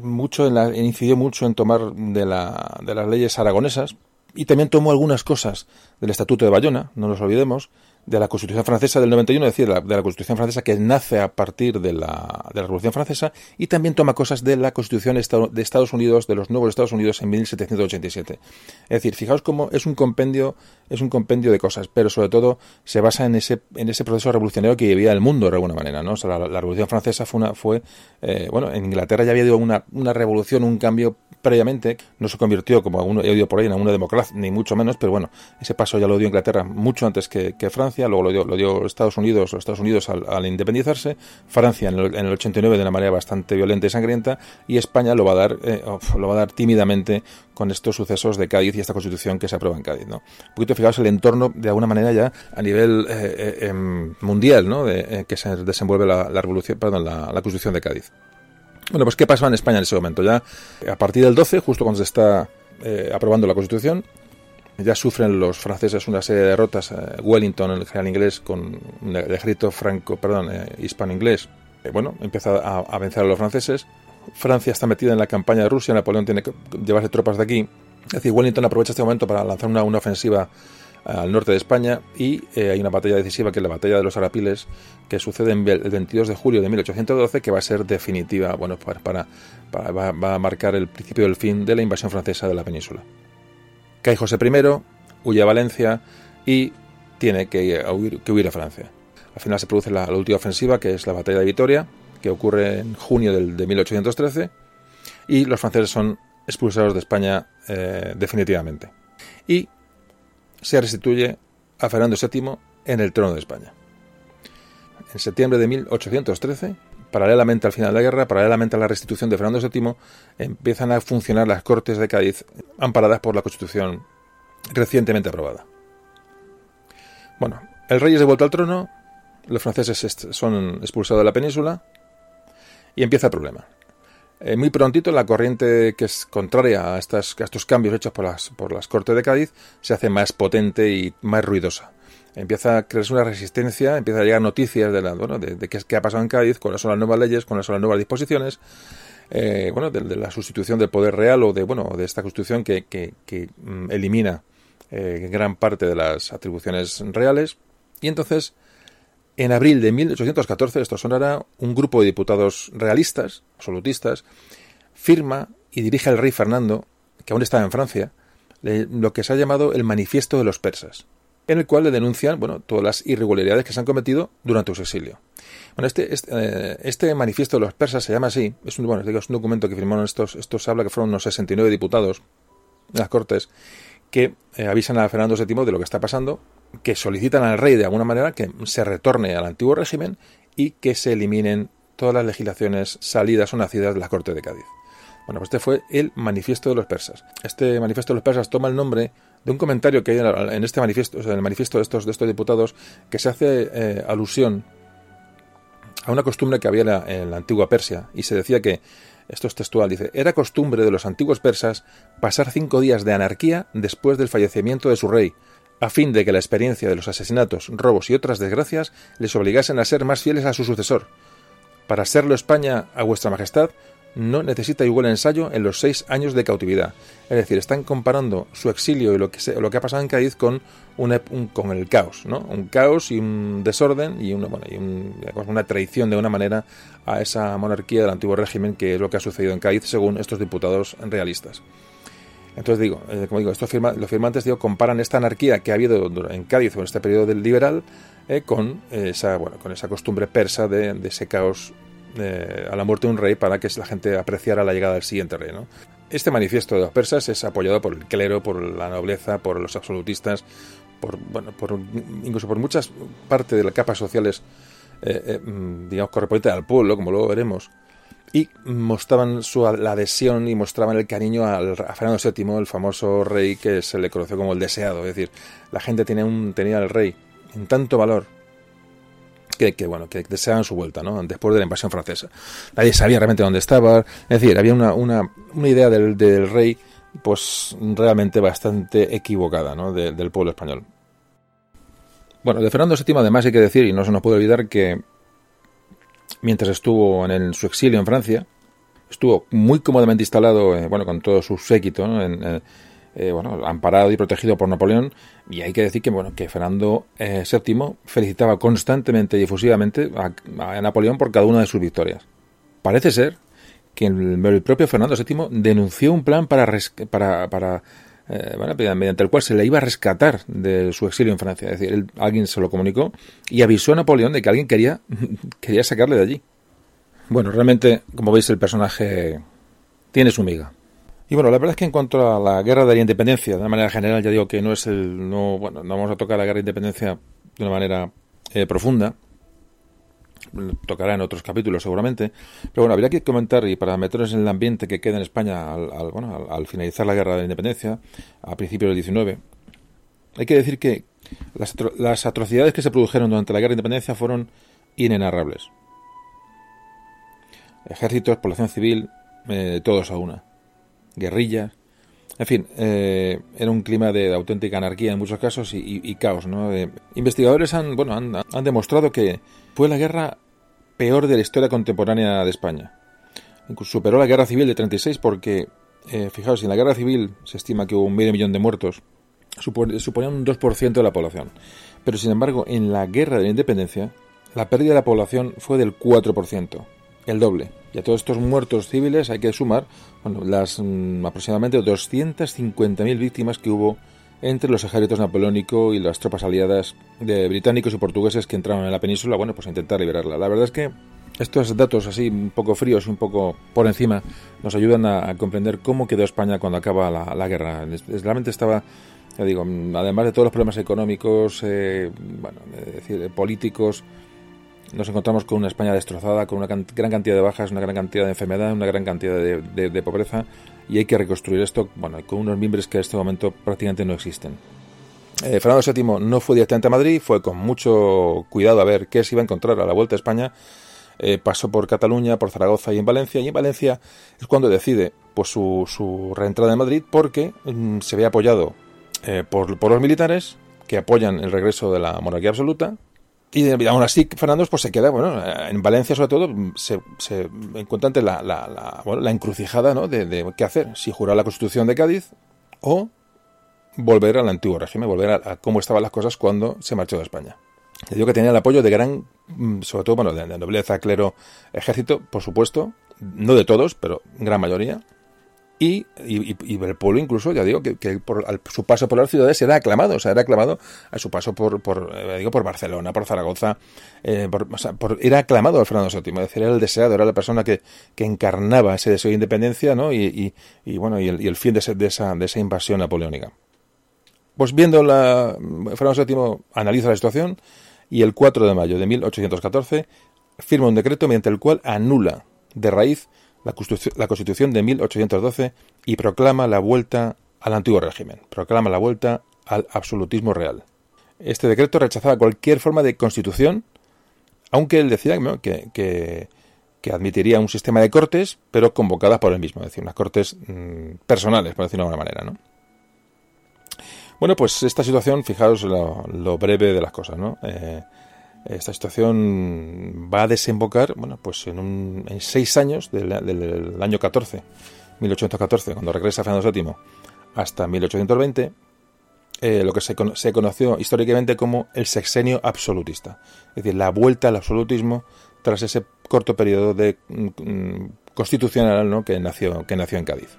mucho en la, incidió mucho en tomar de, la, de las leyes aragonesas y también tomó algunas cosas del Estatuto de Bayona, no nos olvidemos, de la Constitución francesa del 91, es decir, de la, de la Constitución francesa que nace a partir de la, de la, Revolución Francesa y también toma cosas de la Constitución de Estados Unidos, de los nuevos Estados Unidos en 1787. Es decir, fijaos cómo es un compendio, es un compendio de cosas, pero sobre todo se basa en ese, en ese proceso revolucionario que vivía el mundo de alguna manera, ¿no? O sea, la, la Revolución Francesa fue una, fue, eh, bueno, en Inglaterra ya había habido una, una revolución, un cambio previamente, no se convirtió, como uno, he oído por ahí, en una democracia, ni mucho menos, pero bueno, ese paso ya lo dio Inglaterra mucho antes que Francia luego lo dio, lo Estados Unidos, los Estados Unidos al, independizarse, Francia en el, en el, 89 de una manera bastante violenta y sangrienta, y España lo va a dar, eh, lo va a dar tímidamente con estos sucesos de Cádiz y esta constitución que se aprueba en Cádiz. Un poquito fijaos el entorno de alguna manera ya a nivel eh, eh, em, mundial ¿no? de, que se desenvuelve la, revolución, perdón, la, constitución de Cádiz. Bueno, pues ¿qué pasó en España en ese momento? Ya a partir del 12, justo cuando se está aprobando la Constitución, ya sufren los franceses una serie de derrotas. Eh, Wellington, el general inglés, con el ejército franco, perdón, eh, hispano-inglés, eh, bueno, empieza a, vencer a los franceses. Francia está metida en la campaña de Rusia, Napoleón tiene que llevarse tropas de aquí. Es decir, Wellington aprovecha este momento para lanzar una, una ofensiva al norte de España y hay una batalla decisiva que es la batalla de los Arapiles que sucede en el 22 de julio de 1812 que va a ser definitiva, bueno, para, para, va, a marcar el principio del fin de la invasión francesa de la península. Cae José I, huye a Valencia y tiene que huir, a Francia. Al final se produce la, la, última ofensiva, que es la batalla de Vitoria, que ocurre en junio del, de 1813, y los franceses son expulsados de España eh, definitivamente. Y se restituye a Fernando VII en el trono de España. En septiembre de 1813, paralelamente al final de la guerra, paralelamente a la restitución de Fernando VII, empiezan a funcionar las Cortes de Cádiz amparadas por la Constitución recientemente aprobada. Bueno, el rey es de vuelta al trono, los franceses son expulsados de la península y empieza el problema. Eh, muy prontito la corriente que es contraria a, a estos cambios hechos por las, por las Cortes de Cádiz se hace más potente y más ruidosa empieza a crearse una resistencia, empieza a llegar noticias de, la, bueno, de, de qué, ha pasado en Cádiz, cuáles son las nuevas leyes, cuáles son las nuevas disposiciones, eh, bueno, de, la sustitución del poder real o de, bueno, de esta constitución que mm, elimina eh, gran parte de las atribuciones reales. Y entonces, en abril de 1814, esto sonará, un grupo de diputados realistas, absolutistas, firma y dirige al rey Fernando, que aún estaba en Francia, lo que se ha llamado el Manifiesto de los Persas en el cual le denuncian bueno, todas las irregularidades que se han cometido durante su exilio. Bueno, este, este, eh, este, manifiesto de los persas se llama así, es un, bueno, es un documento que firmaron estos, estos habla que fueron unos 69 diputados de las Cortes que eh, avisan a Fernando VII de lo que está pasando, que solicitan al rey de alguna manera que se retorne al antiguo régimen y que se eliminen todas las legislaciones salidas o nacidas de la Corte de Cádiz. Bueno, pues este fue el manifiesto de los persas. Este manifiesto de los persas toma el nombre de un comentario que hay en este manifiesto, en el manifiesto de estos, de estos diputados, que se hace eh, alusión a una costumbre que había en la, en la, antigua Persia, y se decía que, esto es textual, dice, era costumbre de los antiguos persas pasar cinco días de anarquía después del fallecimiento de su rey, a fin de que la experiencia de los asesinatos, robos y otras desgracias les obligasen a ser más fieles a su sucesor. Para serlo España a vuestra majestad, no necesita igual ensayo en los seis años de cautividad. Es decir, están comparando su exilio y lo que, se, lo que ha pasado en Cádiz con, un, con el caos, ¿no? Un caos y un desorden y, una, bueno, una traición de una manera a esa monarquía del antiguo régimen que es lo que ha sucedido en Cádiz según estos diputados realistas. Entonces digo, eh, como digo, estos los firmantes digo, comparan esta anarquía que ha habido en Cádiz en este periodo del liberal eh, con esa bueno con esa costumbre persa de ese caos eh, a la muerte de un rey para que la gente apreciara la llegada del siguiente rey. ¿no? Este manifiesto de los persas es apoyado por el clero, por la nobleza, por los absolutistas, por, bueno, por, incluso por muchas partes de las capas sociales, eh, eh, mm, digamos, correspondientes al pueblo, como luego veremos, y mostraban su, la adhesión y mostraban el cariño al, a Fernando VII, el famoso rey que se le conoció como el deseado. Es decir, la gente tenía, un, tenía al rey en tanto valor que, bueno, que deseaban su vuelta, ¿no? Después de la invasión francesa. Nadie sabía realmente dónde estaba. Es decir, había una, una, una idea del, del, rey, pues realmente bastante equivocada, ¿no? del pueblo español. Bueno, de Fernando VII además hay que decir, y no se nos puede olvidar, que mientras estuvo en, su exilio en Francia, estuvo muy cómodamente instalado, eh, bueno, con todo su séquito, ¿no? en, eh, eh, bueno, amparado y protegido por Napoleón. Y hay que decir que, bueno, que Fernando eh, VII felicitaba constantemente y efusivamente a, Napoleón por cada una de sus victorias. Parece ser que el, propio Fernando VII denunció un plan para, para, para eh, mediante el cual se le iba a rescatar de su exilio en Francia. Es decir, alguien se lo comunicó y avisó a Napoleón de que alguien quería, quería sacarle de allí. Bueno, realmente, como veis, el personaje tiene su miga. Y bueno, la verdad es que en cuanto a la guerra de la independencia, de una manera general, ya digo que no es el. No, bueno, no vamos a tocar la guerra de independencia de una manera eh, profunda. Tocará en otros capítulos seguramente. Pero bueno, habría que comentar, y para meternos en el ambiente que queda en España al, bueno, al, finalizar la guerra de la independencia, a principios del 19, hay que decir que las, las atrocidades que se produjeron durante la guerra de independencia fueron inenarrables. Ejércitos, población civil, eh, todos a una guerrillas. En fin, eh, era un clima de, auténtica anarquía en muchos casos y, caos. ¿no? Eh, investigadores han, bueno, han, demostrado que fue la guerra peor de la historia contemporánea de España. Superó la guerra civil de 36 porque, eh, fijaos, en la guerra civil se estima que hubo un medio millón de muertos, suponía un 2% de la población. Pero sin embargo, en la guerra de la independencia, la pérdida de la población fue del 4%, el doble. Y a todos estos muertos civiles hay que sumar bueno, las mm, aproximadamente 250.000 víctimas que hubo entre los ejércitos napoleónicos y las tropas aliadas de británicos y portugueses que entraron en la península, bueno, pues a intentar liberarla. La verdad es que estos datos así un poco fríos, un poco por encima, nos ayudan a, comprender cómo quedó España cuando acaba la, guerra. Realmente estaba, ya digo, además de todos los problemas económicos, eh, bueno, decir, políticos, nos encontramos con una España destrozada, con una gran cantidad de bajas, una gran cantidad de enfermedad, una gran cantidad de, pobreza y hay que reconstruir esto bueno, con unos miembros que en este momento prácticamente no existen. Eh, Fernando VII no fue directamente a Madrid, fue con mucho cuidado a ver qué se iba a encontrar a la vuelta a España. Eh, pasó por Cataluña, por Zaragoza y en Valencia. Y en Valencia es cuando decide pues, su, su reentrada en Madrid porque mm, se ve apoyado eh, por los militares que apoyan el regreso de la monarquía absoluta, y aún así, Fernando pues se queda, bueno, en Valencia sobre todo, se, se encuentra ante la, la, la, bueno, la encrucijada ¿no? de, qué hacer, si jurar la Constitución de Cádiz o volver al antiguo régimen, volver a, cómo estaban las cosas cuando se marchó de España. Le digo que tenía el apoyo de gran, mm, sobre todo, bueno, de, de nobleza, clero, ejército, por supuesto, no de todos, pero gran mayoría, y, el pueblo incluso, ya digo, que, por su paso por las ciudades era aclamado, o sea, era aclamado a su paso por, por eh, digo, por Barcelona, por Zaragoza, eh, sea, era aclamado al Fernando VII, es decir, era el deseado, era la persona que, que encarnaba ese deseo de independencia, ¿no? Y, bueno, y el, fin de, de, esa, de esa invasión napoleónica. Pues viendo la, Fernando VII analiza la situación y el 4 de mayo de 1814 firma un decreto mediante el cual anula de raíz la, Constitución de 1812 y proclama la vuelta al antiguo régimen, proclama la vuelta al absolutismo real. Este decreto rechazaba cualquier forma de constitución, aunque él decía que, que, admitiría un sistema de cortes, pero convocadas por él mismo, es decir, unas cortes mm, personales, por decirlo de alguna manera. ¿no? Bueno, pues esta situación, fijaos lo, breve de las cosas, ¿no? Eh, esta situación va a desembocar, bueno, pues en, un, en seis años del, año 14, 1814, cuando regresa Fernando VII, hasta 1820, eh, lo que se, se, conoció históricamente como el sexenio absolutista, es decir, la vuelta al absolutismo tras ese corto periodo de mm, constitucional ¿no? que nació que nació en Cádiz.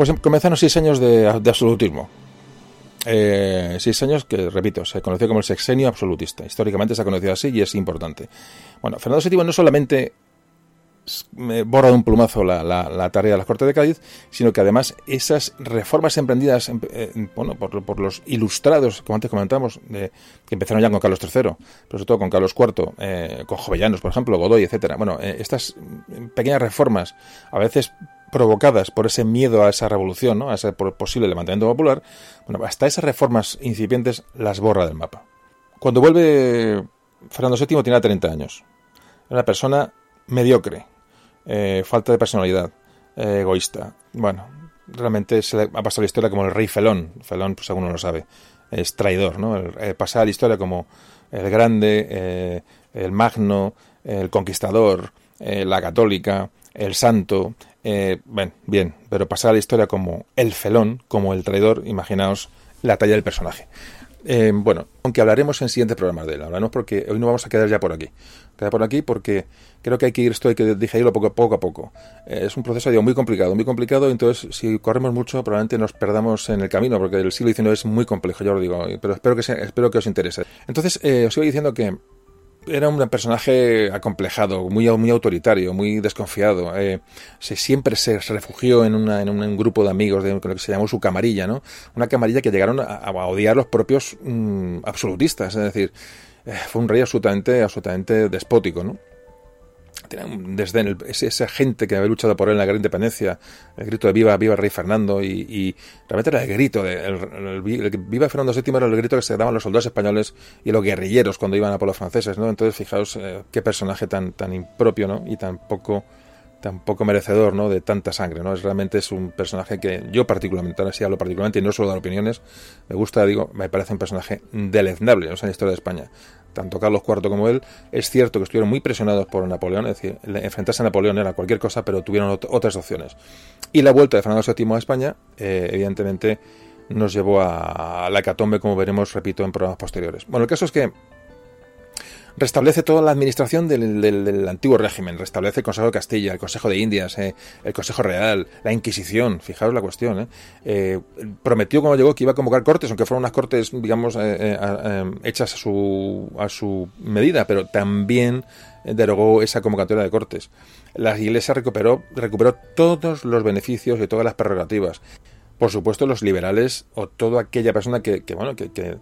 Pues comenzaron seis años de, absolutismo. Eh, seis años que, repito, se conoció como el sexenio absolutista. Históricamente se ha conocido así y es importante. Bueno, Fernando VII no solamente borra de un plumazo la, tarea de la Corte de Cádiz, sino que además esas reformas emprendidas bueno, por, los ilustrados, como antes comentamos, que empezaron ya con Carlos III, pero sobre todo con Carlos IV, eh, con Jovellanos, por ejemplo, Godoy, etcétera. Bueno, eh, estas pequeñas reformas, a veces provocadas por ese miedo a esa revolución, ¿no? a ese posible levantamiento popular, bueno, hasta esas reformas incipientes las borra del mapa. Cuando vuelve Fernando VII tiene 30 años. Era una persona mediocre, eh, falta de personalidad, eh, egoísta. Bueno, realmente se le ha pasado la historia como el rey felón. Felón, pues alguno lo sabe, es traidor, ¿no? Eh, pasa la historia como el grande, el magno, el conquistador, la católica, el santo. Bien, bien, pero pasar la historia como el felón, como el traidor, imaginaos la talla del personaje. Eh, bueno, aunque hablaremos en siguientes programas de él, hablaremos porque hoy no vamos a quedar ya por aquí. Quedar por aquí porque creo que hay que ir esto, hay que digerirlo poco, poco a poco. Eh, es un proceso digo, muy complicado, muy complicado, entonces si corremos mucho probablemente nos perdamos en el camino porque el siglo XIX es muy complejo, yo lo digo, pero espero que, espero que os interese. Entonces, eh, os iba diciendo que era un personaje acomplejado, muy, muy autoritario, muy desconfiado. Eh, se, siempre se, refugió en, una, en, un, grupo de amigos de lo que se llamó su camarilla, ¿no? Una camarilla que llegaron a, odiar los propios mm, absolutistas. Es decir, eh, fue un rey absolutamente, absolutamente despótico, ¿no? Desde esa gente que había luchado por él en la gran independencia, el grito de viva, viva rey Fernando, y, realmente era el grito, de, el, viva Fernando VII era el grito que se daban los soldados españoles y los guerrilleros cuando iban a por los franceses, ¿no? Entonces, fijaos eh, qué personaje tan, tan impropio, ¿no? Y tan poco tan poco merecedor ¿no? de tanta sangre. ¿no? Es realmente es un personaje que yo particularmente, ahora sí hablo particularmente y no suelo dar opiniones, me gusta, digo, me parece un personaje deleznable en la historia de España tanto Carlos IV como él, es cierto que estuvieron muy presionados por Napoleón, es decir, enfrentarse a Napoleón era cualquier cosa, pero tuvieron otras opciones. Y la vuelta de Fernando VII a España, eh, evidentemente, nos llevó a la hecatombe, como veremos, repito, en programas posteriores. Bueno, el caso es que restablece toda la administración del, antiguo régimen, restablece el Consejo de Castilla, el Consejo de Indias, eh, el Consejo Real, la Inquisición, fijaros la cuestión. Eh. Eh, prometió cuando llegó que iba a convocar cortes, aunque fueron unas cortes, digamos, hechas a su, a su medida, pero también derogó esa convocatoria de cortes. La Iglesia recuperó, recuperó todos los beneficios y todas las prerrogativas por supuesto los liberales o toda aquella persona que, bueno que,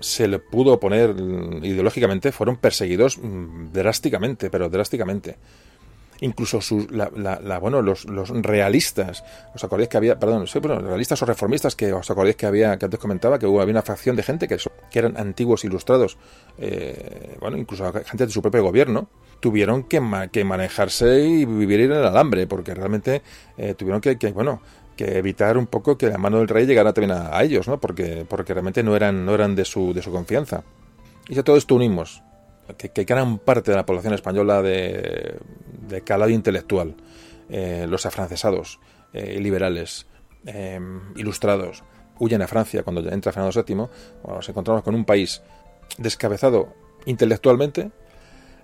se le pudo oponer ideológicamente fueron perseguidos mm, drásticamente, pero drásticamente. Incluso sus, la, bueno, los, los, realistas, ¿os acordáis que había, perdón, bueno, realistas o reformistas que os acordáis que había, que antes comentaba, que hubo, había una facción de gente que, que eran antiguos ilustrados, eh, bueno, incluso gente de su propio gobierno, tuvieron que, que manejarse y vivir en el alambre, porque realmente eh, tuvieron que, que, bueno, que evitar un poco que la mano del rey llegara también a, ellos, ¿no? Porque, porque realmente no eran, no eran de, su, de su confianza. Y ya todo esto unimos, que, que gran parte de la población española de, de calado intelectual, eh, los afrancesados, eh, liberales, eh, ilustrados, huyen a Francia cuando entra Fernando VII, bueno, nos encontramos con un país descabezado intelectualmente,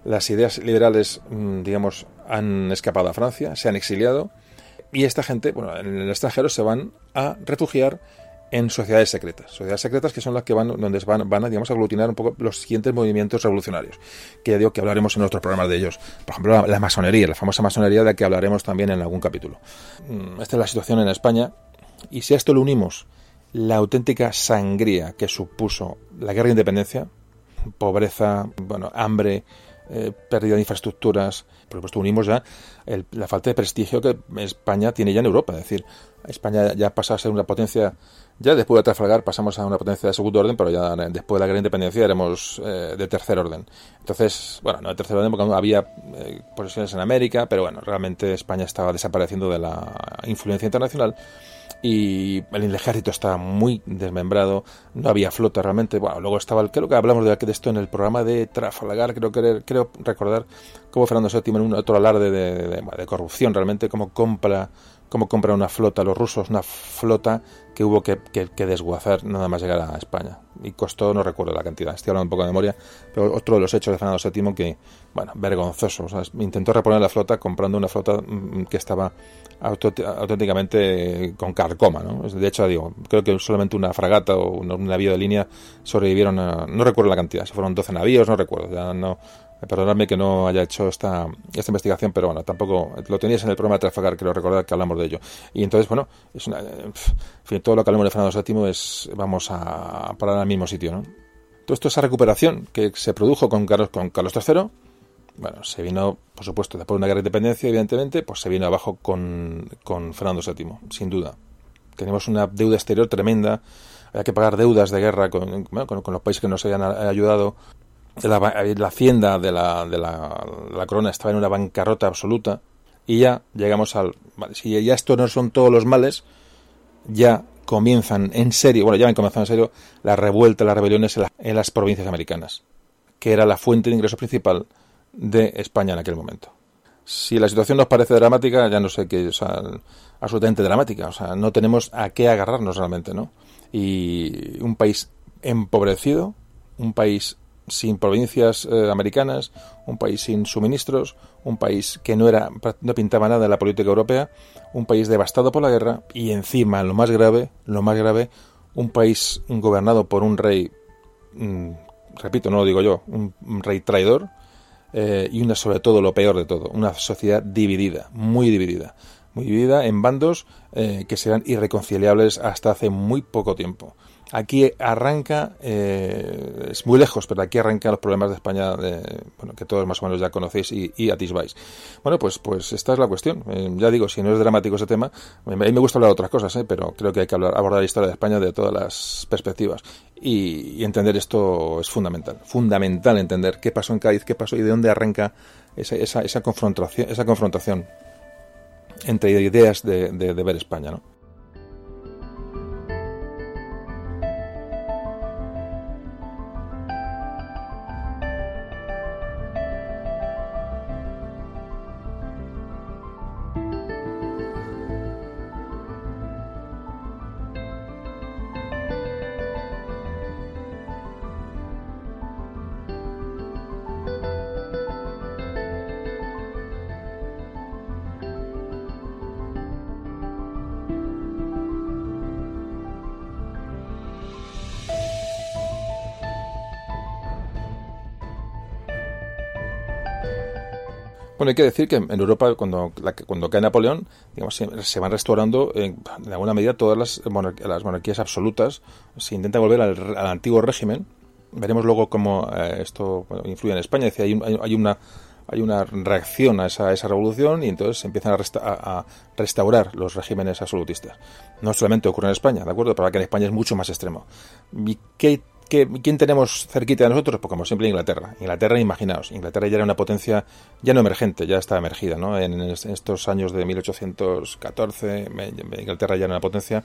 las ideas liberales, mm, digamos, han escapado a Francia, se han exiliado, y esta gente, bueno, en el extranjero se van a refugiar en sociedades secretas. Sociedades secretas que son las que van, donde van, van a, digamos, aglutinar un poco los siguientes movimientos revolucionarios. Que ya digo que hablaremos en otros programas de ellos. Por ejemplo, la, masonería, la famosa masonería de la que hablaremos también en algún capítulo. Mm, esta es la situación en España. Y si a esto le unimos la auténtica sangría que supuso la guerra de independencia, pobreza, bueno, hambre, eh, pérdida de infraestructuras, por supuesto unimos ya la falta de prestigio que España tiene ya en Europa. Es decir, España ya pasa a ser una potencia, ya después de Trafalgar pasamos a una potencia de segundo orden, pero ya después de la gran independencia éramos eh, de tercer orden. Entonces, bueno, no de tercer orden porque había eh, posesiones en América, pero bueno, realmente España estaba desapareciendo de la influencia internacional y el ejército estaba muy desmembrado, no había flota realmente. Bueno, luego estaba, el, creo que hablamos de, esto en el programa de Trafalgar, creo, que, creo recordar cómo Fernando VII en un otro alarde de, corrupción realmente, como compra cómo compran una flota los rusos, una flota que hubo que, desguazar nada más llegar a España. Y costó, no recuerdo la cantidad, estoy hablando un poco de memoria, pero otro de los hechos de Fernando VII que, bueno, vergonzoso. intentó reponer la flota comprando una flota mm, que estaba auténticamente con carcoma. ¿no? De hecho, digo, creo que solamente una fragata o un, navío de línea sobrevivieron, no recuerdo la cantidad, si fueron 12 navíos, no recuerdo, ya no, Perdonadme que no haya hecho esta, esta investigación, pero bueno, tampoco lo teníais en el programa de Trafalgar, quiero recordar que hablamos de ello. Y entonces, bueno, es una, fin, todo lo que hablamos de Fernando VII es, vamos a parar al mismo sitio, ¿no? Todo esto, esa recuperación que se produjo con Carlos, con Carlos III, bueno, se vino, por supuesto, después de una guerra de independencia, evidentemente, pues se vino abajo con, con Fernando VII, sin duda. Tenemos una deuda exterior tremenda, había que pagar deudas de guerra con, con, con los países que nos hayan ayudado la, hacienda de la, de, la, corona estaba en una bancarrota absoluta y ya llegamos al... si ya esto no son todos los males, ya comienzan en serio, bueno, ya han comenzado en serio la revuelta, las rebeliones en, las provincias americanas, que era la fuente de ingreso principal de España en aquel momento. Si la situación nos parece dramática, ya no sé qué, o sea, absolutamente dramática, o sea, no tenemos a qué agarrarnos realmente, ¿no? Y un país empobrecido, un país sin provincias eh, americanas, un país sin suministros, un país que no era no pintaba nada en la política europea, un país devastado por la guerra y encima lo más grave, lo más grave, un país gobernado por un rey, mm, repito, no lo digo yo, un, rey traidor eh, y una sobre todo lo peor de todo, una sociedad dividida, muy dividida, muy dividida en bandos eh, que serán irreconciliables hasta hace muy poco tiempo. Aquí arranca, eh, es muy lejos, pero aquí arrancan los problemas de España, de, bueno, que todos más o menos ya conocéis y, y atisbáis. Bueno, pues, pues esta es la cuestión. Eh, ya digo, si no es dramático ese tema, a mí me gusta hablar de otras cosas, eh, pero creo que hay que hablar, abordar la historia de España de todas las perspectivas. Y, entender esto es fundamental. Fundamental entender qué pasó en Cádiz, qué pasó y de dónde arranca esa, esa, esa confrontación, esa confrontación entre ideas de, de, de ver España, ¿no? Bueno, hay que decir que en Europa, cuando, cae Napoleón, digamos, se, van restaurando en, alguna medida todas las, las monarquías absolutas. Se intenta volver al, antiguo régimen. Veremos luego cómo eh, esto influye en España. hay, hay, una hay una reacción a esa, esa, revolución y entonces se empiezan a, a, restaurar los regímenes absolutistas. No solamente ocurre en España, ¿de acuerdo? Pero que en España es mucho más extremo. ¿Y qué ¿Quién tenemos cerquita de nosotros? Pues como siempre Inglaterra. Inglaterra, imaginaos, Inglaterra ya era una potencia ya no emergente, ya está emergida, ¿no? En, estos años de 1814, Inglaterra ya era una potencia,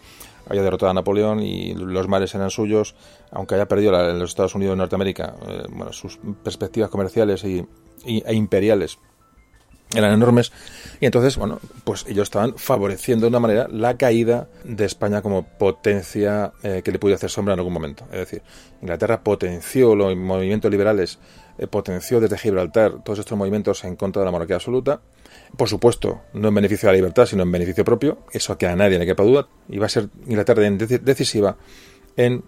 había derrotado a Napoleón y los mares eran suyos, aunque haya perdido en los Estados Unidos de Norteamérica, eh, bueno, sus perspectivas comerciales y, e imperiales eran enormes y entonces, bueno, pues ellos estaban favoreciendo de una manera la caída de España como potencia eh, que le pudiera hacer sombra en algún momento. Es decir, Inglaterra potenció los movimientos liberales, eh, potenció desde Gibraltar todos estos movimientos en contra de la monarquía absoluta. Por supuesto, no en beneficio de la libertad, sino en beneficio propio. Eso que a nadie le quepa duda. Y va a ser Inglaterra decisiva en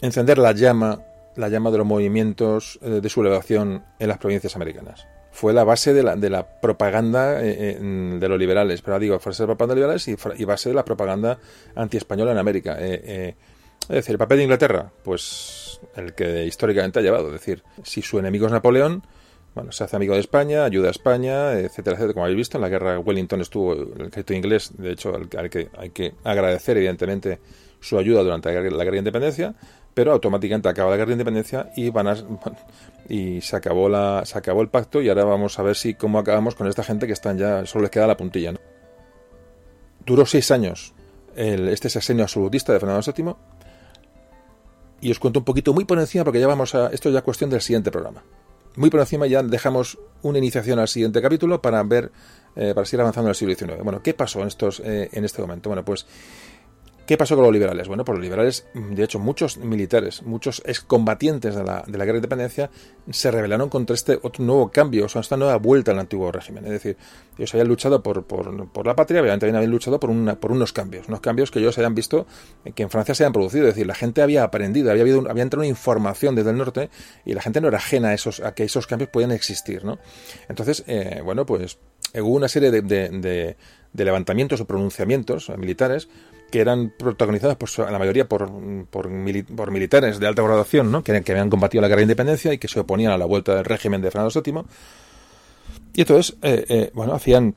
encender la llama, la llama de los movimientos eh, de sublevación en las provincias americanas fue la base de la, de la propaganda eh, eh, de los liberales. Pero digo, fue la propaganda liberales y, base de la propaganda antiespañola en América. Eh, es decir, el papel de Inglaterra, pues el que históricamente ha llevado. Es decir, si su enemigo es Napoleón, bueno, se hace amigo de España, ayuda a España, etcétera, etcétera. Como habéis visto, en la guerra Wellington estuvo el ejército inglés, de hecho, al, que hay que agradecer, evidentemente, su ayuda durante la guerra de independencia pero automáticamente acaba la guerra de independencia y van a, y se acabó la se acabó el pacto y ahora vamos a ver si cómo acabamos con esta gente que están ya solo les queda la puntilla duró seis años este sexenio absolutista de Fernando VII y os cuento un poquito muy por encima porque ya vamos a esto es ya cuestión del siguiente programa muy por encima ya dejamos una iniciación al siguiente capítulo para ver, eh, para seguir avanzando en el siglo XIX. Bueno, ¿qué pasó en, estos, eh, en este momento? Bueno, pues ¿Qué pasó con los liberales? Bueno, pues los liberales, de hecho, muchos militares, muchos excombatientes de la, de la guerra de independencia se rebelaron contra este otro nuevo cambio, o sea, esta nueva vuelta al antiguo régimen. Es decir, ellos habían luchado por, por, la patria, obviamente también habían luchado por, una, por unos cambios, unos cambios que ellos habían visto que en Francia se habían producido. Es decir, la gente había aprendido, había, habido, había entrado una información desde el norte y la gente no era ajena a, esos, a que esos cambios podían existir, ¿no? Entonces, eh, bueno, pues hubo una serie de, de, de levantamientos o pronunciamientos militares que eran protagonizadas pues, la mayoría por, por, militares de alta graduación, ¿no? que, que, habían combatido la guerra de independencia y que se oponían a la vuelta del régimen de Fernando VII. Y entonces, eh, eh, bueno, hacían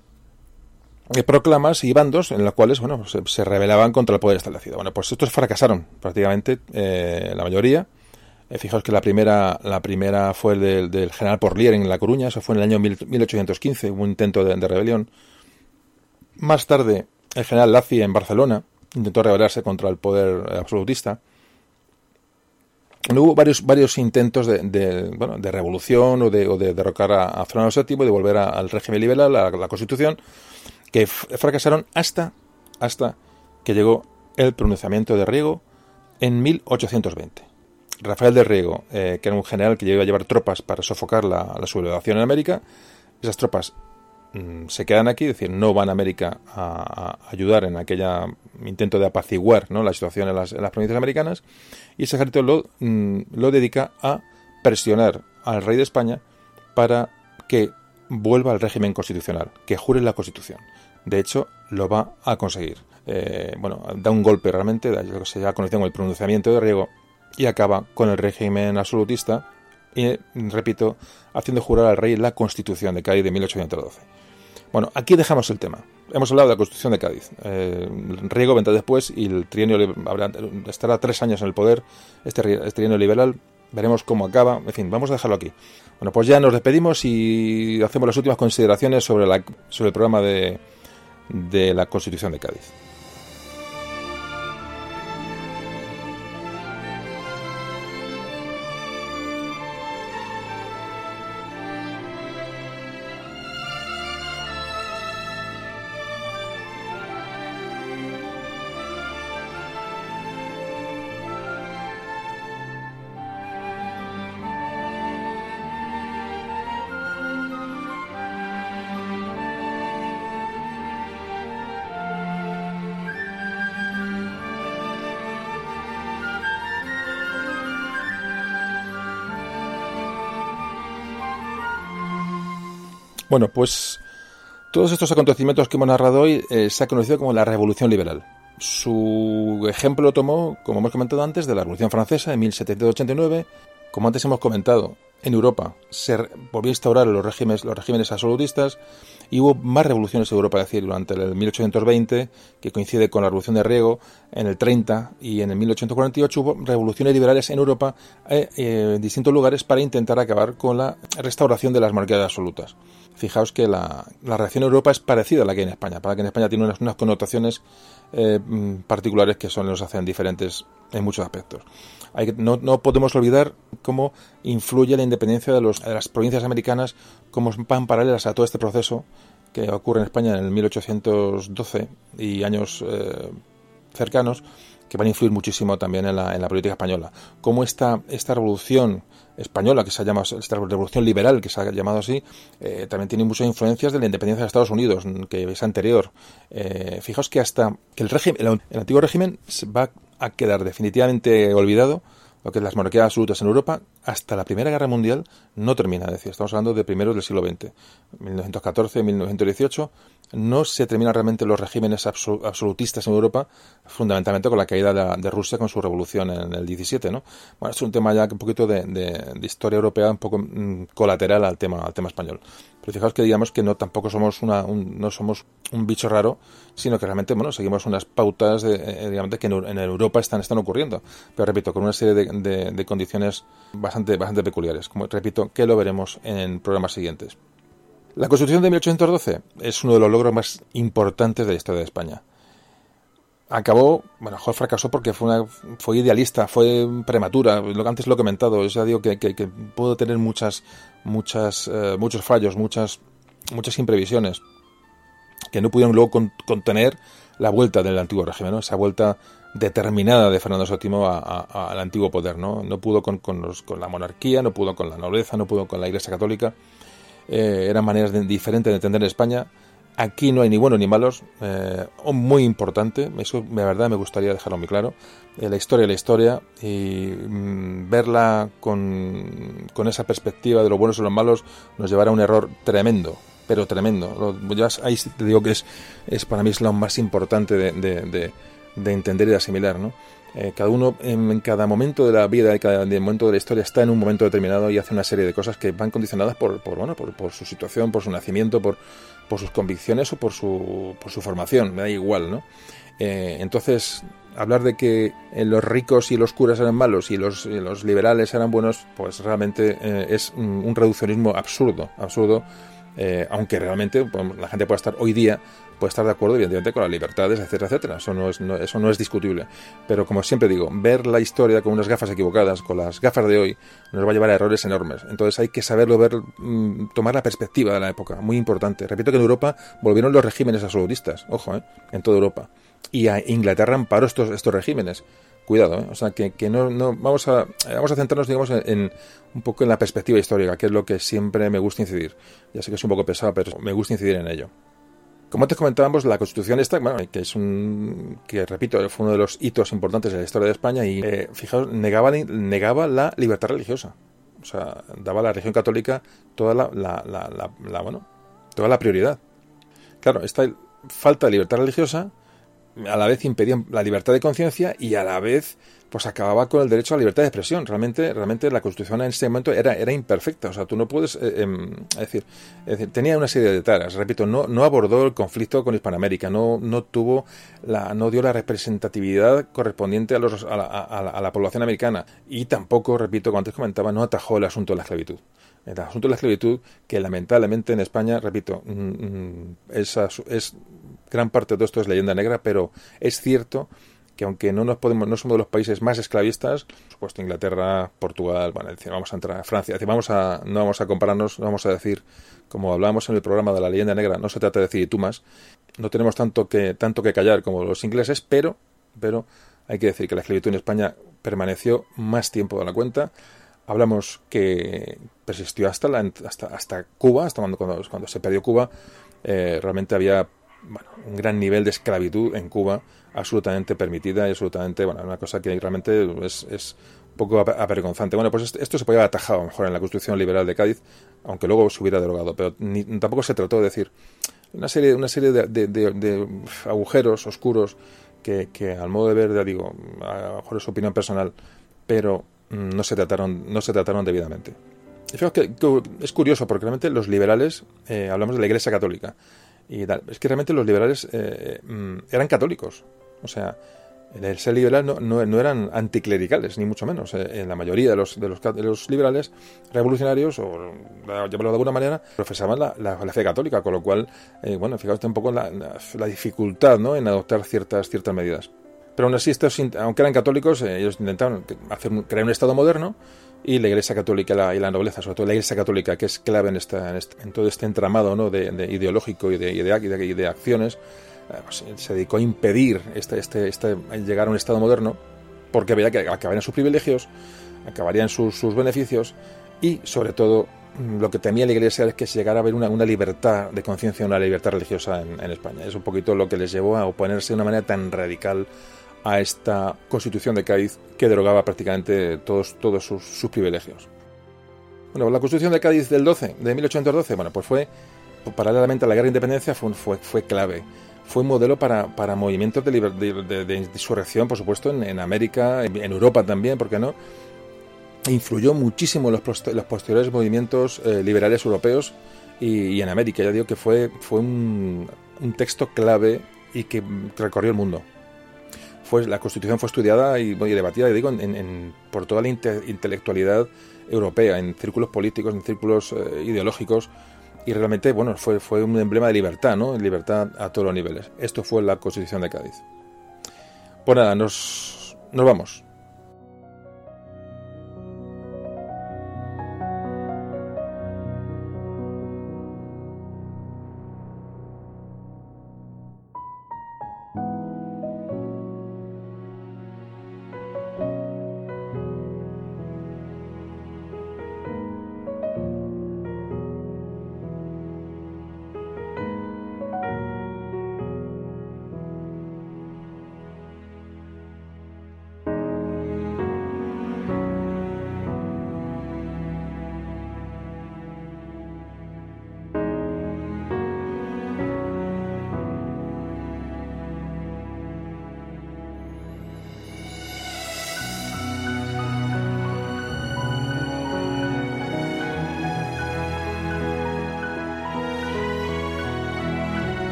eh, proclamas y bandos en los cuales, bueno, se, rebelaban contra el poder establecido. Bueno, pues estos fracasaron prácticamente la mayoría. fijaos que la primera, la primera fue el del, general Porlier en La Coruña, eso fue en el año 1815, hubo un intento de, de rebelión. Más tarde, el general Lazi en Barcelona, intentó rebelarse contra el poder absolutista. Hubo varios, varios intentos de, de, bueno, de revolución o de, o de derrocar a, Fernando VII y de volver a, al régimen liberal, a la Constitución, que fracasaron hasta, hasta que llegó el pronunciamiento de Riego en 1820. Rafael de Riego, eh, que era un general que iba a llevar tropas para sofocar la, la sublevación en América, esas tropas Mm, se quedan aquí, es decir, no van a América a, ayudar en aquel intento de apaciguar ¿no? la situación en las, provincias americanas, y ese ejército lo, mm, lo dedica a presionar al rey de España para que vuelva al régimen constitucional, que jure la constitución. De hecho, lo va a conseguir. Eh, bueno, da un golpe realmente, lo se ha conocido como el pronunciamiento de Riego, y acaba con el régimen absolutista y, repito, haciendo jurar al rey la constitución de Cádiz de 1812. Bueno, aquí dejamos el tema. Hemos hablado de la Constitución de Cádiz. Eh, Riego vendrá después y el trienio estará tres años en el poder, este, este, trienio liberal. Veremos cómo acaba. En fin, vamos a dejarlo aquí. Bueno, pues ya nos despedimos y hacemos las últimas consideraciones sobre, la, sobre el programa de, de la Constitución de Cádiz. Bueno, pues todos estos acontecimientos que hemos narrado hoy eh, se ha conocido como la Revolución Liberal. Su ejemplo lo tomó, como hemos comentado antes, de la Revolución Francesa de 1789. Como antes hemos comentado, en Europa se volvió a instaurar los regímenes, los regímenes absolutistas y hubo más revoluciones en Europa, es decir, durante el 1820, que coincide con la Revolución de Riego, en el 30 y en el 1848 hubo revoluciones liberales en Europa eh, eh, en distintos lugares para intentar acabar con la restauración de las monarquías absolutas. Fijaos que la, reacción en Europa es parecida a la que hay en España, para que en España tiene unas, connotaciones eh, mm, particulares que son los hacen diferentes en muchos aspectos. Hay, no, no, podemos olvidar cómo influye la independencia de, los, de, las provincias americanas, cómo van paralelas a todo este proceso que ocurre en España en el 1812 y años eh, cercanos, que van a influir muchísimo también en la, en la política española. Cómo esta, esta revolución española, que se ha llamado, esta revolución liberal, que se ha llamado así, eh, también tiene muchas influencias de la independencia de Estados Unidos, que es anterior. Eh, fijaos que hasta que el, régimen, el, antiguo régimen va a quedar definitivamente olvidado, lo que es las monarquías absolutas en Europa, hasta la Primera Guerra Mundial no termina. Es estamos hablando de primeros del siglo XX, 1914, 1918, no se terminan realmente los regímenes absolutistas en Europa, fundamentalmente con la caída de, Rusia con su revolución en el 17, ¿no? Bueno, es un tema ya un poquito de, historia europea, un poco mm, colateral al tema, al tema español. Pero fijaos que digamos que no tampoco somos una, un, no somos un bicho raro, sino que realmente, bueno, seguimos unas pautas de, eh, digamos, que en, Europa están, están ocurriendo. Pero repito, con una serie de, de condiciones bastante, bastante peculiares. Como repito, que lo veremos en programas siguientes. La Constitución de 1812 es uno de los logros más importantes de la historia de España. Acabó, bueno, mejor fracasó porque fue, una, fue idealista, fue prematura, lo que antes lo he comentado, ya digo que, que, pudo tener muchas, muchas, eh, muchos fallos, muchas, muchas imprevisiones que no pudieron luego contener la vuelta del antiguo régimen, ¿no? esa vuelta determinada de Fernando VII al antiguo poder, ¿no? No pudo con, con, la monarquía, no pudo con la nobleza, no pudo con la Iglesia Católica, eh, eran maneras diferentes de entender España, Aquí no hay ni buenos ni malos. Eh, muy importante, eso de verdad me gustaría dejarlo muy claro. Eh, la historia es la historia y mm, verla con, con, esa perspectiva de los buenos y los malos nos llevará a un error tremendo, pero tremendo. Lo, ahí te digo que es, es para mí es lo más importante de, de, de, entender y de asimilar. ¿no? Eh, cada uno en, cada momento de la vida, en cada momento de la historia está en un momento determinado y hace una serie de cosas que van condicionadas por, por bueno, por, por su situación, por su nacimiento, por por sus convicciones o por su, por su formación, me da igual, ¿no? Eh, entonces, hablar de que eh, los ricos y los curas eran malos y los, los liberales eran buenos, pues realmente eh, es un, reduccionismo absurdo, absurdo, aunque realmente pues, la gente puede estar hoy día puede estar de acuerdo, evidentemente, con las libertades, etcétera, etcétera. Eso no, es, eso no es discutible. Pero como siempre digo, ver la historia con unas gafas equivocadas, con las gafas de hoy, nos va a llevar a errores enormes. Entonces hay que saberlo ver, mm, tomar la perspectiva de la época, muy importante. Repito que en Europa volvieron los regímenes absolutistas, ojo, ¿eh? en toda Europa. Y a Inglaterra amparó estos, estos regímenes cuidado, ¿eh? o sea, que, no, no, vamos a, vamos a centrarnos, digamos, en, un poco en la perspectiva histórica, que es lo que siempre me gusta incidir. Ya sé que es un poco pesado, pero me gusta incidir en ello. Como antes comentábamos, la Constitución esta, bueno, que es un, que repito, fue uno de los hitos importantes de la historia de España y, eh, fijaos, negaba, negaba la libertad religiosa. O sea, daba a la religión católica toda la, la, la, bueno, toda la prioridad. Claro, esta falta de libertad religiosa a la vez impedía la libertad de conciencia y a la vez pues acababa con el derecho a la libertad de expresión. Realmente, realmente la Constitución en ese momento era, era imperfecta. O sea, tú no puedes eh, em, decir, tenía una serie de taras. Repito, no, no abordó el conflicto con Hispanoamérica, no, no tuvo la, no dio la representatividad correspondiente a, los, a, la, a, la, población americana. Y tampoco, repito, como antes comentaba, no atajó el asunto de la esclavitud. El asunto de la esclavitud, que lamentablemente en España, repito, mm, mm, es, es gran parte de todo esto es leyenda negra, pero es cierto que aunque no nos podemos, no somos de los países más esclavistas, por supuesto Inglaterra, Portugal, bueno, vamos a entrar a Francia, a, no vamos a compararnos, no vamos a decir, como hablábamos en el programa de la leyenda negra, no se trata de decir tú más, no tenemos tanto que, tanto que callar como los ingleses, pero, pero hay que decir que la esclavitud en España permaneció más tiempo de la cuenta. Hablamos que persistió hasta, la, hasta, hasta Cuba, hasta cuando, cuando, se perdió Cuba, eh, realmente había bueno, un gran nivel de esclavitud en Cuba absolutamente permitida y absolutamente, bueno, una cosa que realmente es, es un poco avergonzante. Bueno, pues esto se podía haber atajado mejor en la Constitución Liberal de Cádiz, aunque luego se hubiera derogado, pero tampoco se trató de decir una serie, una serie de, agujeros oscuros que, que, al modo de ver, ya digo, a lo mejor es opinión personal, pero mm, no se trataron, no se trataron debidamente. Que, es curioso porque realmente los liberales, eh, hablamos de la Iglesia Católica, y tal. Es que realmente los liberales eh, mm, eran católicos. O sea, el ser liberal no, no, eran anticlericales, ni mucho menos. Eh, en la mayoría de los, de los, de los liberales revolucionarios, o llamarlo de alguna manera, profesaban la, la, fe católica, con lo cual, eh, bueno, fijaos un poco la, la, dificultad ¿no? en adoptar ciertas, ciertas medidas. Pero aún así, estos, aunque eran católicos, ellos intentaron hacer, crear un Estado moderno y la Iglesia Católica y la nobleza, sobre todo la Iglesia Católica, que es clave en, esta, en, todo este entramado ¿no? de, ideológico y de, y de, acciones, eh, pues, se dedicó a impedir este, este, este, llegar a un Estado moderno porque veía que acabarían sus privilegios, acabarían sus, beneficios y, sobre todo, mm, lo que temía la Iglesia es que se llegara a haber una, una libertad de conciencia, una libertad religiosa en, en, España. Es un poquito lo que les llevó a oponerse de una manera tan radical a esta constitución de Cádiz que derogaba prácticamente todos, todos sus, privilegios. Bueno, la constitución de Cádiz del 12, de 1812, bueno, pues fue, paralelamente a la guerra de independencia, fue, fue, clave. Fue un modelo para, para movimientos de, de, de, insurrección, por supuesto, en, América, en, Europa también, ¿por qué no? influyó muchísimo en los, los posteriores movimientos eh, liberales europeos y, en América. Ya digo que fue, fue un, un texto clave y que recorrió el mundo la Constitución fue estudiada y, debatida, digo, por toda la intelectualidad europea, en círculos políticos, en círculos eh, ideológicos, y realmente, bueno, fue, fue un emblema de libertad, ¿no? Libertad a todos los niveles. Esto fue la Constitución de Cádiz. Pues nada, nos, nos vamos.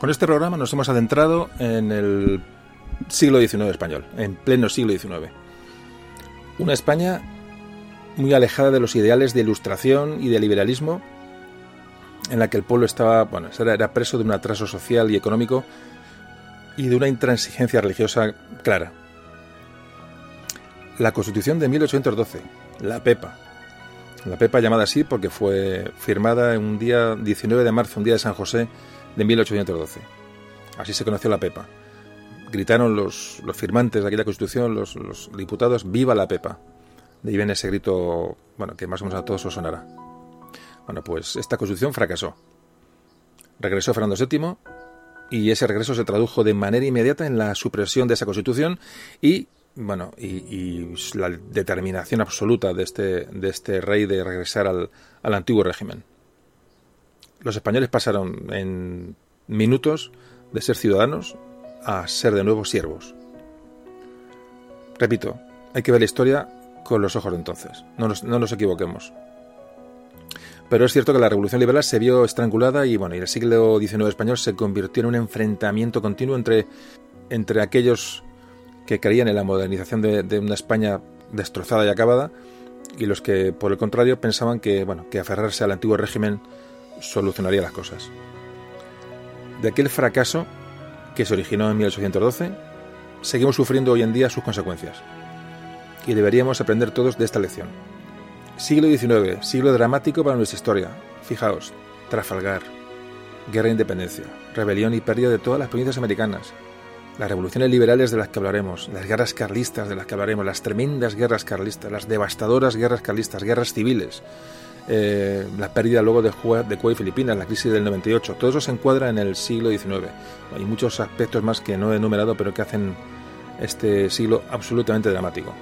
Con este programa nos hemos adentrado en el siglo XIX español, en pleno siglo XIX. Una España muy alejada de los ideales de ilustración y de liberalismo, en la que el pueblo estaba, bueno, era preso de un atraso social y económico y de una intransigencia religiosa clara. La Constitución de 1812, la PEPA, la PEPA llamada así porque fue firmada un día 19 de marzo, un día de San José, de 1812. Así se conoció la PEPA. Gritaron los, los firmantes de aquella constitución, los, los, diputados, ¡Viva la PEPA! De ahí viene ese grito, bueno, que más o menos a todos os sonará. Bueno, pues esta constitución fracasó. Regresó Fernando VII y ese regreso se tradujo de manera inmediata en la supresión de esa constitución y bueno y, y la determinación absoluta de este, de este rey de regresar al, al antiguo régimen los españoles pasaron en minutos de ser ciudadanos a ser de nuevo siervos. Repito, hay que ver la historia con los ojos de entonces, no nos, no nos equivoquemos. Pero es cierto que la Revolución Liberal se vio estrangulada y bueno, y el siglo XIX español se convirtió en un enfrentamiento continuo entre, entre aquellos que creían en la modernización de, de, una España destrozada y acabada y los que, por el contrario, pensaban que, bueno, que aferrarse al antiguo régimen solucionaría las cosas. De aquel fracaso que se originó en 1812, seguimos sufriendo hoy en día sus consecuencias. Y deberíamos aprender todos de esta lección. Siglo XIX, siglo dramático para nuestra historia. Fijaos, Trafalgar, guerra de independencia, rebelión y pérdida de todas las provincias americanas, las revoluciones liberales de las que hablaremos, las guerras carlistas de las que hablaremos, las tremendas guerras carlistas, las devastadoras guerras carlistas, guerras civiles, eh, la pérdida luego de, de Cuba y Filipinas, la crisis del 98, todo eso se encuadra en el siglo XIX. Hay muchos aspectos más que no he enumerado, pero que hacen este siglo absolutamente dramático.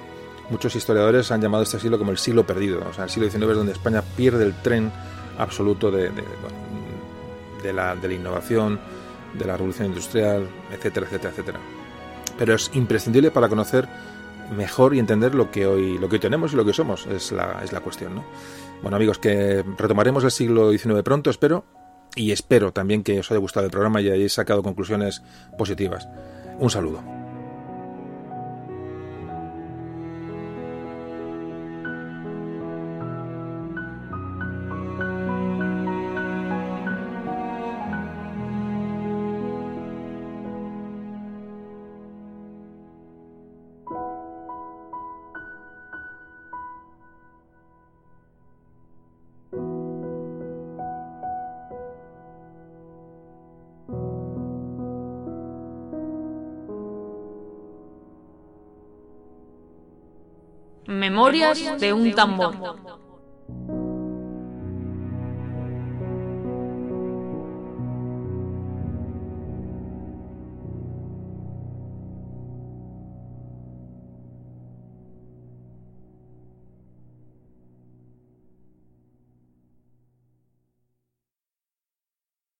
Muchos historiadores han llamado este siglo como el siglo perdido, o sea, el siglo XIX es donde España pierde el tren absoluto de, de, de, la, de la innovación, de la revolución industrial, etcétera, etcétera, etcétera. Pero es imprescindible para conocer mejor y entender lo que hoy, lo que hoy tenemos y lo que somos, es la, es la cuestión, ¿no? Bueno amigos, que retomaremos el siglo XIX pronto, espero, y espero también que os haya gustado el programa y hayáis sacado conclusiones positivas. Un saludo. De un tambor.